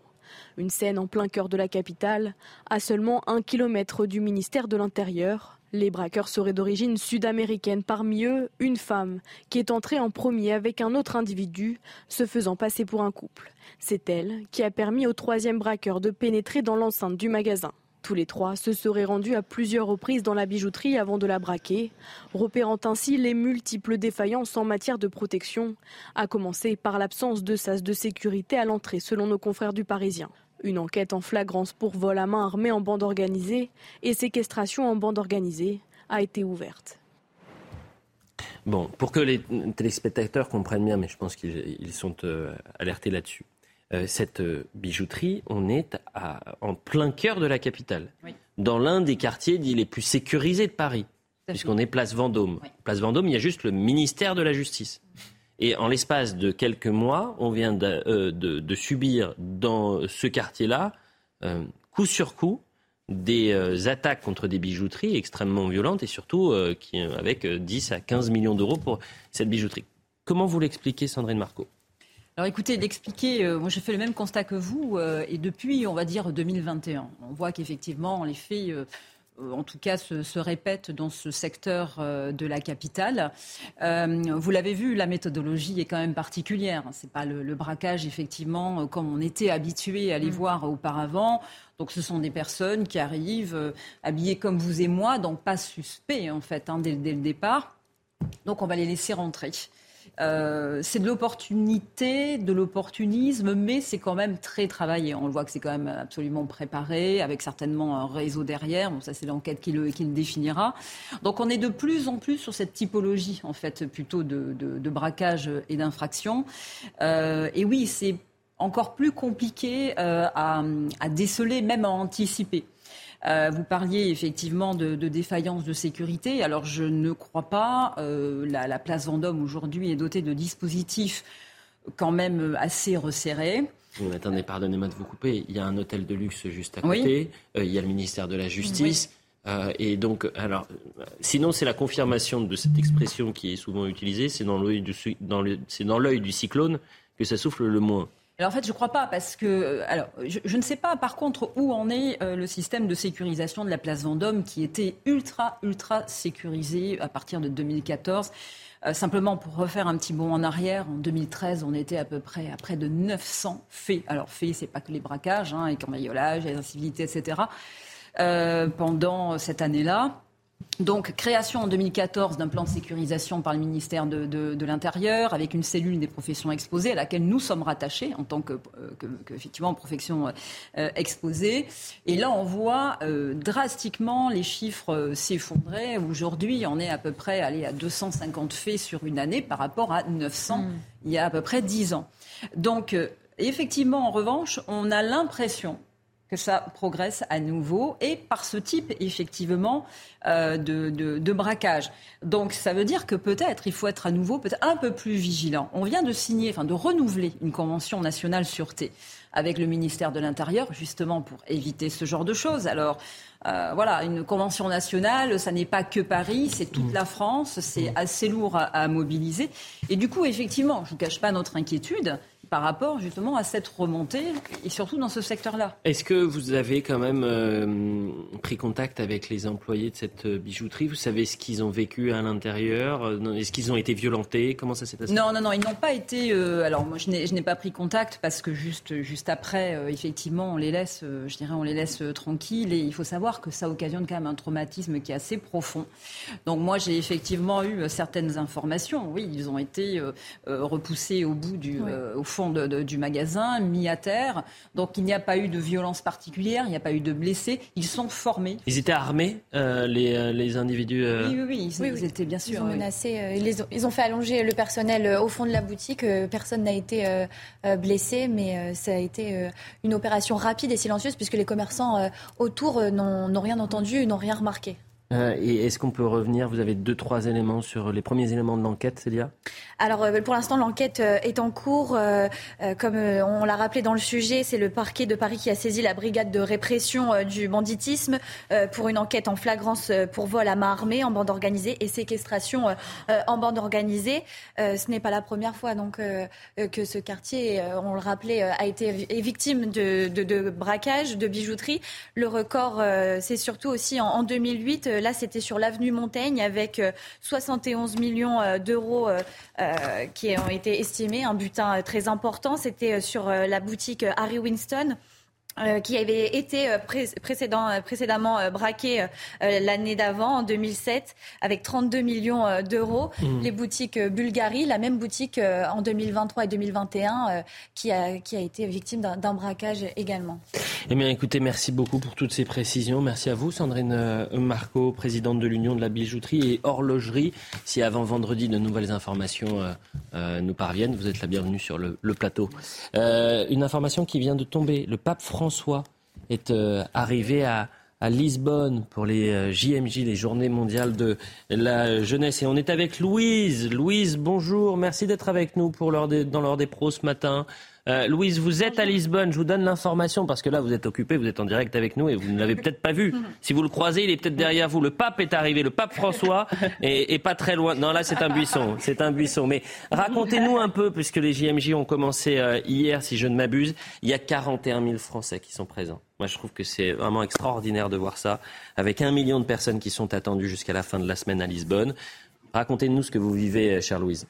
Une scène en plein cœur de la capitale, à seulement un kilomètre du ministère de l'Intérieur. Les braqueurs seraient d'origine sud-américaine, parmi eux une femme qui est entrée en premier avec un autre individu, se faisant passer pour un couple. C'est elle qui a permis au troisième braqueur de pénétrer dans l'enceinte du magasin. Tous les trois se seraient rendus à plusieurs reprises dans la bijouterie avant de la braquer, repérant ainsi les multiples défaillances en matière de protection, à commencer par l'absence de sas de sécurité à l'entrée selon nos confrères du Parisien. Une enquête en flagrance pour vol à main armée en bande organisée et séquestration en bande organisée a été ouverte. Bon, pour que les téléspectateurs comprennent bien, mais je pense qu'ils sont euh, alertés là-dessus. Euh, cette euh, bijouterie, on est en plein cœur de la capitale, dans l'un des quartiers dits les plus sécurisés de Paris, puisqu'on est place Vendôme. Place Vendôme, il y a juste le ministère de la Justice. Et en l'espace de quelques mois, on vient de, euh, subir dans ce quartier-là, coup sur coup, des attaques contre des bijouteries extrêmement violentes et surtout qui, avec 10 à 15 millions d'euros pour cette bijouterie. Comment vous l'expliquez, Sandrine Marco? Alors écoutez, d'expliquer, euh, moi j'ai fait le même constat que vous, euh, et depuis, on va dire 2021, on voit qu'effectivement, les faits euh, en tout cas, se, répètent dans ce secteur de la capitale. vous l'avez vu, la méthodologie est quand même particulière. Ce n'est pas le, braquage, effectivement, comme on était habitué à les mm. voir auparavant. Donc, ce sont des personnes qui arrivent habillées comme vous et moi, donc pas suspects, en fait, hein, dès, dès, le départ. Donc, on va les laisser rentrer. Euh, c'est de l'opportunité, de l'opportunisme, mais c'est quand même très travaillé. On le voit que c'est quand même absolument préparé, avec certainement un réseau derrière. Bon, ça, c'est l'enquête qui le, définira. Donc, on est de plus en plus sur cette typologie, en fait, plutôt de, braquage et d'infraction. Euh, et oui, c'est encore plus compliqué euh, à, à déceler, même à anticiper. Euh, vous parliez effectivement de, de, défaillance de sécurité. Alors je ne crois pas. Euh, la, place Vendôme aujourd'hui est dotée de dispositifs quand même assez resserrés. attendez, pardonnez-moi de vous couper. Il y a un hôtel de luxe juste à côté. Euh, il y a le ministère de la Justice. et donc, alors, sinon, c'est la confirmation de cette expression qui est souvent utilisée. C'est dans l'œil du, dans du cyclone que ça souffle le moins. Alors en fait, je ne crois pas parce que euh, alors je, ne sais pas par contre où en est euh, le système de sécurisation de la place Vendôme qui était ultra ultra sécurisé à partir de 2014. Euh, simplement pour refaire un petit bond en arrière, en 2013, on était à peu près à près de 900 faits. Alors faits, c'est pas que les braquages, hein, les cambriolages, les incivilités, etc. pendant cette année-là. Donc, création en 2014 d'un plan de sécurisation par le ministère de, l'Intérieur, avec une cellule des professions exposées à laquelle nous sommes rattachés en tant que, euh, effectivement, profession euh, exposée. Et là, on voit euh, drastiquement les chiffres s'effondrer. Aujourd'hui, on est à peu près allé à 250 faits sur une année par rapport à 900 hmm. il y a à peu près 10 ans. Donc, effectivement, en revanche, on a l'impression que ça progresse à nouveau et par ce type effectivement euh, de, de, braquage. Donc ça veut dire que peut-être il faut être à nouveau peut-être un peu plus vigilant. On vient de signer, enfin de renouveler une convention nationale sûreté avec le ministère de l'Intérieur justement pour éviter ce genre de choses. Alors euh, voilà, une convention nationale, ça n'est pas que Paris, c'est toute la France, c'est assez lourd à, à, mobiliser. Et du coup, effectivement, je ne vous cache pas notre inquiétude par rapport justement à cette remontée et surtout dans ce secteur-là. Est-ce que vous avez quand même euh, pris contact avec les employés de cette euh, bijouterie? Vous savez ce qu'ils ont vécu à l'intérieur euh, Est-ce qu'ils ont été violentés? Comment ça s'est passé? Non, non, non, ils n'ont pas été. alors moi, je n'ai pas pris contact parce que juste, juste après, effectivement, on les laisse, je dirais, on les laisse tranquilles. Et il faut savoir que ça occasionne quand même un traumatisme qui est assez profond. Donc moi, j'ai effectivement eu certaines informations. Oui, ils ont été repoussés au bout du, au fond du magasin, mis à terre. Donc il n'y a pas eu de violence particulière, il n'y a pas eu de blessés. Ils sont formés. Ils étaient armés, euh, les, euh, les, individus euh Oui, oui, oui, ils, étaient bien sûr. Ils ont menacé, ils, ont, ils, ont, fait allonger le personnel au fond de la boutique. Personne n'a été blessé, mais ça a été une opération rapide et silencieuse puisque les commerçants autour n'ont rien entendu, n'ont rien remarqué. Euh, est-ce qu'on peut revenir Vous avez deux, trois éléments sur les premiers éléments de l'enquête, Célia? Alors, euh, pour l'instant, l'enquête euh, est en cours. comme on l'a rappelé dans le sujet, c'est le parquet de Paris qui a saisi la brigade de répression du banditisme pour une enquête en flagrance pour vol à main armée en bande organisée et séquestration en bande organisée. ce n'est pas la première fois donc que ce quartier, on le rappelait, a été victime de, de, braquage, de bijouterie. Le record, c'est surtout aussi en, en 2008 là, c'était sur l'avenue Montaigne avec 71 euh, millions euh, d'euros euh, qui ont été estimés, un butin très important. C'était sur la boutique Harry Winston Euh, qui avait été euh, précédent, euh, précédemment braqué l'année d'avant, en 2007, avec 32 millions d'euros. Mmh. Les boutiques Bulgarie, la même boutique en 2023 et 2021, qui, a, qui a été victime d'un braquage également. Eh bien, écoutez, merci beaucoup pour toutes ces précisions. Merci à vous, Sandrine Marco, présidente de l'Union de la bijouterie et horlogerie. Si avant vendredi de nouvelles informations nous parviennent, vous êtes la bienvenue sur le, le plateau. une information qui vient de tomber. Le pape François François est euh, arrivé à, Lisbonne pour les JMJ, euh, les Journées mondiales de la jeunesse. Et on est avec Louise. Louise, bonjour. Merci d'être avec nous dans l'heure des pros ce matin. Euh, Louise, vous êtes à Lisbonne. Je vous donne l'information parce que là, vous êtes occupé, vous êtes en direct avec nous et vous ne l'avez peut-être pas vu. Si vous le croisez, il est peut-être derrière vous. Le pape est arrivé, le pape François, et, pas très loin. Non, là, c'est un buisson. C'est un buisson. Mais racontez-nous un peu, puisque les JMJ ont commencé euh, hier, si je ne m'abuse. Il y a 41 000 Français qui sont présents. Moi, je trouve que c'est vraiment extraordinaire de voir ça, avec un million de personnes qui sont attendues jusqu'à la fin de la semaine à Lisbonne. Racontez-nous ce que vous vivez, euh, chère Louise.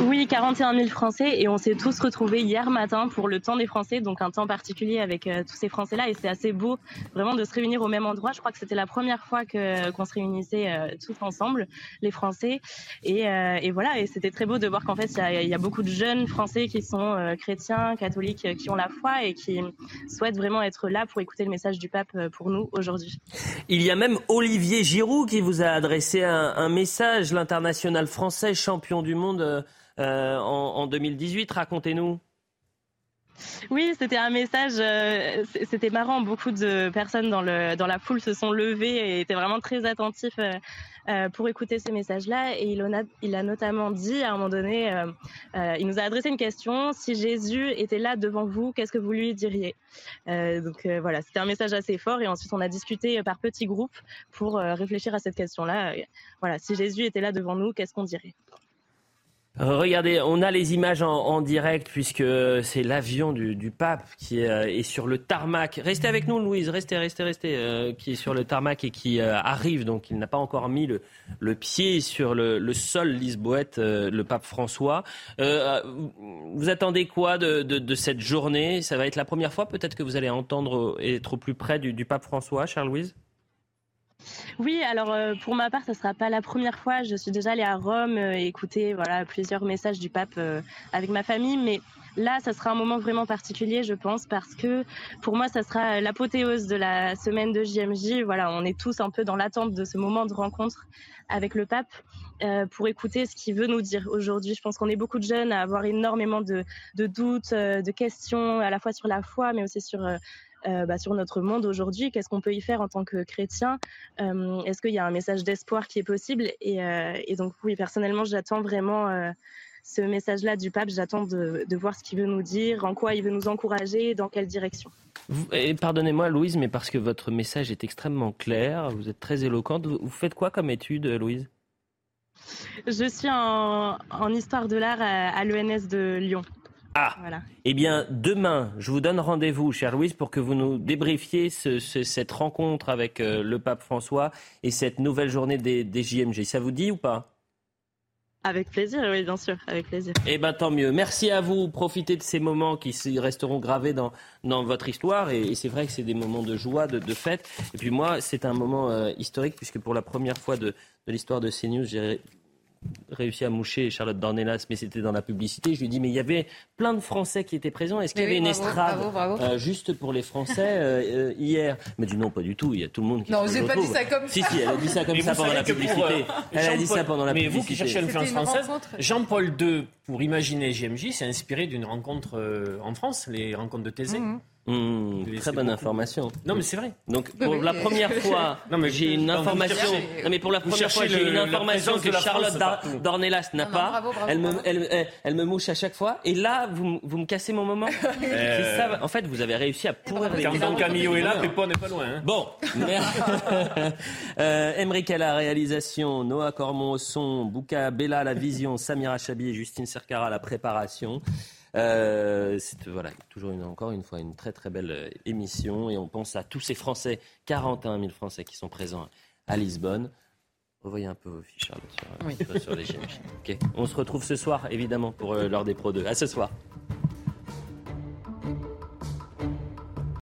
Oui, 41 000 Français et on s'est tous retrouvés hier matin pour le temps des Français, donc un temps particulier avec euh, tous ces Français-là et c'est assez beau vraiment de se réunir au même endroit. Je crois que c'était la première fois que qu'on se réunissait euh, tous ensemble, les Français, et, euh, et voilà. Et c'était très beau de voir qu'en fait il y, y, a beaucoup de jeunes Français qui sont chrétiens, catholiques, qui ont la foi et qui souhaitent vraiment être là pour écouter le message du pape pour nous aujourd'hui. Il y a même Olivier Giroud qui vous a adressé un, un message, l'international français champion du monde euh, en, 2018. Racontez-nous. Oui, c'était un message, euh, c'était marrant. Beaucoup de personnes dans, la foule se sont levées et étaient vraiment très attentifs euh, pour écouter ce message-là. Et il, a, il a notamment dit à un moment donné, il nous a adressé une question si Jésus était là devant vous, qu'est-ce que vous lui diriez? Donc voilà, c'était un message assez fort. Et ensuite, on a discuté par petits groupes pour réfléchir à cette question-là. Voilà, si Jésus était là devant nous, qu'est-ce qu'on dirait? Regardez, on a les images en, direct puisque c'est l'avion du, pape qui est, euh, est, sur le tarmac. Restez avec nous, Louise, restez, restez, restez, euh, qui est sur le tarmac et qui euh, arrive. Donc, il n'a pas encore mis le, pied sur le, sol lisboète, le pape François. vous attendez quoi de, cette journée? Ça va être la première fois peut-être que vous allez entendre et être au plus près du, du pape François, chère Louise? Oui, alors euh, pour ma part, ce ne sera pas la première fois. Je suis déjà allée à Rome euh, écouter voilà, plusieurs messages du pape euh, avec ma famille, mais là, ça sera un moment vraiment particulier, je pense, parce que pour moi, ça sera l'apothéose de la semaine de JMJ. Voilà, on est tous un peu dans l'attente de ce moment de rencontre avec le pape pour écouter ce qu'il veut nous dire aujourd'hui. Je pense qu'on est beaucoup de jeunes à avoir énormément de, doutes, de questions, à la fois sur la foi, mais aussi sur euh, bah, sur notre monde aujourd'hui. Qu'est-ce qu'on peut y faire en tant que chrétien euh, Est-ce qu'il y a un message d'espoir qui est possible euh, et, donc oui, personnellement, j'attends vraiment ce message-là du pape. J'attends de, voir ce qu'il veut nous dire, en quoi il veut nous encourager, dans quelle direction. Pardonnez-moi, Louise, mais parce que votre message est extrêmement clair, vous êtes très éloquente. Vous faites quoi comme étude, Louise? Je suis en, histoire de l'art à l'ENS de Lyon. Ah, eh bien, demain, je vous donne rendez-vous, chère Louise, pour que vous nous débriefiez cette rencontre avec euh, le pape François et cette nouvelle journée des, JMG. Ça vous dit ou pas? Avec plaisir, oui, bien sûr, avec plaisir. Eh bien, tant mieux. Merci à vous. Profitez de ces moments qui resteront gravés dans, dans votre histoire. Et, c'est vrai que c'est des moments de joie, de, fête. Et puis moi, c'est un moment euh, historique puisque pour la première fois de, de l'histoire de CNews, j'ai réussi à moucher Charlotte Dornelas, mais c'était dans la publicité. Je lui ai dit, mais il y avait plein de Français qui étaient présents. Est-ce qu'il y avait une estrade euh, juste pour les Français euh, euh, hier? Elle m'a dit non, pas du tout. Il y a tout le monde qui Non, vous n'avez pas dit ça comme ça. Si, si, elle a dit ça comme ça pendant la publicité. elle a dit ça pendant la mais publicité. vous qui cherchez l'influence française, Jean-Paul II, pour imaginer JMJ, s'est inspiré d'une rencontre en France, les rencontres de Thésée. Mhm. Mmh, très bonne information. Non, mais c'est vrai. Donc pour la première [LAUGHS] fois, j'ai une information. Non, mais pour la première fois, j'ai une information que Charlotte Dornelas n'a pas. Elle me, elle, elle, me mouche à chaque fois. Et là, vous, vous me cassez mon moment. [LAUGHS] Euh... Ça, en fait, vous avez réussi à pourrir les Quand Camillo est là, Pépon n'est pas loin. Hein. Bon. [LAUGHS] euh, Emmerich à la réalisation, Noah Cormon au son, Bouka Bella à la vision, Samira Chabi et Justine Sercara à la préparation. Euh, c'est voilà, toujours une, encore une fois une très très belle euh, émission et on pense à tous ces Français, 41 000 Français qui sont présents à Lisbonne. Revoyez un peu vos fiches, Charlotte, sur, euh, sur les GMJ. On se retrouve ce soir, évidemment, pour l'heure des Pro 2. À ce soir.